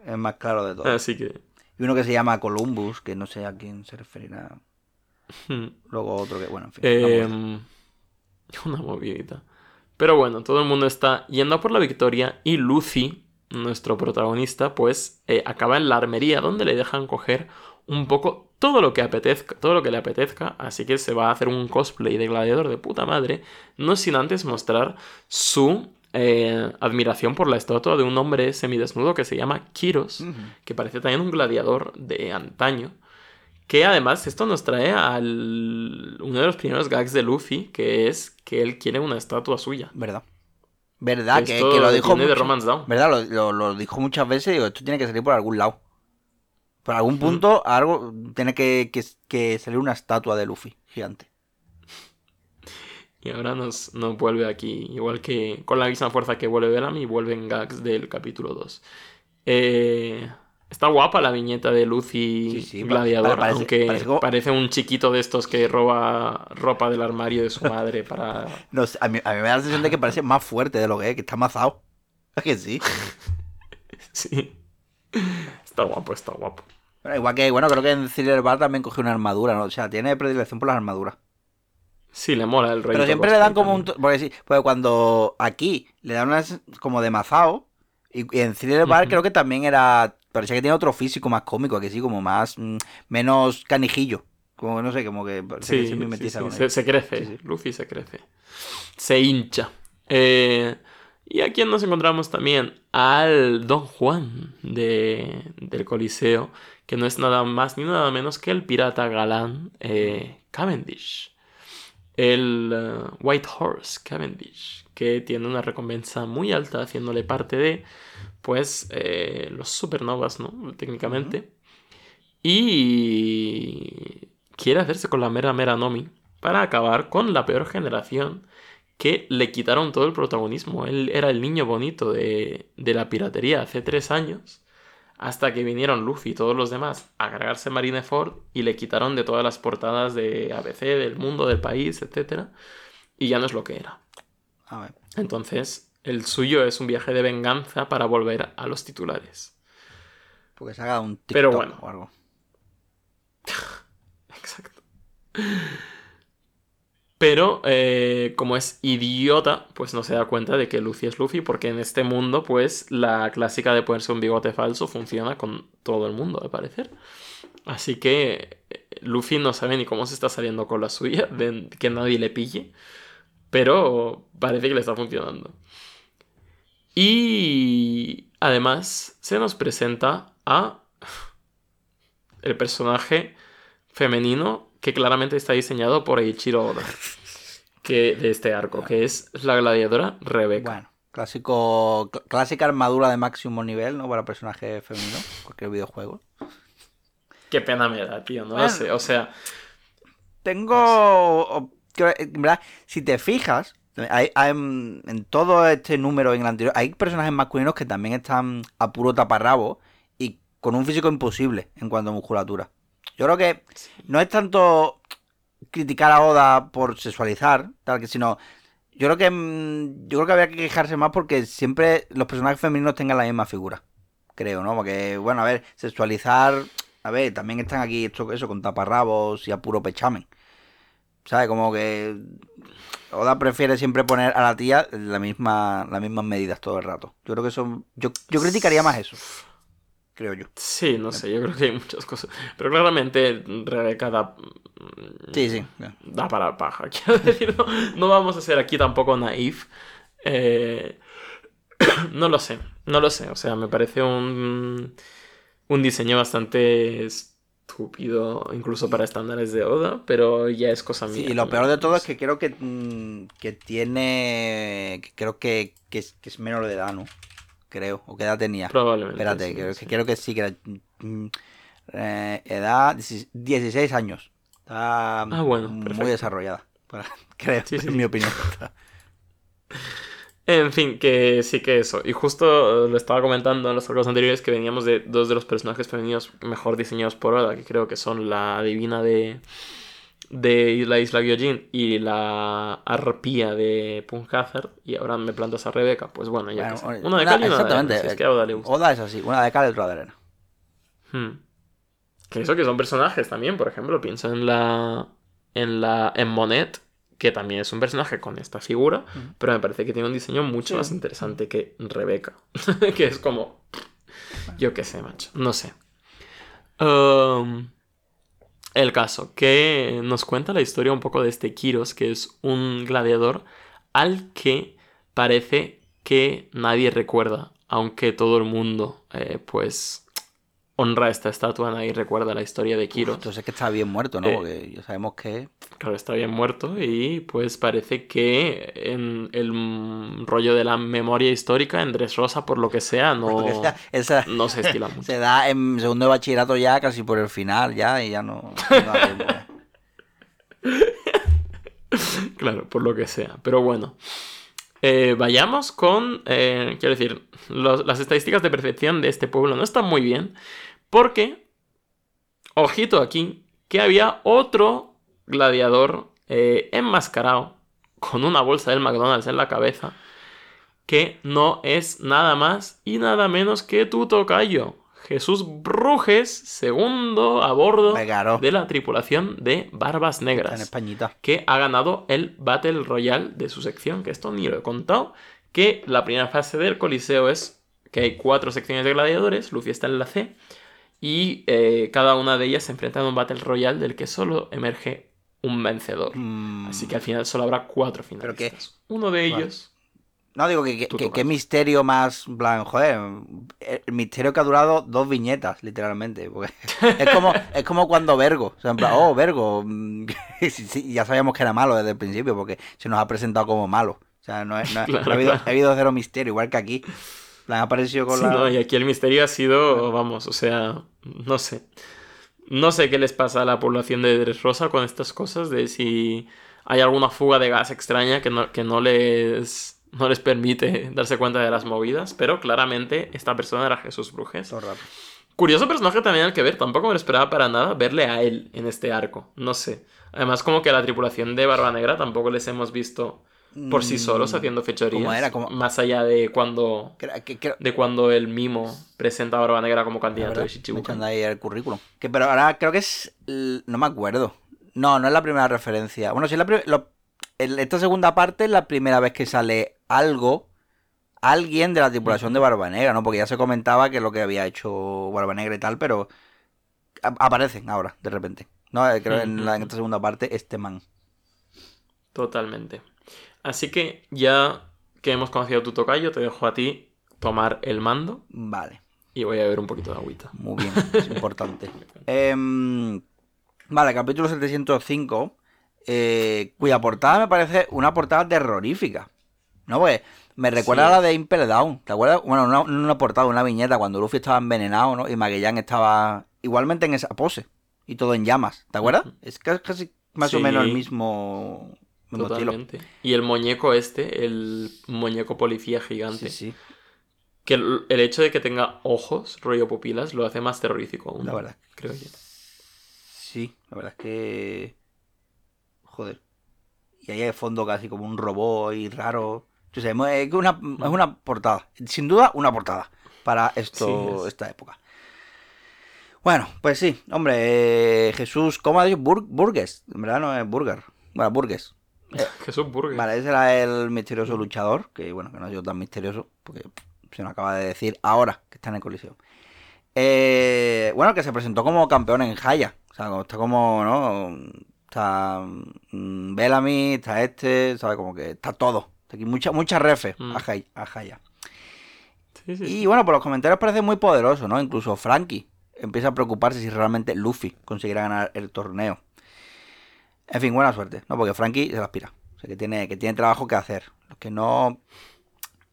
Es más claro de todo. Así que. Y uno que se llama Columbus, que no sé a quién se referirá. Hmm. [laughs] Luego otro que, bueno, en fin. una Eh, muerte. [laughs] una movidita. Pero bueno, todo el mundo está yendo por la victoria y Lucy, nuestro protagonista, pues eh, acaba en la armería donde le dejan coger un poco todo lo que apetezca, todo lo que le apetezca, así que se va a hacer un cosplay de gladiador de puta madre, no sin antes mostrar su eh, admiración por la estatua de un hombre semidesnudo que se llama Kiros, que parece también un gladiador de antaño. Que además esto nos trae al uno de los primeros gags de Luffy, que es que él quiere una estatua suya. ¿Verdad? ¿Verdad? Que, lo dijo de mucho- Romance Down. ¿Verdad? Lo, lo- lo dijo muchas veces y digo, esto tiene que salir por algún lado. Por algún punto, algo tiene que, que- que salir una estatua de Luffy gigante. Y ahora nos, nos vuelve aquí, igual que con la misma fuerza que vuelve Bellamy, vuelven gags del capítulo 2. Eh, está guapa la viñeta de Lucy Sí, sí, gladiador, pa- parece- aunque parece un chiquito de estos que roba ropa del armario de su madre para... No sé, a, mí, a mí me da la sensación de que parece más fuerte de lo que es, que está amazado. Es que sí. [laughs] Sí. Está guapo, está guapo. Bueno, igual que, bueno, creo que en Thriller Bar también cogió una armadura, ¿no? O sea, tiene predilección por las armaduras. Sí, le mola el rollo. Pero siempre le dan como un... Porque sí, porque cuando aquí le dan unas como de mazao, y, y en Thriller Bar creo que también era... Parecía que tiene otro físico más cómico, que sí, como más... mm, menos canijillo. Como, no sé, como que... que Sí, se sí, mimetiza sí, con se, se crece. Sí, sí. Luffy se crece. Se hincha. Eh, Y aquí nos encontramos también al Don Juan de, del Coliseo, que no es nada más ni nada menos que el pirata galán eh, Cavendish. El eh, White Horse Cavendish, que tiene una recompensa muy alta haciéndole parte de, pues, eh, los supernovas, ¿no? Técnicamente. Y quiere hacerse con la mera mera Nomi para acabar con la peor generación que le quitaron todo el protagonismo. Él era el niño bonito de, de la piratería hace tres años, hasta que vinieron Luffy y todos los demás a cargarse Marineford y le quitaron de todas las portadas de ABC, del mundo, del país, etc. Y ya no es lo que era. A ver. Entonces, el suyo es un viaje de venganza para volver a los titulares. Porque se haga un TikTok Pero bueno. o algo. [laughs] Exacto. Pero eh, como es idiota, pues no se da cuenta de que Luffy es Luffy, porque en este mundo, pues la clásica de ponerse un bigote falso funciona con todo el mundo, al parecer. Así que eh, Luffy no sabe ni cómo se está saliendo con la suya, de que nadie le pille, pero parece que le está funcionando. Y además se nos presenta a [laughs] el personaje femenino que claramente está diseñado por Eiichiro Oda. Que, de este arco, que es la gladiadora Rebeca. Bueno, clásico, cl- clásica armadura de máximo nivel, ¿no? Para personaje femenino, cualquier videojuego. Qué pena me da, tío, no Bueno. lo sé. O sea, Tengo. En verdad, si te fijas, hay, mm, en todo este número en el anterior, hay personajes masculinos que también están a puro taparrabo y con un físico imposible en cuanto a musculatura. Yo creo que no es tanto criticar a Oda por sexualizar, tal que sino. Yo creo que mm, yo creo que habría que quejarse más porque siempre los personajes femeninos tengan la misma figura. Creo, ¿no? Porque, bueno, a ver, sexualizar. A ver, también están aquí esto, eso, con taparrabos y a puro pechamen. ¿Sabes? Como que Oda prefiere siempre poner a la tía la misma, las mismas medidas todo el rato. Yo creo que eso. Yo, yo criticaría más eso. Creo yo. sí, no sé, yo creo que hay muchas cosas. Pero claramente Rebeca da, Sí, sí. da para paja. [laughs] Quiero decir, no, no vamos a ser aquí tampoco naif. Eh, [coughs] no lo sé, no lo sé. O sea, me parece un, un diseño bastante estúpido, incluso para estándares de Oda, pero ya es cosa Sí, mía. y lo peor de todo es sé. que creo que, mm, que tiene. que creo que, que, es, que es menor de edad, ¿no? Creo. ¿O qué edad tenía? Probablemente. Espérate, sí, creo, sí. que, creo que sí, que era. mm, eh, edad 16 años. Está Ah, bueno, muy perfecto. desarrollada. [laughs] creo, Sí, sí. en mi opinión. [laughs] [laughs] En fin, que sí que eso. Y justo eh, lo estaba comentando en los arcos anteriores que veníamos de dos de los personajes femeninos mejor diseñados por Oda, que creo que son la divina de, de la isla Gyojin y la arpía de Punk Hazard. Y ahora me plantas a Rebeca. Pues bueno, ya Bueno, que. Una de cal y una de arena, exactamente. si es que a Oda le gusta. Oda es así, una de cal y otra de arena. Hmm. Que eso que son personajes también, por ejemplo, pienso en la. en la. en Monet, que también es un personaje con esta figura, pero me parece que tiene un diseño mucho Sí. más interesante que Rebeca. [laughs] que es como. Yo qué sé, macho. No sé. Um, el caso, que nos cuenta la historia un poco de este Kiros, que es un gladiador al que parece que nadie recuerda, aunque todo el mundo, eh, pues, honra esta estatua, nadie recuerda la historia de Kiros. Entonces es que está bien muerto, ¿no? Eh, Porque ya sabemos que. Claro, está bien muerto y pues parece que en el rollo de la memoria histórica en Dressrosa, por lo que sea, no, porque esa- esa- no se estila [laughs] mucho. se da en segundo de bachillerato ya, casi por el final, ya, y ya no. [laughs] Claro, por lo que sea. Pero bueno. Eh, vayamos con. eh, quiero decir, las estadísticas de percepción de este pueblo no están muy bien. Porque. Ojito aquí. Que había otro gladiador eh, enmascarado. Con una bolsa del McDonald's en la cabeza. Que no es nada más y nada menos que tu tocayo. Jesús Brujes, segundo a bordo de la tripulación de Barbas Negras en Españita. que ha ganado el Battle Royale de su sección, que esto ni lo he contado, que la primera fase del Coliseo es que hay cuatro secciones de gladiadores, Luffy está en la C, y eh, cada una de ellas se enfrenta en un Battle Royale del que solo emerge un vencedor. Mm, Así que al final solo habrá cuatro finalistas. qué? Uno de Vale. No, digo que, que, que- misterio más, plan, joder, el misterio que ha durado dos viñetas, literalmente. porque [laughs] es como es como cuando Vergo, o sea, en plan, oh, Vergo, mm, [laughs] sí, sí, ya sabíamos que era malo desde el principio, porque se nos ha presentado como malo. O sea, no, es- no, [laughs] Claro, no ha, habido, claro. ha habido cero misterio, igual que aquí. Plan, ha aparecido con Sí, la... no, y aquí el misterio ha sido, vamos, o sea, no sé. No sé qué les pasa a la población de Dressrosa con estas cosas, de si hay alguna fuga de gas extraña que no, que no les, no les permite darse cuenta de las movidas, pero claramente esta persona era Jesús Brujes. Curioso personaje también al que ver, tampoco me lo esperaba para nada verle a él en este arco, no sé. Además como que a la tripulación de Barba Negra tampoco les hemos visto por sí solos Mm, haciendo fechorías. ¿cómo era? ¿Cómo? Más allá de cuando de cuando el mimo presenta a Barba Negra como candidato de ahí el currículum. Que, pero ahora creo que es. No me acuerdo. No, no es la primera referencia. Bueno, sí, es la lo- esta segunda parte es la primera vez que sale algo. Alguien de la tripulación de Barba Negra, ¿no? Porque ya se comentaba que lo que había hecho Barba Negra y tal, pero. aparecen ahora, de repente. No, Eh, creo que en, la- en esta segunda parte, este man. Totalmente. Así que ya que hemos conocido a tu tocayo, te dejo a ti tomar el mando Vale. y voy a beber un poquito de agüita. Muy bien, [laughs] es importante. Em, vale, capítulo 705, eh, cuya portada me parece una portada terrorífica. ¿No? Pues me recuerda Sí. a la de Impel Down. ¿Te acuerdas? Bueno, no no una portada, una viñeta cuando Luffy estaba envenenado, ¿no? Y Magellan estaba igualmente en esa pose. Y todo en llamas. ¿Te acuerdas? Es ca- casi más o menos el mismo, mismo estilo. Totalmente. Y el muñeco este, el muñeco policía gigante, Sí, sí, que el, el hecho de que tenga ojos, rollo pupilas, lo hace más terrorífico aún. la verdad. Creo yo. Sí, la verdad es que. Joder. Y ahí de fondo casi como un robot y raro. Yo sé, es una, es una portada. Sin duda, una portada para esto, Sí, es. esta época. Bueno, pues sí, hombre, eh, Jesús, ¿cómo ha dicho? Bur- Burgues. En verdad no es Burger. Bueno, Burgues. [laughs] Jesús Burger. Vale, ese era el misterioso luchador, que bueno, que no ha sido tan misterioso, porque se nos acaba de decir ahora que está en el coliseo. Eh, bueno, que se presentó como campeón en Jaya. O sea, está como, ¿no? Está mm, Bellamy, está este, ¿sabes? Como que está todo. Aquí mucha, mucha refe Mm. a, Jaya. Sí, sí, sí. Y bueno, por los comentarios parece muy poderoso, ¿no? Incluso Frankie empieza a preocuparse si realmente Luffy conseguirá ganar el torneo. En fin, buena suerte, ¿no? Porque Frankie se la aspira. O sea, que tiene, que tiene trabajo que hacer. Lo que no.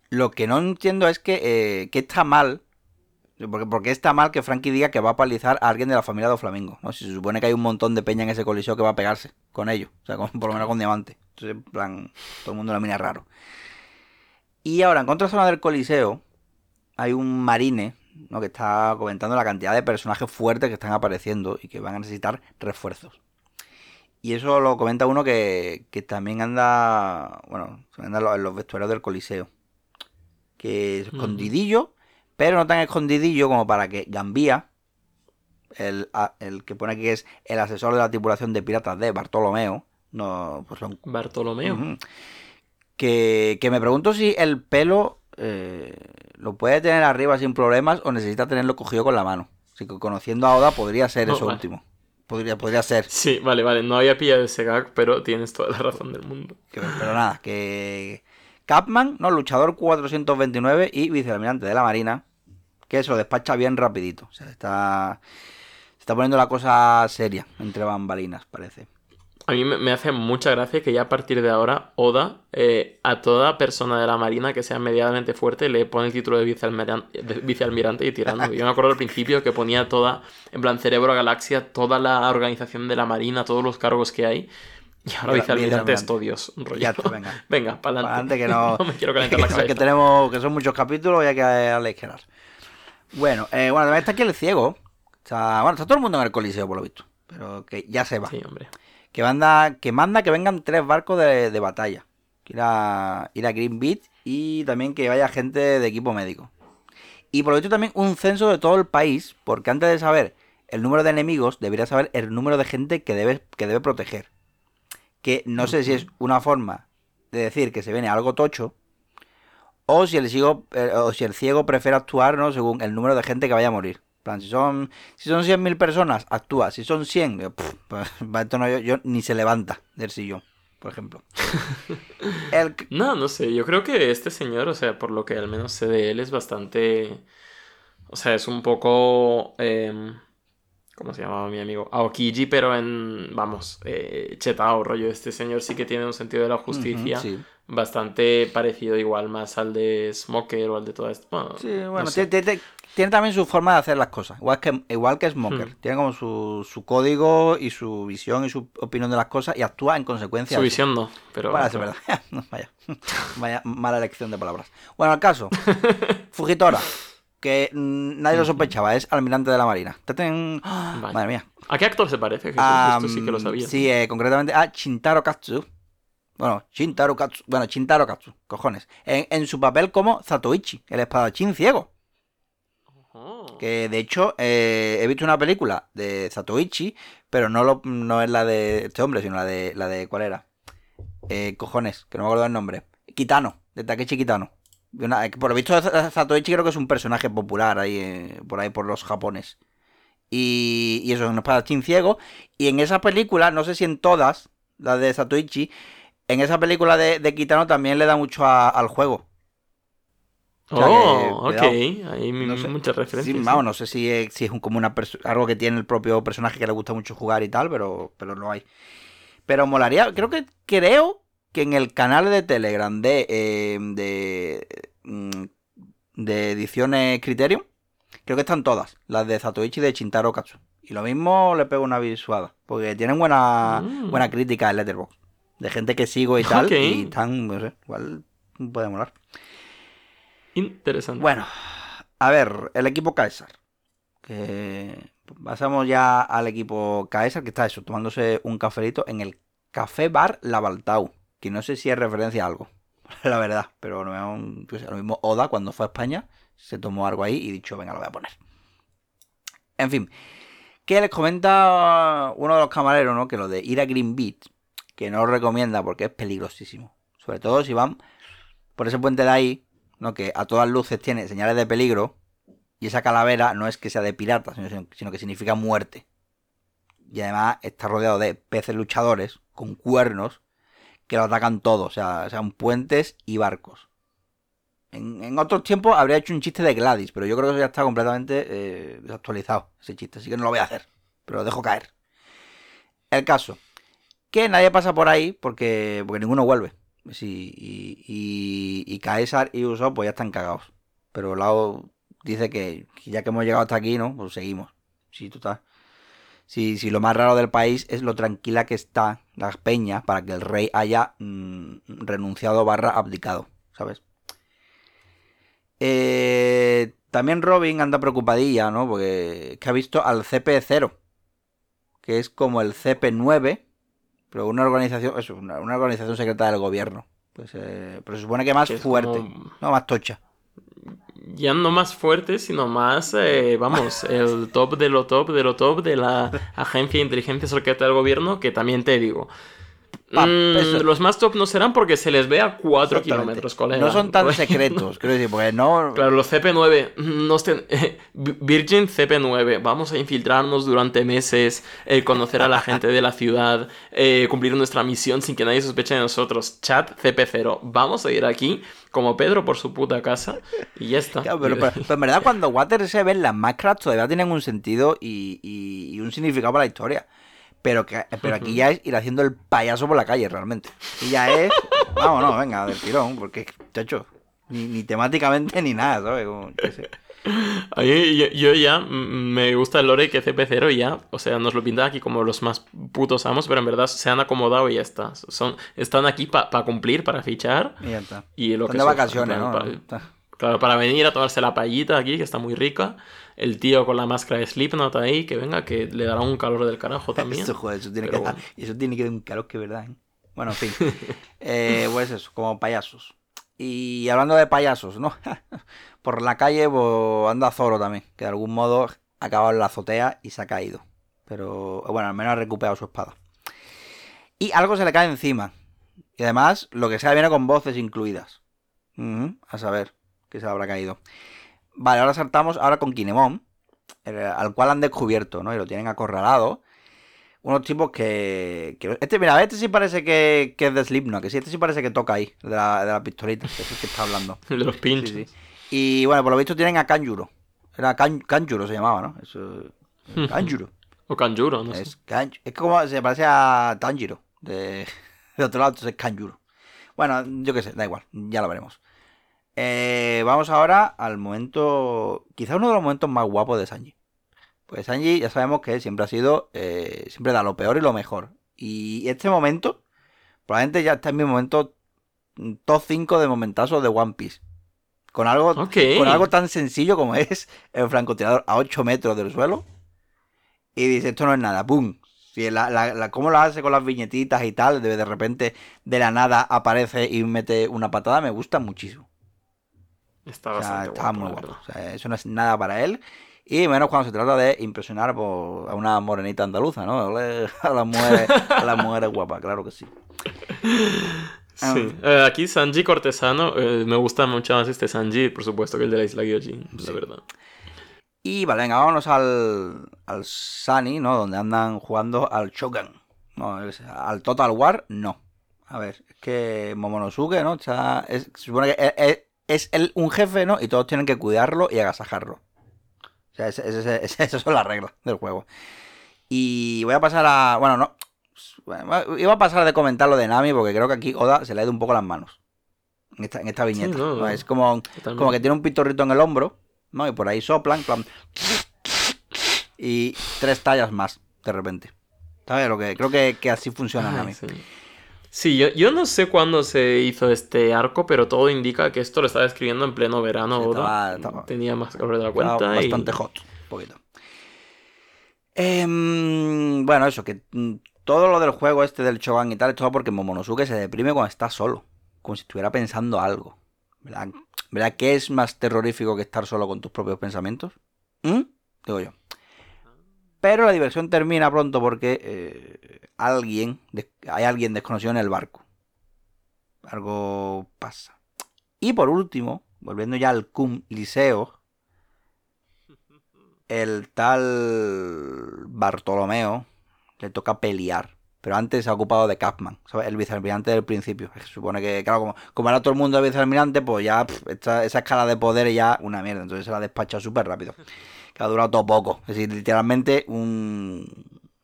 Lo que no entiendo es que, eh, que está mal. Porque, porque está mal que Frankie diga que va a palizar a alguien de la familia de Flamingo. ¿no? Si se supone que hay un montón de peña en ese coliseo que va a pegarse con ellos. O sea, con- por lo menos con diamante. Entonces, en plan, todo el mundo lo mira raro. Y ahora, en contra zona del coliseo, hay un marine ¿no? que está comentando la cantidad de personajes fuertes que están apareciendo y que van a necesitar refuerzos. Y eso lo comenta uno que, que también anda, bueno, anda en los- vestuarios del Coliseo. Que es Ujú. escondidillo, pero no tan escondidillo como para que Gambía, el, el que pone aquí que es el asesor de la tripulación de piratas de Bartolomeo, no, pues lo Bartolomeo. Ujú. que, que me pregunto si el pelo eh, lo puede tener arriba sin problemas o necesita tenerlo cogido con la mano. Así que conociendo a Oda podría ser No, eso vale. último. Podría, podría ser. Sí, vale, vale. No había pillado ese gag, pero tienes toda la razón del mundo. Que- Pero nada, que Capman, ¿no? Luchador 429 y vicealmirante de la Marina, que se lo despacha bien rapidito. O sea, está, se está poniendo la cosa seria entre bambalinas, parece. A mí me, hace mucha gracia que ya a partir de ahora Oda eh, a toda persona de la Marina que sea medianamente fuerte le pone el título de vicealmirante, de vicealmirante y tirando. Yo me acuerdo al principio que ponía toda, en plan Cerebro Galaxia, toda la organización de la Marina, todos los cargos que hay. Y ahora Vice- vicealmirante es todo Dios. rollo. Ya está, venga. [laughs] Venga, para adelante. que [laughs] no, no me quiero calentar la [laughs] que, cabeza. que tenemos que son muchos capítulos y hay que darle. Bueno, eh, bueno, también está aquí el ciego. Está, bueno, está todo el mundo en el coliseo por lo visto, pero que ya se va. Sí, hombre. Que manda que manda que vengan tres barcos de, de batalla. Que ir a, ir a Green Beach y también que vaya gente de equipo médico. Y por lo visto también un censo de todo el país, porque antes de saber el número de enemigos, debería saber el número de gente que debe, que debe proteger. Que no sé si es una forma de decir que se viene algo tocho, o si el ciego, eh, o si el ciego prefiere actuar ¿no? según el número de gente que vaya a morir. Plan, si son, si son 100.000 personas, actúa. Si son 100, eh, pff, pues, [laughs] va, esto no, yo, yo ni se levanta del sillón. por ejemplo. [laughs] El... No, no sé, yo creo que este señor, o sea, por lo que al menos sé de él, es bastante... O sea, es un poco... Eh... ¿Cómo se llamaba mi amigo? Aokiji, pero en, vamos, eh, chetao, rollo. Este señor sí que tiene un sentido de la justicia sí. Bastante parecido igual más al de Smoker o al de todo esto. Bueno, Sí, no bueno, sé. tiene, también su forma de hacer las cosas, igual que, igual que Smoker. Hmm. Tiene como su, su código y su visión y su opinión de las cosas y actúa en consecuencia. Su visión no, pero... Bueno, es verdad. [laughs] No, vaya. Vaya mala elección de palabras. Bueno, el caso. [laughs] Fujitora, que nadie lo sospechaba, es almirante de la marina. [gasps] Madre mía. ¿A qué actor se parece? Jesús? Ah, Esto sí que lo sabía. Sí, eh, concretamente a Shintaro Katsu. Bueno, Shintaro Katsu. Bueno, Shintaro Katsu, cojones. En, en su papel como Zatoichi, el espadachín ciego. Que de hecho eh, he visto una película de Zatoichi, pero no, lo, no es la de este hombre, sino la de. la de ¿Cuál era? Eh, cojones, que no me acuerdo el nombre. Kitano, de Takechi Kitano. Una- por lo visto Zatoichi creo que es un personaje popular ahí, eh, por ahí por los japones. Y, y eso es un espadachín ciego. Y en esa película, no sé si en todas, las de Zatoichi, en esa película de, de Kitano también le da mucho a- al juego. O sea que, Oh, ok. Hay No sé. muchas referencias. Sí, vamos, no sé si es, si es un- como una algo que tiene el propio personaje que le gusta mucho jugar y tal, pero, pero lo hay. Pero molaría, creo que creo que en el canal de Telegram de, eh, de, mm, de ediciones Criterion, creo que están todas, las de Zatoichi y de Shintaro Katsu. Y lo mismo le pego una visuada, porque tienen buena, Mm. buena crítica en Letterboxd. De gente que sigo y tal, Ok. y están, no sé, igual puede molar. Interesante. Bueno, a ver, el equipo Caesar. Que pasamos ya al equipo Caesar, que está eso, tomándose un cafelito en el Café Bar La Baltau. Que no sé si es referencia a algo, [laughs] la verdad. Pero no, pues, lo mismo Oda cuando fue a España se tomó algo ahí y dicho, venga, lo voy a poner. En fin, que les comenta uno de los camareros, ¿no? Que lo de ir a Green Beach, que no lo recomienda porque es peligrosísimo. Sobre todo si van por ese puente de ahí, ¿no? Que a todas luces tiene señales de peligro. Y esa calavera no es que sea de pirata, sino, que significa muerte. Y además está rodeado de peces luchadores con cuernos que lo atacan todo, o sea, sean puentes y barcos. En, en otros tiempos habría hecho un chiste de Gladys, pero yo creo que eso ya está completamente eh, desactualizado, ese chiste, así que no lo voy a hacer, pero lo dejo caer. El caso, que nadie pasa por ahí porque, porque ninguno vuelve. Sí, y, y, y Caesar y Usopp pues ya están cagados. Pero Lao dice que, ya que hemos llegado hasta aquí, ¿no? Pues seguimos. Sí, total. Si, lo más raro del país es lo tranquila que está las peñas para que el rey haya mm, renunciado barra abdicado, ¿sabes? Eh, también Robin anda preocupadilla, ¿no? Porque que ha visto al CP0, que es como el CP9, pero una organización, eso, una, una organización secreta del gobierno. Pues, eh, pero se supone que más Que fuerte, como- no más tocha. Ya no más fuerte, sino más, eh, vamos, [laughs] el top de lo top de lo top de la agencia de inteligencia secreta del gobierno, que también te digo. Pa- mm, los más top no serán porque se les ve a 4 Exactamente. kilómetros, colega. No son tan [laughs] Porque- secretos, quiero decir, porque no. Claro, los CP9, no estén- [laughs] eh, Virgin CP9, vamos a infiltrarnos durante meses, eh, conocer a la gente de la ciudad, eh, cumplir nuestra misión sin que nadie sospeche de nosotros. Chat CP0, vamos a ir aquí como Pedro por su puta casa y ya está. Claro, pero, pero- pero en verdad, cuando Water se ven las máscaras, todavía tienen un sentido y, y- y un significado para la historia. Pero, que, pero aquí ya es ir haciendo el payaso por la calle, realmente. Y ya es. [laughs] Vamos, no, venga, del tirón, porque, chacho, ni, ni temáticamente ni nada, ¿sabes? Como, yo sé. A mí, yo, yo ya me gusta el lore que CP0 ya, o sea, nos lo pintan aquí como los más putos amos, pero en verdad se han acomodado y ya está. Son, están aquí para cumplir, para fichar Y ya está. y lo Son que de vacaciones, ¿no? plan, pa- Está- Claro, para venir a tomarse la payita aquí, que está muy rica. El tío con la máscara de Slipknot ahí, que venga, que le dará un calor del carajo [laughs] también. Eso, joder, eso tiene, Pero que dar, bueno. eso tiene que dar un calor que verdad. ¿eh? Bueno, en fin. [laughs] Eh, pues eso, como payasos. Y hablando de payasos, ¿no? [laughs] Por la calle pues, anda Zoro también, que de algún modo ha acabado en la azotea y se ha caído. Pero bueno, al menos ha recuperado su espada. Y algo se le cae encima. Y además, lo que sea viene con voces incluidas. A saber que se le habrá caído. Vale, ahora saltamos ahora con Kinemon, al cual han descubierto, ¿no? Y lo tienen acorralado. unos tipos que, que- Este, mira, este sí parece que, que es de Slipknot, que sí, este sí parece que toca ahí, de la, de la pistolita, que es el que está hablando. De [laughs] los. Sí, sí. Y bueno, por lo visto tienen a Kanjuro. Era Kan- Kanjuro se llamaba, ¿no? Eso... [laughs] Kanjuro. O Kanjuro, no sé. Es, Kan- es como se parece a Tanjiro de, [laughs] de otro lado, entonces es Kanjuro. Bueno, yo qué sé, da igual, ya lo veremos. Eh, vamos ahora al momento, quizá uno de los momentos más guapos de Sanji. Pues Sanji ya sabemos que siempre ha sido, eh, siempre da lo peor y lo mejor. Y este momento, probablemente ya está en mi momento top 5 de momentazos de One Piece. Con algo, con algo tan sencillo como es el francotirador a 8 metros del suelo. Y dice, esto no es nada, ¡pum! Si la, la, la- cómo lo hace con las viñetitas y tal, de, de repente de la nada aparece y mete una patada, me gusta muchísimo. Está O sea, bastante está guapo, muy guapo. O sea, eso no es nada para él. Y menos cuando se trata de impresionar por- a una morenita andaluza, ¿no? [laughs] A las mujeres, a las mujeres guapas, claro que sí. Ah. Sí. Eh, aquí Sanji Cortesano, eh, me gusta mucho más este Sanji, por supuesto, que el de la isla Gyojin, Sí. la verdad. Y vale, venga, vámonos al, al Sunny, ¿no? Donde andan jugando al Shogun. No, es- al Total War, no. A ver, es que Momonosuke, ¿no? Está- es, se supone que es, es- él un jefe, ¿no? Y todos tienen que cuidarlo y agasajarlo. O sea, [laughs] esas son las reglas del juego. Y voy a pasar a... Bueno, no. Bueno, Iba a pasar de comentar lo de Nami porque creo que aquí Oda se le ha ido un poco las manos. En esta, en esta viñeta. no, ¿no? no. Es como, como que tiene un pitorrito en el hombro, ¿no? Y por ahí soplan, plan, y tres tallas más, de repente. ¿Sabes? Lo que, creo que, que así funciona Ay, Nami. sí. Sí, yo, yo no sé cuándo se hizo este arco, pero todo indica que esto lo estaba escribiendo en pleno verano. Estaba- estaba- Tenía más calor de la cuenta. y- bastante hot, un poquito. Em, bueno, eso, que mm, todo lo del juego este del Shogun y tal es todo porque Momonosuke se deprime cuando está solo. Como si estuviera pensando algo. ¿Verdad? ¿Verdad qué es más terrorífico que estar solo con tus propios pensamientos? ¿Mm? Digo yo. Pero la diversión termina pronto porque eh, alguien, hay alguien desconocido en el barco. Algo pasa. Y por último, volviendo ya al cum liceo, el tal Bartolomeo le toca pelear. Pero antes se ha ocupado de Capman. El vicealmirante del principio. Se supone que, claro, como, ahora todo el mundo vicealmirante, pues ya esa escala de poder es ya una mierda. Entonces se la ha despachado súper rápido. Que ha durado todo poco. Es decir, literalmente un.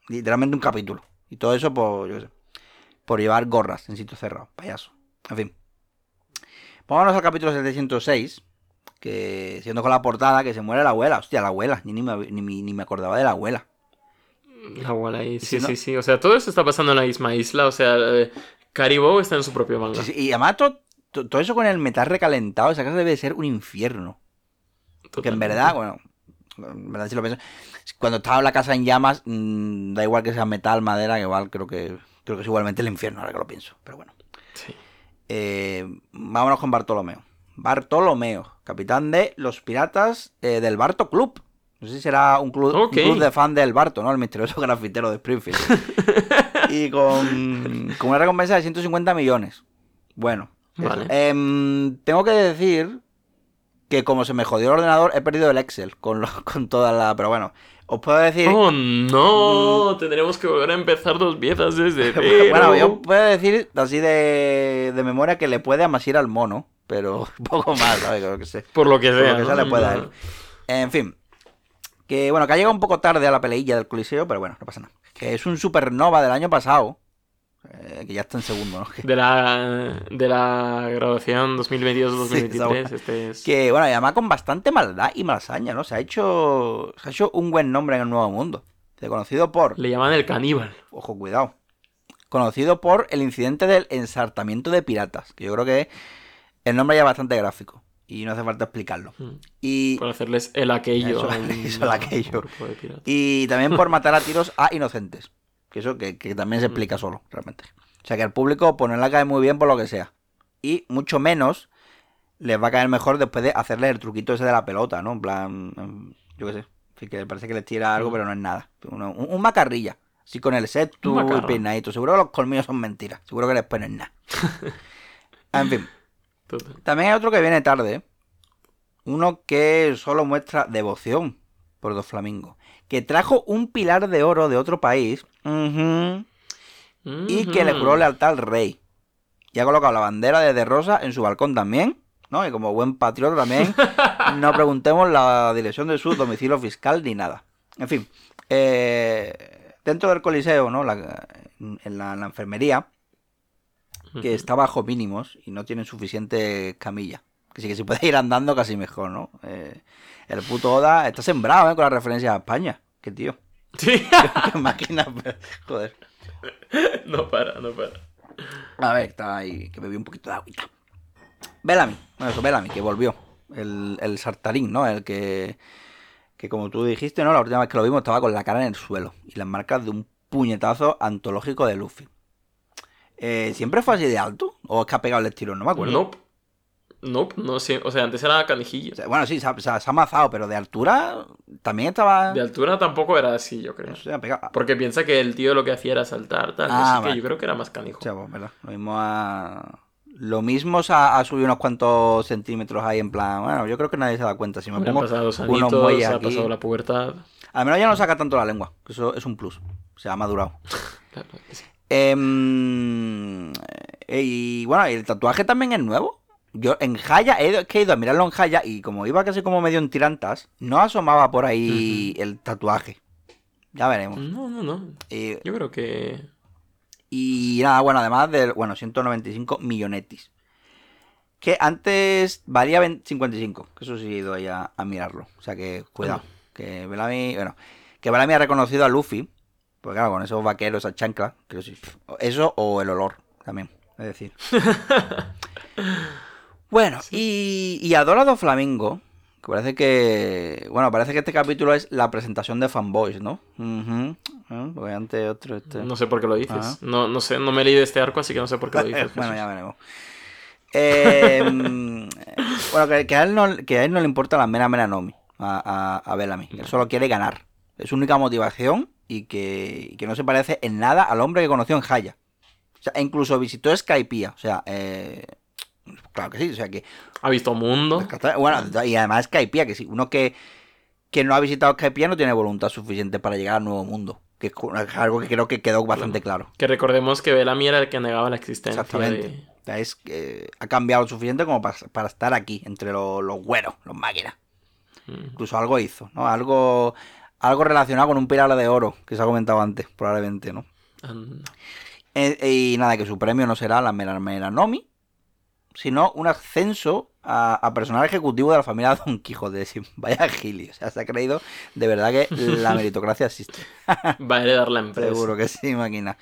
Literalmente un capítulo. Y todo eso por, yo qué sé, por llevar gorras en sitios cerrados. Payaso. En fin. Vámonos al capítulo 706. Que siendo con la portada que se muere la abuela. Hostia, la abuela. Ni, ni, me, ni, me- ni me acordaba de la abuela. La abuela ahí, sí, no- sí, sí. O sea, todo esto está pasando en la misma isla. O sea, eh, Caribou está en su propio manga. Sí, sí, Y además to- to- todo, eso con el metal recalentado, esa casa debe de ser un infierno. Que en Totalmente. verdad, bueno, en verdad si lo pienso, cuando estaba la casa en llamas, mm, da igual que sea metal, madera, que igual creo que creo que es igualmente el infierno, ahora que lo pienso. Pero bueno. Sí. Eh, vámonos con Bartolomeo. Bartolomeo, capitán de los piratas eh, del Barto Club. No sé si será un club, un Ok. club de fan del Barto, ¿no? El misterioso [laughs] grafitero de Springfield. [laughs] y con, con una recompensa de 150 millones. Bueno. Vale. Em, tengo que decir que como se me jodió el ordenador, he perdido el Excel con, lo- [laughs] con toda la... Pero bueno, os puedo decir... Oh, no. Tendremos que volver a empezar dos piezas desde [laughs] cero. Bueno, yo puedo decir así de, de memoria que le puede amasir al mono, pero [laughs] poco más, ¿sabes? Creo que sé. Por lo que Por sea. lo que sea ¿no? le puede a él. En fin. Que bueno, que ha llegado un poco tarde a la peleilla del Coliseo, pero bueno, no pasa nada. Que es un supernova del año pasado. Eh, que ya está en segundo, ¿no? De la, de la graduación 2022-2023. Sí, este es. que, bueno, y además con bastante maldad y malasaña, ¿no? Se ha hecho. Se ha hecho un buen nombre en el nuevo mundo. Conocido por. Le llaman el caníbal. Ojo, cuidado. Conocido por el incidente del ensartamiento de piratas. Que yo creo que el nombre ya es bastante gráfico. Y no hace falta explicarlo. Mm. Y, Por hacerles el aquello. Eso, [laughs] el aquello. y también por matar a tiros a inocentes. Que eso que, que también se explica solo, realmente. O sea que al público pues, no le cae muy bien por lo que sea. Y mucho menos les va a caer mejor después de hacerles el truquito ese de la pelota, ¿no? En plan, mm, yo qué sé. Que parece que les tira algo, Mm. pero no es nada. Uno- un, un macarrilla. Así con el septu Un y peinadito. Seguro que los colmillos son mentiras. Seguro que les ponen nada. [laughs] en fin. También hay otro que viene tarde. Uno que solo muestra devoción. por Doflamingo, que trajo un pilar de oro de otro país y que le juró lealtad al rey. Y ha colocado la bandera de, de Rosa en su balcón también, ¿no? Y como buen patriota también, [laughs] no preguntemos la dirección de su domicilio fiscal ni nada. En fin, eh, dentro del coliseo, ¿no? La- en la, en la enfermería, que está bajo mínimos y no tienen suficiente camilla. Que sí que se puede ir andando casi mejor, ¿no? Eh, el puto Oda está sembrado, ¿eh? Con las referencias a España. Qué tío. Sí. [laughs] Qué máquina. Joder. no para, no para. A ver, está ahí, que bebí un poquito de agüita. Bellamy, bueno, eso, Bellamy, que volvió. El, el sartarín, ¿no? El que, que como tú dijiste, ¿no? La última vez que lo vimos estaba con la cara en el suelo y las marcas de un puñetazo antológico de Luffy. Eh, ¿Siempre fue así de alto? ¿O es que ha pegado el estirón? No me acuerdo. Nope. Nope, no sé. O sea, antes era canijillo. O sea, bueno, sí, se ha, se ha- amazado, pero de altura también estaba... De altura tampoco era así, yo creo. Se. Porque piensa que el tío lo que hacía era saltar, tal. Ah, así que yo creo que era más canijo. O sea, pues, ¿verdad? Lo mismo ha... Lo mismo ha, subido unos cuantos centímetros ahí en plan... Bueno, yo creo que nadie se da cuenta. Si me Me han pongo pasado los unos muelles ha aquí... pasado la pubertad. Al menos ya no saca tanto la lengua, que eso es un plus. Se ha madurado. [laughs] Claro que sí. Em, eh, y bueno, el tatuaje también es nuevo. Yo en Jaya, he que he ido a mirarlo en Jaya y como iba casi como medio en tirantas, no asomaba por ahí el tatuaje. Ya veremos. No, no, no. Eh, Yo creo que. y nada, bueno, además del, bueno, 195 millonetis. Que antes valía 20 55, que eso sí he ido ahí a, a mirarlo. O sea que, cuidado. Que Bellamy, bueno, que Bellamy ha reconocido a Luffy. Pues claro, con esos vaqueros, esa chancla. Que sí, eso o el olor también. Es decir. [laughs] bueno, y, y Adorado Flamingo. Que parece que. Bueno, parece que este capítulo es la presentación de fanboys, ¿no? ¿Eh? Porque antes otro. Este... No sé por qué lo dices. Ajá. No, no sé, no me he leído este arco, así que no sé por qué lo [laughs] dices. bueno, ya veremos. Eh, [laughs] bueno, que, que a él no, que a él no le importa la mera mera Nomi, a, a, a Bellamy. Él solo quiere ganar. Es su única motivación y que, y que no se parece en nada al hombre que conoció en Jaya. O sea, e incluso visitó Skypiea. O sea, eh, claro que sí. O sea, que Ha visto mundo. bueno, y además Skypiea, que sí, uno que, que no ha visitado Skypiea no tiene voluntad suficiente para llegar al nuevo mundo. Que es algo que creo que quedó bastante claro. Que recordemos que Bellamy era el que negaba la existencia Exactamente. de... O sea, es, eh, ha cambiado lo suficiente como para, para estar aquí, entre los, los güeros, los máquinas. Mm. Incluso algo hizo, ¿no? Algo, algo relacionado con un pilar de oro, que se ha comentado antes, probablemente, ¿no? Eh, y nada, que su premio no será la mera, mera Nomi, sino un ascenso a, a personal ejecutivo de la familia Don Quijote. [laughs] Vaya gili, o sea, se ha creído de verdad que la meritocracia existe. Va a heredar la empresa. Seguro que sí, máquina.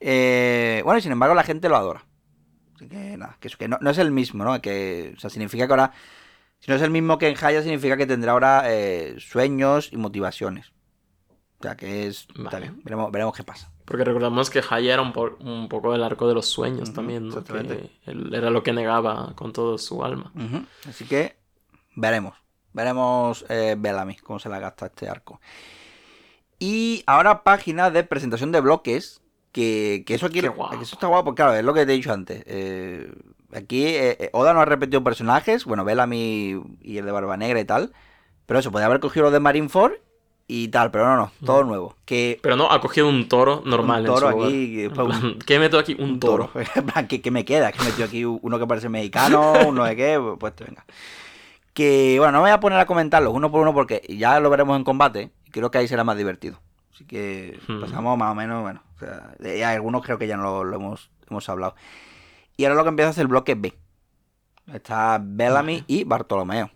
Eh, bueno, y sin embargo la gente lo adora. Así que nada, que, que no, no es el mismo, ¿no? Que, o sea, significa que ahora, si no es el mismo que en Haya, significa que tendrá ahora eh, sueños y motivaciones. O sea, que es... Está Vale. bien, veremos, veremos qué pasa. Porque recordamos que Haya era un, po- un poco el arco de los sueños también, ¿no? exactamente. Que él era lo que negaba con todo su alma. Así que veremos. Veremos eh, Bellamy, cómo se la gasta este arco. Y ahora página de presentación de bloques. Que, que eso aquí Qué guapo. eso está guapo, claro, es lo que te he dicho antes. Eh, aquí eh, eh, Oda no ha repetido personajes, bueno, Bellamy y el de Barba Negra y tal. Pero eso, podría haber cogido los de Marineford y tal, pero no, no, todo nuevo. Que Pero no, ha cogido un toro normal un en toro su lugar. aquí, En plan, ¿Qué meto aquí? Un, un toro. toro. [laughs] En ¿Qué, qué me queda? Que metió aquí uno que parece mexicano, [laughs] uno de qué, pues pues, venga. Que bueno, no me voy a poner a comentarlos uno por uno porque ya lo veremos en combate y creo que ahí será más divertido. Así que Hmm. pasamos más o menos, bueno, o sea, de- algunos creo que ya no lo, lo hemos, hemos hablado. Y ahora lo que empieza es el bloque B. Está Bellamy Vale. y Bartolomeo.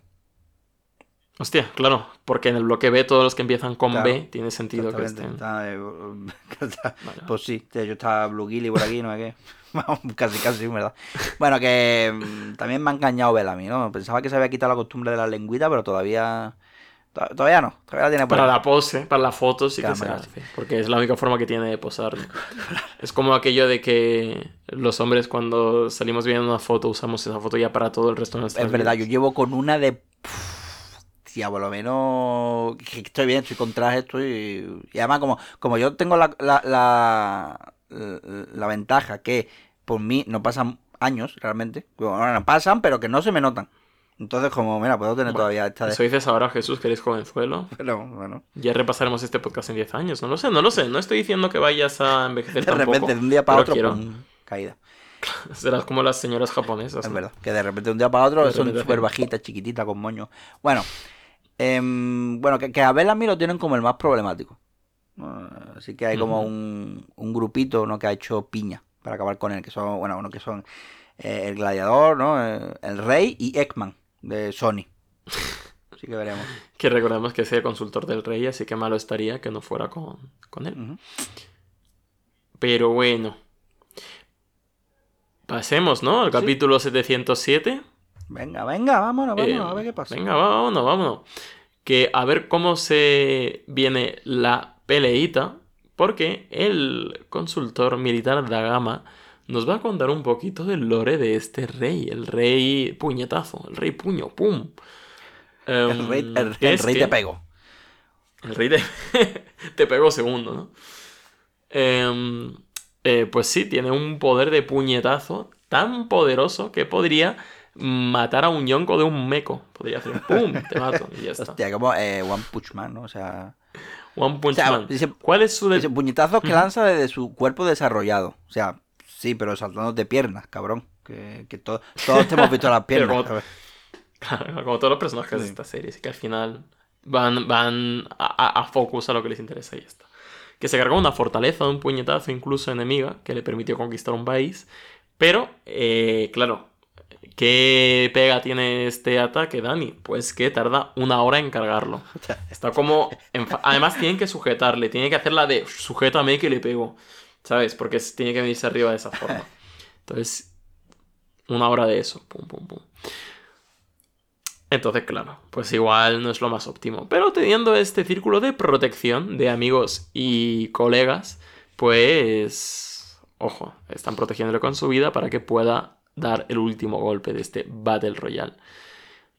Hostia, claro, porque en el bloque B todos los que empiezan con Claro, B tiene sentido que estén. está, eh, [laughs] está- Vale. Pues sí, yo estaba Blue Gilly por aquí, no sé qué. [laughs] Casi, casi, ¿verdad? Bueno, que mm, también me ha engañado Bellamy, ¿no? Pensaba que se había quitado la costumbre de la lengüita, pero todavía. to- Todavía no, todavía la tiene por Para ahí. la pose, para la foto sí que se Cámara, hace. Porque es la única forma que tiene de posar. [laughs] es como aquello de que los hombres cuando salimos viendo una foto usamos esa foto ya para todo el resto de nuestras Es verdad, yo vidas. llevo con una de. Tía, por lo menos. que Estoy bien, estoy con traje, estoy. Y además, como, como yo tengo la, la, la, la ventaja que por mí no pasan años realmente. Bueno, no pasan, pero que no se me notan. Entonces, como, mira, puedo tener Bueno, todavía esta de... Eso dices ahora, Jesús, que eres jovenzuelo. [laughs] Pero, bueno, Ya repasaremos este podcast en 10 años. No lo sé, no lo sé. No estoy diciendo que vayas a envejecer de tampoco. repente, de un día para otro, quiero. pum, caída. [laughs] Serás como las señoras japonesas. Es ¿no? verdad, que de repente de un día para otro De son súper bajitas, chiquititas, con moño. Bueno, em, bueno, que, que a Bellamy lo tienen como el más problemático. ¿no? Así que hay como un, un grupito, ¿no? Que ha hecho piña para acabar con él, que son, bueno, uno que son eh, el gladiador, ¿no? Eh, el rey y Ekman de Sony. Así que veremos. Que recordemos que es el consultor del rey, así que malo estaría que no fuera con, con él. Pero bueno. Pasemos, ¿no? Al Sí. capítulo 707. Venga, venga, vámonos, vámonos, Eh, a ver qué pasa. Venga, vámonos, vámonos. Que a ver cómo se viene la peleita. Porque el consultor militar da Gama nos va a contar un poquito del lore de este rey. El rey puñetazo, el rey puño, pum. El Em, rey, el, rey que- [laughs] te pego. El rey te, te pegó segundo, ¿no? Em, eh, pues sí, tiene un poder de puñetazo tan poderoso que podría matar a un yonko de un meco. Podría hacer ¡pum! Te mato y ya está. Hostia, como eh, One Punch Man, ¿no? O sea, One Punch O sea, Man. dice- ¿Cuál es su de- Dice, puñetazos que lanza desde su cuerpo desarrollado. O sea, sí, pero saltando de piernas, cabrón. Que, que to- todos te hemos visto las [laughs] piernas. como-. Claro, como todos los personajes de esta serie, así que al final van, van a, a- a focus a lo que les interesa y ya está. Que se cargó una fortaleza de un puñetazo incluso enemiga que le permitió conquistar un país. Pero, eh, claro, ¿qué pega tiene este ataque, Dani? Pues que tarda una hora en cargarlo. [laughs] Está como... Además tienen que sujetarle, tiene que hacer la de sujétame que le pego. ¿Sabes? Porque tiene que venirse arriba de esa forma. [laughs] Entonces, una hora de eso. Pum, pum, pum. Entonces, claro, pues igual no es lo más óptimo. Pero teniendo este círculo de protección de amigos y colegas, pues... Ojo, están protegiéndole con su vida para que pueda dar el último golpe de este Battle Royale.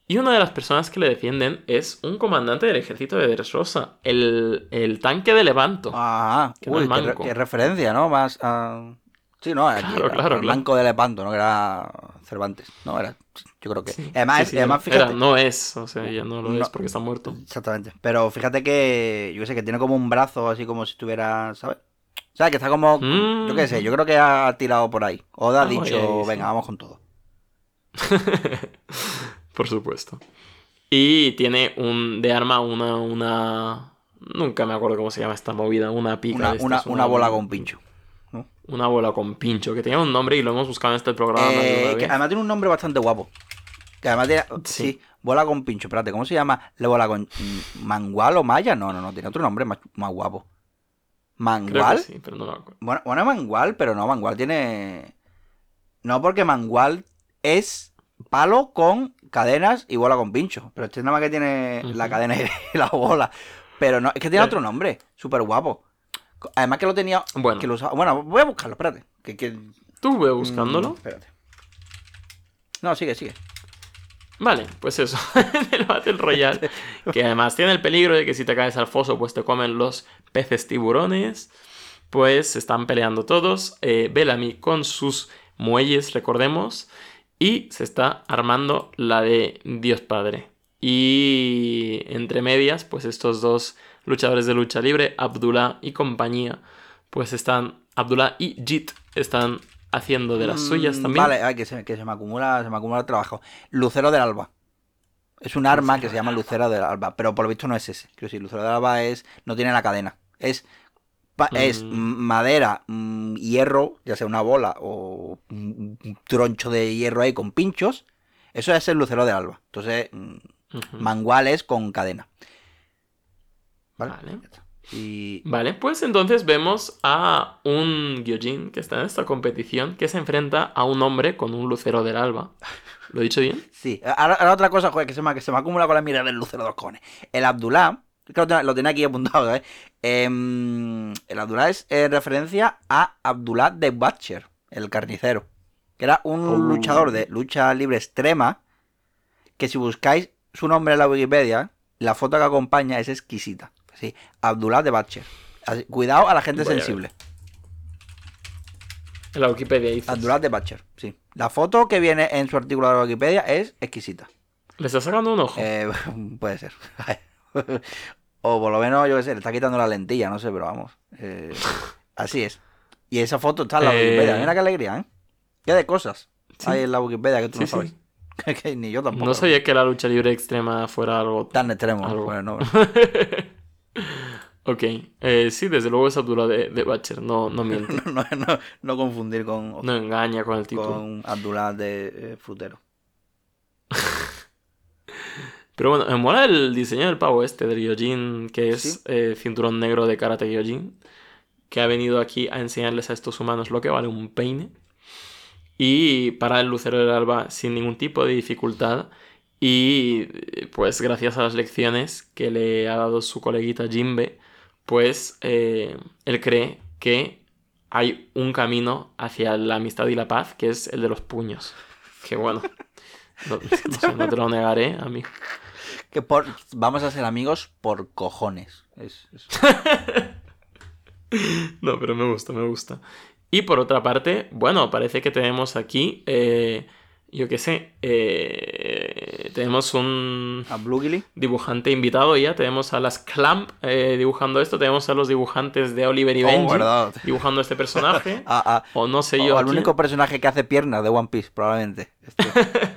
Y una de las personas que le defienden es un comandante del ejército de Dressrosa, el, el tanque de Levanto. Ah, Que uy, qué, re- qué referencia, ¿no? Más a... Sí, no, aquí, Claro, claro, al claro. Manco de Lepanto, ¿no? Que era Cervantes. No, era... Yo creo que... Sí, además, sí, es- sí, además fíjate... era, no es, o sea, ya no lo No. es porque está muerto. Exactamente. Pero fíjate que, yo qué sé, que tiene como un brazo así como si estuviera, ¿sabes? O sea, que está como, Mm. yo qué sé, yo creo que ha tirado por ahí. Oda ha Ah, dicho, venga, vamos con todo. [laughs] Por supuesto. Y tiene un de arma una una nunca me acuerdo cómo se llama esta movida, una pica Una, de una, una bola con pincho. ¿no? una bola con pincho que tenía un nombre y lo hemos buscado en este programa Eh, que además tiene un nombre bastante guapo. Que además tiene, sí. Sí. bola con pincho. Espérate, ¿cómo se llama? ¿La bola con mm, mangual o maya? No, no, no, tiene otro nombre más, más guapo. Creo ¿Mangual? que sí, pero no me acuerdo. Bueno, bueno, mangual, pero no, mangual tiene... No, porque mangual es palo con cadenas y bola con pincho. Pero este nada más que tiene la cadena y [laughs] la bola. Pero no, es que tiene otro nombre, súper guapo. Además que lo tenía... Bueno. Que lo usaba- Bueno, voy a buscarlo, espérate. Que, que- Tú ve buscándolo. Mm, espérate. No, sigue, sigue. Vale, pues eso, [laughs] el Battle Royale, [laughs] que además tiene el peligro de que si te caes al foso, pues te comen los peces tiburones. Pues están peleando todos. Eh, Bellamy con sus muelles, recordemos. Y se está armando la de Dios Padre. Y entre medias, pues estos dos luchadores de lucha libre, Abdullah y compañía, pues están, Abdullah y Jit están haciendo de las suyas Mm, también. Vale, ay, que, se, que se me acumula, se me acumula el trabajo. Lucero del alba. Es un arma que se llama Lucero del alba, pero por lo visto no es ese. Quiero decir, Lucero del alba es no tiene la cadena. Es es madera, mm, hierro, ya sea una bola o un troncho de hierro ahí con pinchos. Eso es el lucero del alba. Entonces, mm, Ujú. mangual es con cadena. ¿Vale? Vale. Y pues entonces vemos a un Gyojin que está en esta competición que se enfrenta a un hombre con un lucero del alba. ¿Lo he dicho bien? [laughs] Sí, ahora, ahora otra cosa, joder, que se me, que se me acumula con la mirada del lucero de los cojones. El Abdullah, que lo, tenía- lo tenía aquí apuntado, ¿eh? Em, el Abdullah es eh, referencia a Abdullah de Butcher, el carnicero, que era un Oh. luchador de lucha libre extrema, que si buscáis su nombre en la Wikipedia, la foto que acompaña es exquisita. Sí, Abdullah de Butcher. Así- cuidado a la gente Voy sensible. En la Wikipedia dice. Abdullah de Butcher, sí. La foto que viene en su artículo de la Wikipedia es exquisita. ¿Le está sacando un ojo? Eh, [laughs] puede ser. [laughs] o por lo menos, yo qué sé, le está quitando la lentilla, no sé, pero vamos. eh, [laughs] así es. Y esa foto está en la Eh, Wikipedia. Mira qué alegría, ¿eh? Qué de cosas Sí. hay en la Wikipedia que tú Sí, no sí. sabes. [laughs] que ni yo tampoco. No sabía que la lucha libre extrema fuera algo Tan extremo. Algo. Bueno, no. [laughs] Ok, eh, sí, desde luego es Abdullah de, de Butcher, no, no miente, no, no, no, no confundir con, no engaña con el título. con Abdullah de eh, Frutero. Pero bueno, me mola el diseño del pavo este, del Gyojin, que es Sí. eh, cinturón negro de Karate Gyojin, que ha venido aquí a enseñarles a estos humanos lo que vale un peine. Y para el Lucero del Alba sin ningún tipo de dificultad. Y pues gracias a las lecciones que le ha dado su coleguita Jimbe, pues eh, él cree que hay un camino hacia la amistad y la paz, que es el de los puños. Que bueno, [laughs] no, no sé, no te lo negaré, amigo. Que por, vamos a ser amigos por cojones. Es, es- [laughs] No, pero me gusta, me gusta. Y por otra parte, bueno, parece que tenemos aquí, eh, yo qué sé, eh, tenemos un A Blue Gilly. dibujante invitado ya, tenemos a las Clamp eh, dibujando esto, tenemos a los dibujantes de Oliver y Oh, Benji verdad. dibujando este personaje, A- [laughs] a- o no sé o yo, al único personaje que hace piernas de One Piece, probablemente. Este. [laughs]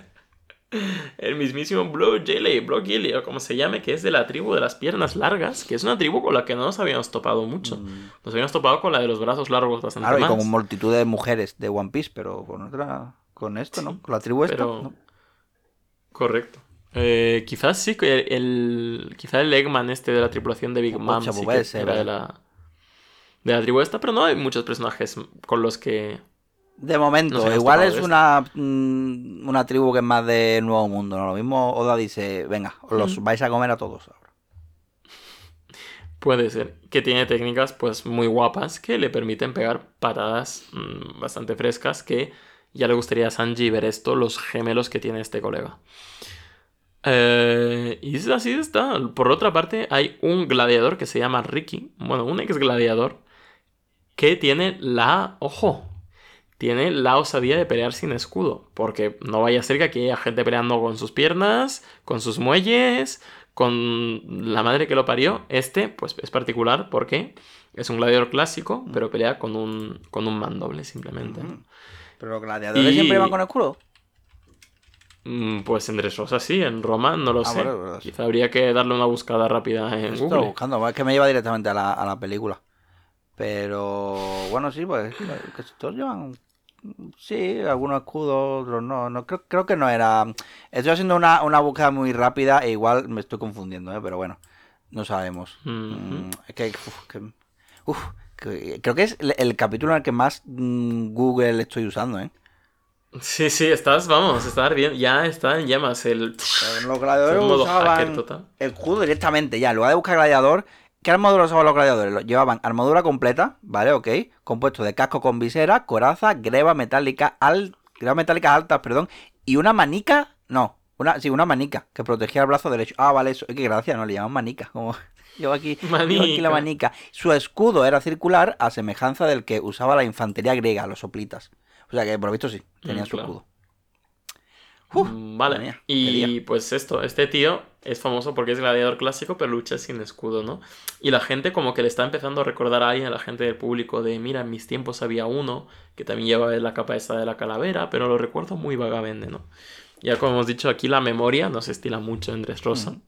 el mismísimo Blue Jelly, Blue Gilly, o como se llame, que es de la tribu de las piernas largas, que es una tribu con la que no nos habíamos topado mucho. Nos habíamos topado con la de los brazos largos bastante Mm. Claro, y más. con multitud de mujeres de One Piece, pero con otra. Con esto, ¿no? Con la tribu esta. pero- ¿no? Correcto. Eh, quizás sí que el, el- quizá el Eggman este de la tripulación de Big Mom sí que ser, era de la de la tribu esta, pero no hay muchos personajes con los que De momento, igual es una, mm, una tribu que es más de Nuevo Mundo, ¿no? Lo mismo Oda dice, venga, os los Mm. vais a comer a todos ahora. puede ser que tiene técnicas pues muy guapas que le permiten pegar patadas mm, bastante frescas que ya le gustaría a Sanji ver esto, los gemelos que tiene este colega. Eh, y es así está. Por otra parte, hay un gladiador que se llama Ricky, bueno, un ex gladiador, que tiene la, ojo, tiene la osadía de pelear sin escudo, porque no vaya a ser que aquí haya gente peleando con sus piernas, con sus muelles, con la madre que lo parió. Este, pues es particular porque es un gladiador clásico, pero pelea con un, con un mandoble simplemente. Pero los gladiadores Y- siempre van con escudo. Mm, Pues en Dressrosa sí, en Roma no lo Ah, sé. bueno. Quizá habría que darle una buscada rápida en Estoy Google. buscando, es que me lleva directamente a la, a la película. Pero bueno, sí, pues casi todos llevan. Sí, algunos escudos, otros no. no creo, creo que no era. Estoy haciendo una, una búsqueda muy rápida e igual me estoy confundiendo, ¿eh? pero bueno, no sabemos. Mm, es que, uf, que- uf, que- creo que es el, el capítulo en el que más mm, Google estoy usando, ¿eh? Sí, sí, estás, vamos, está ardiendo, ya está en llamas el... Los el gladiadores usaban total. escudo directamente ya. En lugar de buscar gladiador, ¿qué armadura usaban los gladiadores? Llevaban armadura completa, ¿vale? Ok. Compuesto de casco con visera, coraza, greba metálica, al... greba metálicas altas, perdón, y una manica. No, una, sí, una manica que protegía el brazo derecho. Ah, vale, eso. Qué gracia, ¿no? Le llaman manica. Como... [laughs] Llevo aquí, llevo aquí la Manica. manica. Su escudo era circular a semejanza del que usaba la infantería griega, los soplitas. O sea que, por lo visto, sí, tenían Mm, su claro. escudo. Mm, Vale, mía, y pues esto, este tío es famoso porque es gladiador clásico, pero lucha sin escudo, ¿no? Y la gente como que le está empezando a recordar a alguien, a la gente del público, de mira, en mis tiempos había uno que también llevaba la capa esta de la calavera, pero lo recuerdo muy vagamente, ¿no? Ya como hemos dicho aquí, la memoria nos estila mucho en Dressrosa. Ujú.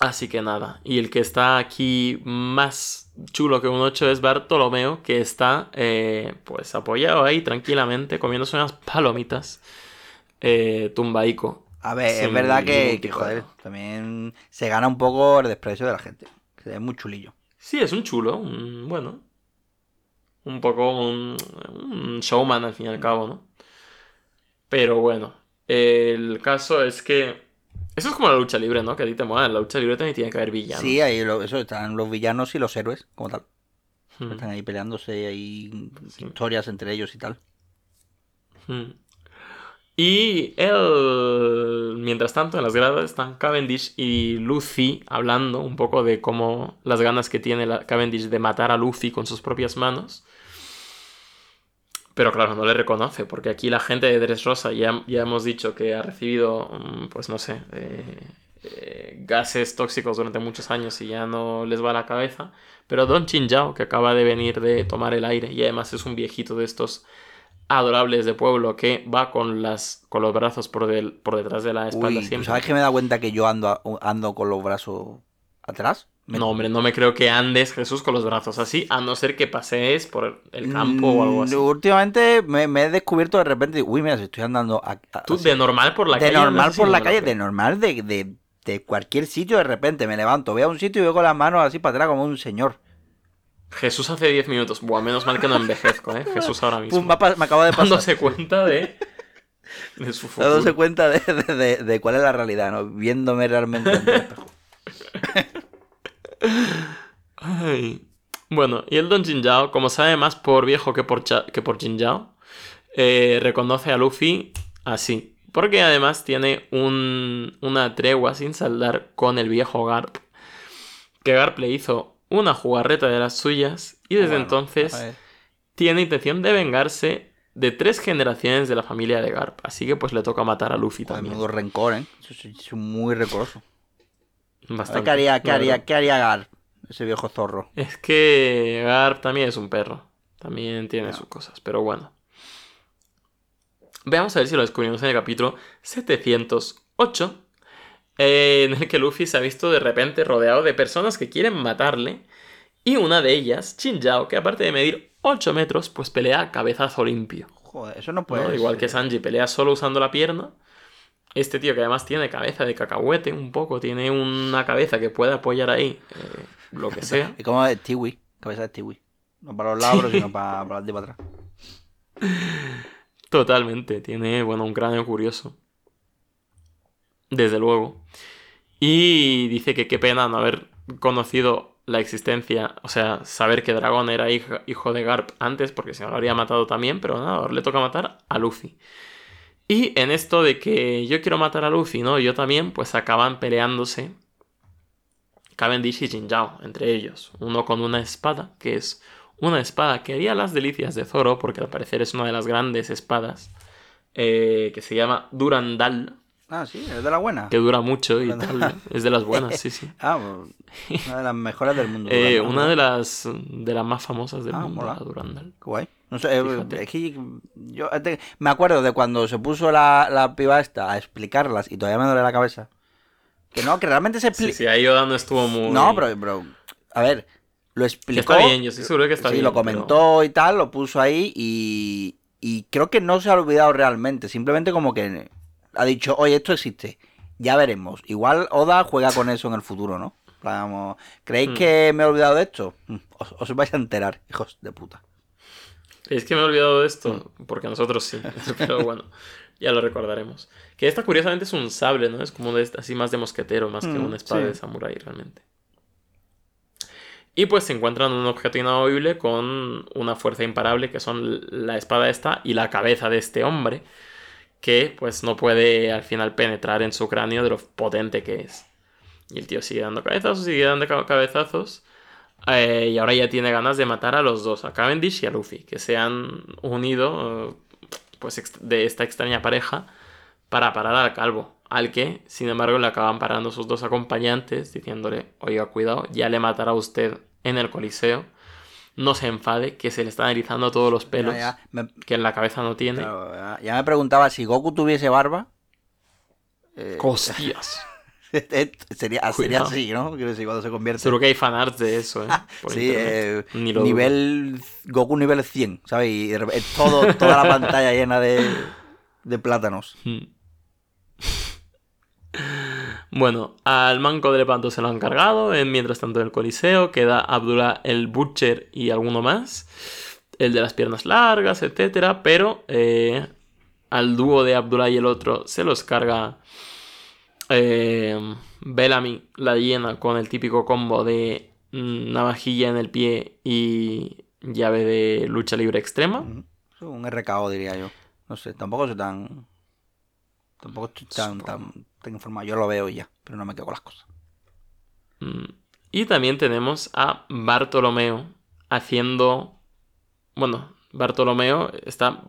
Así que nada, y el que está aquí más chulo que un 8 es Bartolomeo, que está eh, pues apoyado ahí tranquilamente, comiéndose unas palomitas, eh, tumbaico. A ver, es verdad que, joder, también se gana un poco el desprecio de la gente. Que es muy chulillo. Sí, es un chulo, un, bueno, un poco un, un showman al fin y al cabo, ¿no? Pero bueno, el caso es que... Eso es como la lucha libre, ¿no? Que a ti te mola, en la lucha libre también tiene que haber villanos. Sí, ahí lo- eso están los villanos y los héroes, como tal. Hmm. Están ahí peleándose, hay Sí. historias entre ellos y tal. Mm. Y él, mientras tanto, en las gradas están Cavendish y Lucy hablando un poco de cómo las ganas que tiene la Cavendish de matar a Lucy con sus propias manos. Pero claro, no le reconoce, porque aquí la gente de Dressrosa ya, ya hemos dicho que ha recibido, mm, pues no sé, eh, eh, gases tóxicos durante muchos años y ya no les va la cabeza. Pero Don Chinjao, que acaba de venir de tomar el aire y además es un viejito de estos adorables de pueblo que va con las con los brazos por, del, por detrás de la espalda Uy, siempre. ¿sabes que me da cuenta que yo ando, ando con los brazos atrás? Me- No, hombre, no me creo que andes Jesús con los brazos así, a no ser que pasees por el campo o algo así. Mm, Últimamente me, me he descubierto de repente, uy, mira, si estoy andando a- a- Tú así. de normal por la de calle. normal andas así, por no la me lo calle, de normal de, de, de cualquier sitio, de repente me levanto, voy a un sitio y veo con las manos así para atrás como un señor. Jesús hace 10 minutos. Buah, menos mal que no envejezco, ¿eh? Jesús ahora mismo. Pum, va pa- me acaba de pasar. dándose cuenta de, [laughs] de su futuro. dándose cuenta de, de- de- de cuál es la realidad, ¿no? Viéndome realmente en el espejo. [laughs] Ay. Bueno, y el Don Jinjao, como sabe más por viejo que por, cha- que por Jinjao, eh, reconoce a Luffy así. Porque además tiene un- una tregua sin saldar con el viejo Garp. Que Garp le hizo una jugarreta de las suyas y desde Bueno, entonces tiene intención de vengarse de tres generaciones de la familia de Garp. Así que pues le toca matar a Luffy Joder, también. menudo rencor, ¿eh? Es muy rencoroso. Bastante, ¿Qué haría, qué haría, qué haría Gar, ese viejo zorro? Es que Garp también es un perro. También tiene sus cosas, pero bueno. Veamos a ver si lo descubrimos en el capítulo 708, eh, en el que Luffy se ha visto de repente rodeado de personas que quieren matarle. Y una de ellas, Chinjao, que aparte de medir 8 metros, pues pelea a cabezazo limpio. Joder, eso no ¿no? puede Igual ser. que Sanji pelea solo usando la pierna. Este tío que además tiene cabeza de cacahuete un poco, tiene una cabeza que puede apoyar ahí eh, lo que sea. Y [laughs] como de Tiwi, cabeza de Tiwi. No para los lados, sino para, para para atrás. Totalmente, tiene, bueno, un cráneo curioso. Desde luego. Y dice que qué pena no haber conocido la existencia, o sea, saber que Dragón era hija- hijo de Garp antes, porque si no lo habría matado también, pero nada, ahora le toca matar a Luffy. Y en esto de que yo quiero matar a Luffy, ¿no? Yo también, pues acaban peleándose Cavendish y Jinjao, entre ellos. Uno con una espada, que es una espada que haría las delicias de Zoro, porque al parecer es una de las grandes espadas, eh, que se llama Durandal, Ah, sí, es de la buena. que dura mucho y tal. Es de las buenas, sí, sí. [laughs] Ah, pues, una de las mejores del mundo. [laughs] Eh, una de las, de las más famosas del Ah, mundo, mola. la Durandal. Guay. No sé, eh, Fíjate. es que yo te- me acuerdo de cuando se puso la, la piba esta a explicarlas y todavía me duele la cabeza. Que no, que realmente se Sí, explica. sí, ahí Oda no estuvo muy... No, pero, pero, a ver, lo Que explicó. está bien, yo estoy seguro que está sí, bien. lo pero- comentó y tal, lo puso ahí y, y creo que no se ha olvidado realmente. Simplemente como que ha dicho, oye, esto existe. Ya veremos. Igual Oda juega con eso en el futuro, ¿no? Vamos, ¿creéis Hmm. que me he olvidado de esto? Mm, Os, os vais a enterar, hijos de puta. Es que me he olvidado de esto, Mm. porque nosotros sí, [laughs] pero bueno, ya lo recordaremos. Que esta curiosamente es un sable, ¿no? Es como de, así más de mosquetero, más que una espada sí. de samurái realmente. Y pues se encuentran un objeto inamovible con una fuerza imparable, que son la espada esta y la cabeza de este hombre, que pues no puede al final penetrar en su cráneo de lo potente que es. Y el tío sigue dando cabezazos, sigue dando ca- cabezazos. Eh, y ahora ya tiene ganas de matar a los dos, a Cavendish y a Luffy, que se han unido eh, pues de esta extraña pareja para parar al calvo, al que, sin embargo, le acaban parando sus dos acompañantes, diciéndole, oiga, cuidado, ya le matará a usted en el coliseo, no se enfade, que se le están erizando todos los pelos, Ya, ya, me, que en la cabeza no tiene. claro, ya- ya me preguntaba si Goku tuviese barba. eh, ¡Hostias! [laughs] sería, sería así, ¿no? Quiero decir, cuando se convierte. Seguro que hay fanarts de eso, ¿eh? [laughs] Por Sí, eh, Ni lo dudo. nivel Goku nivel 100, ¿sabes? Y de repente, todo, toda la pantalla llena de, de plátanos. Bueno, al manco de Lepanto se lo han cargado. En, mientras tanto, en el Coliseo queda Abdullah el Butcher y alguno más. El de las piernas largas, etcétera. Pero eh, al dúo de Abdullah y el otro se los carga eh, Bellamy, la hiena, con el típico combo de navajilla en el pie y llave de lucha libre extrema. Es Un RKO, diría yo. No sé, tampoco soy tan. Tampoco estoy tan, tan, tan informado. Yo lo veo y ya, pero no me quedo con las cosas. Mm. Y también tenemos a Bartolomeo haciendo. Bueno, Bartolomeo está.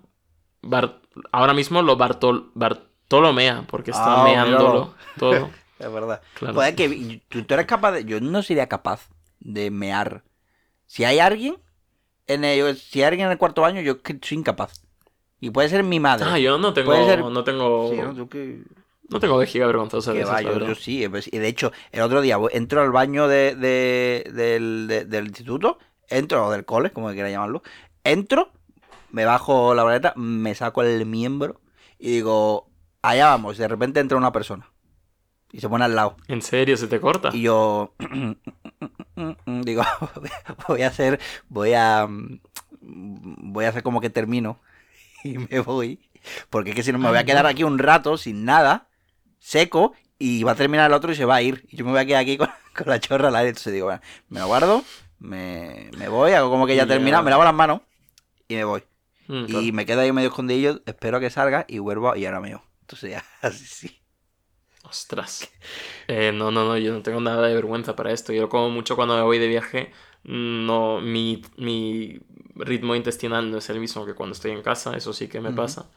Bar- Ahora mismo lo Bartol... Bartolomea, porque está Ah, meándolo todo. [laughs] Es verdad. Claro. Pues es que tú, tú eres capaz de. Yo no sería capaz de mear. Si hay alguien. En el, si hay alguien en el cuarto baño, yo soy incapaz. Y puede ser mi madre. Ah, yo no tengo. Ser- No tengo. Sí, ¿no? Tú que- No tengo vejiga vergonzosa de que va, yo, sí. pues, y de hecho, el otro día voy- entro al baño de, de- del, de- del instituto. Entro, o del cole, como quiera llamarlo. Entro, me bajo la boleta, me saco el miembro. Y digo, allá vamos. De repente entra una persona. Y se pone al lado. ¿En serio se te corta? Y yo [laughs] digo, [laughs] voy a hacer, voy a voy a hacer como que termino [laughs] y me voy, porque es que si no me voy a quedar aquí un rato sin nada, seco y va a terminar el otro y se va a ir y yo me voy a quedar aquí con, [laughs] con la chorra al aire, entonces digo, bueno, me lo guardo, me, me voy, hago como que ya he terminado, me lavo las manos y me voy. Mm, Y claro. me quedo ahí medio escondidillo, espero a que salga y vuelvo y ahora me voy. Entonces ya, [laughs] así sí. Ostras. Eh, no, no, no, yo no tengo nada de vergüenza para esto. Yo como mucho cuando me voy de viaje. No, mi, mi ritmo intestinal no es el mismo que cuando estoy en casa, eso sí que me pasa.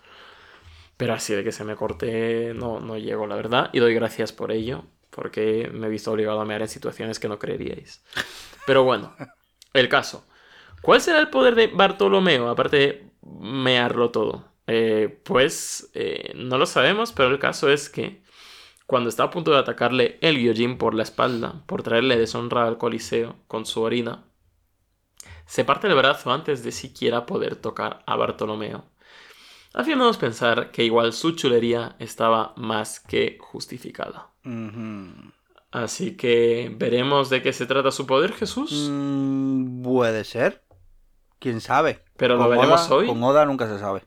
Pero así de que se me corte, no, no llego, la verdad. Y doy gracias por ello, porque me he visto obligado a mear en situaciones que no creeríais. Pero bueno, el caso. ¿Cuál será el poder de Bartolomeo, aparte de mearlo todo? Eh, pues eh, no lo sabemos, pero el caso es que cuando está a punto de atacarle el Gyojin por la espalda, por traerle deshonra al Coliseo con su orina, se parte el brazo antes de siquiera poder tocar a Bartolomeo, haciéndonos pensar que igual su chulería estaba más que justificada. Así que veremos de qué se trata su poder, Jesús. Mm, puede ser. ¿Quién sabe? Pero lo veremos Oda- hoy Con Oda nunca se sabe.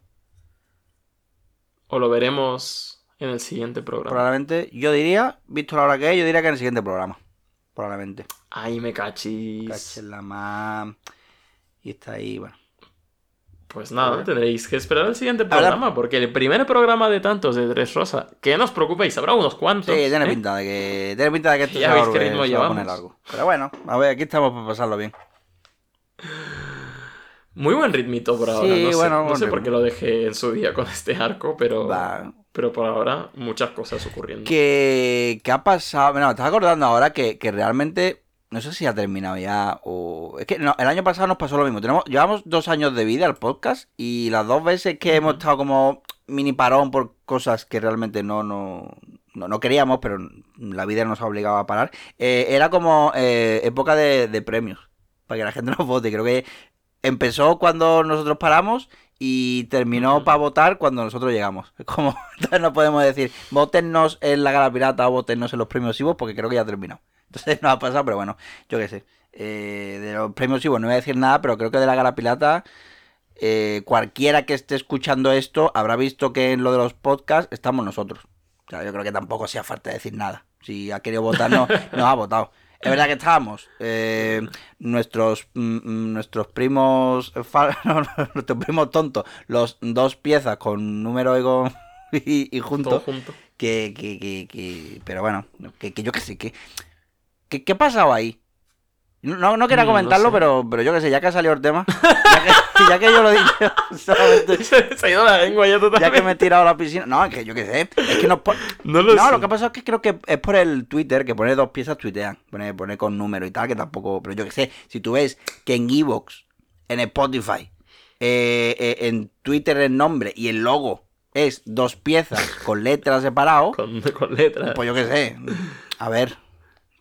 o lo veremos en el siguiente programa. Probablemente, yo diría, visto la hora que es, yo diría que en el siguiente programa. Probablemente. Ay, me cachis. Cachen la más. Y está ahí, bueno. Pues nada, tendréis que esperar al siguiente Ahora- programa, porque el primer programa de tantos de Tres Rosa, que no os preocupéis, habrá unos cuantos. Sí, tiene ¿eh? pinta de que. Tiene pinta de que [laughs] esto Ya veis qué ritmo se va a poner llevamos. largo. Pero bueno, a ver, aquí estamos para pasarlo bien. Muy buen ritmito por ahora. Sí, no sé, bueno, no sé por qué lo dejé en su día con este arco, pero, Va. pero por ahora muchas cosas ocurriendo. Que, que ha pasado. Bueno, me estás acordando ahora que, que realmente. No sé si ha terminado ya o... Es que no, el año pasado nos pasó lo mismo. Tenemos, llevamos dos años de vida al podcast y las dos veces que hemos estado como mini parón por cosas que realmente no, no, no, no queríamos, pero la vida nos ha obligado a parar, eh, era como eh, época de, de premios, para que la gente [laughs] nos vote. Creo que empezó cuando nosotros paramos y terminó para votar cuando nosotros llegamos. Es como, [laughs] entonces no podemos decir, votennos en la gala pirata o votennos en los premios Ivo porque creo que ya ha terminado. Entonces no ha pasado, pero bueno, yo qué sé. Eh, de los premios Ivo no voy a decir nada, pero creo que de la gala pirata, eh, cualquiera que esté escuchando esto habrá visto que en lo de los podcasts estamos nosotros. O sea, yo creo que tampoco hacía falta decir nada. Si ha querido votar, no, [laughs] nos ha votado. Es verdad que estábamos. eh, nuestros mm, mm, nuestros primos [laughs] nuestros primos tontos, los dos piezas con número y con [laughs] y, y Todo juntos. junto. Que, que, que, que- pero bueno, que, que yo qué sé, que, ¿qué ha pasado ahí? No, no quería Mm, no comentarlo, sé. pero, pero yo qué sé, ya que ha salido el tema, ya que, [laughs] ya que yo lo dicho, [laughs] solamente, [laughs] Se ha ido la lengua ya ya totalmente. que me he tirado a la piscina, no, es que yo qué sé, es que pon- No lo no, sé. lo que pasa es que creo que es por el Twitter, que pone dos piezas, tuitean. Pone, pone con número y tal, que tampoco. Pero yo que sé, si tú ves que en Evox, en Spotify, eh, eh, en Twitter el nombre y el logo es dos piezas con letras separados, Con, con letras. pues yo qué sé. A ver,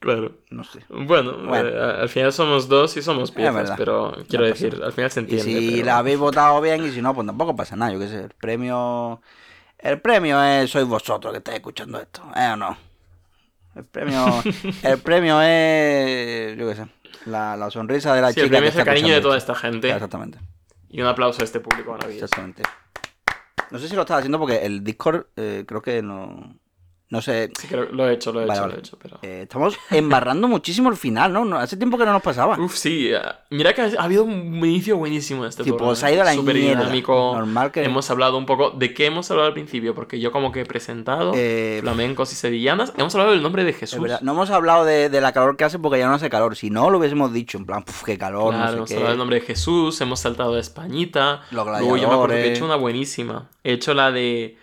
Claro. no sé. Bueno, Bueno. eh, al final somos dos y somos piezas, pero quiero No decir, al final se Y entiende. si pero- la habéis votado bien y si no, pues tampoco pasa nada. Yo qué sé, el premio. El premio es. Sois vosotros que estáis escuchando esto, ¿eh o no? El premio. [laughs] el premio es. Yo qué sé. La, la sonrisa de la Sí, chica. el premio que es el cariño de toda esta gente. Exactamente. Y un aplauso a este público maravilloso. Exactamente. No sé si lo estaba haciendo porque el Discord eh, creo que no. No sé. Sí, creo, lo he hecho, lo he Vale, hecho, vale. lo he hecho, pero... eh, estamos embarrando muchísimo el final, ¿no? Hace tiempo que no nos pasaba. Uf, sí. eh, Mira que ha ha habido un inicio buenísimo este Sí, programa. pues ha ido a la Súper mierda. dinámico. Normal que- Hemos hablado un poco... ¿De qué hemos hablado al principio? Porque yo como que he presentado Eh, flamencos y sevillanas. Hemos hablado del nombre de Es Jesús. No hemos hablado de, de la calor que hace porque ya no hace calor. Si no, lo hubiésemos dicho. En plan, puf, qué calor, Claro, no hemos hablado del nombre de Jesús, hemos saltado de Españita. Los Luego yo me acuerdo que he hecho una buenísima. He hecho la de.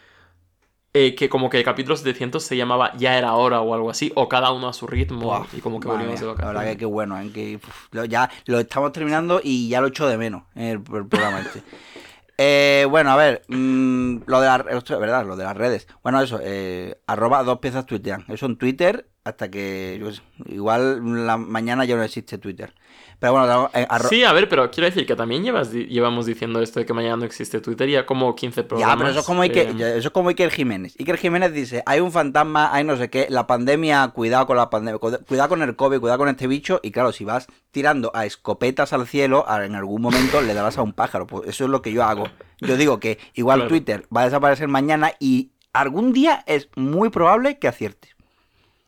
Eh, que como que el capítulo 700 se llamaba Ya era hora o algo así, o cada uno a su ritmo. Y como que volvimos de mía, La verdad que vacaciones. qué bueno, ¿eh? que uf, lo- ya lo estamos terminando y ya lo echo de menos en el, el programa este. [laughs] Eh, bueno, a ver, mm, lo de las verdad, lo de las redes. Bueno, eso, eh, arroba dos piezas tuitean. Eso en Twitter hasta que yo igual la mañana ya no existe Twitter. Pero bueno, eh, Sí, a ver, pero quiero decir que también llevas, llevamos diciendo esto de que mañana no existe Twitter ya como 15 programas. Ya, pero eso es como Iker, eh, eso es como Iker Jiménez. Iker Jiménez dice, hay un fantasma, hay no sé qué, la pandemia, cuidado con la pandemia, cu- cuidado con el COVID, cuidado con este bicho, y claro, si vas tirando a escopetas al cielo, en algún momento le darás a un pájaro. Pues eso es lo que yo hago. Yo digo que igual Claro. Twitter va a desaparecer mañana y algún día es muy probable que acierte.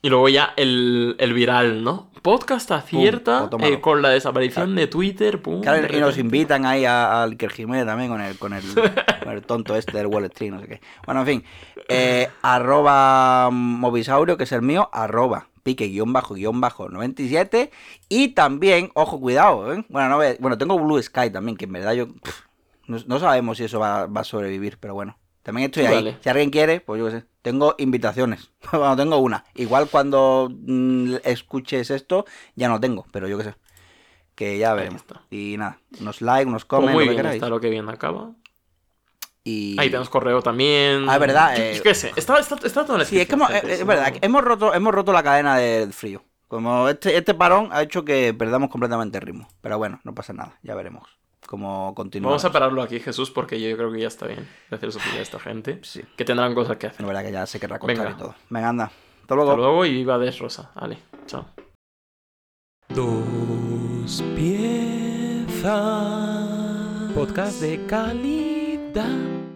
Y luego ya el, el viral, ¿no? Podcast acierta Pum, eh, con la desaparición de Twitter. Pum, Claro, de y nos invitan ahí a- al Iker Jiménez también con el, con el, [laughs] con el tonto este del Wall Street, no sé qué. Bueno, en fin, eh, arroba Movisaurio, que es el mío, arroba pique guion bajo guion bajo 97 y también, ojo, cuidado, ¿eh? Bueno, no ve- bueno, tengo Blue Sky también, que en verdad yo pff, no, no sabemos si eso va, va a sobrevivir, pero bueno. También estoy ahí. Vale. Si alguien quiere, pues yo qué sé. Tengo invitaciones. [laughs] bueno, tengo una. Igual cuando mm, escuches esto, ya no tengo, pero yo qué sé. Que ya veremos. Y nada, unos likes, unos Pues comments, muy lo que bien, está lo que bien acaba. Y... Ahí tenemos correo también. Ah, es verdad, eh, yo qué sé, está, está, está todo en la Sí, es que hemos- es, es verdad, que hemos roto, hemos roto la cadena del frío. Como este, este parón ha hecho que perdamos completamente el ritmo. Pero bueno, no pasa nada, ya veremos cómo no- continuamos. Vamos a pararlo aquí, Jesús, porque yo creo que ya está bien de hacer su a esta gente. Sí. Que tendrán cosas que hacer. La verdad que ya se querrá acostar Venga. y todo. Venga, anda. Hasta luego. Hasta luego y viva Desrosa. Vale, chao. Dos piezas. Podcast de calidad.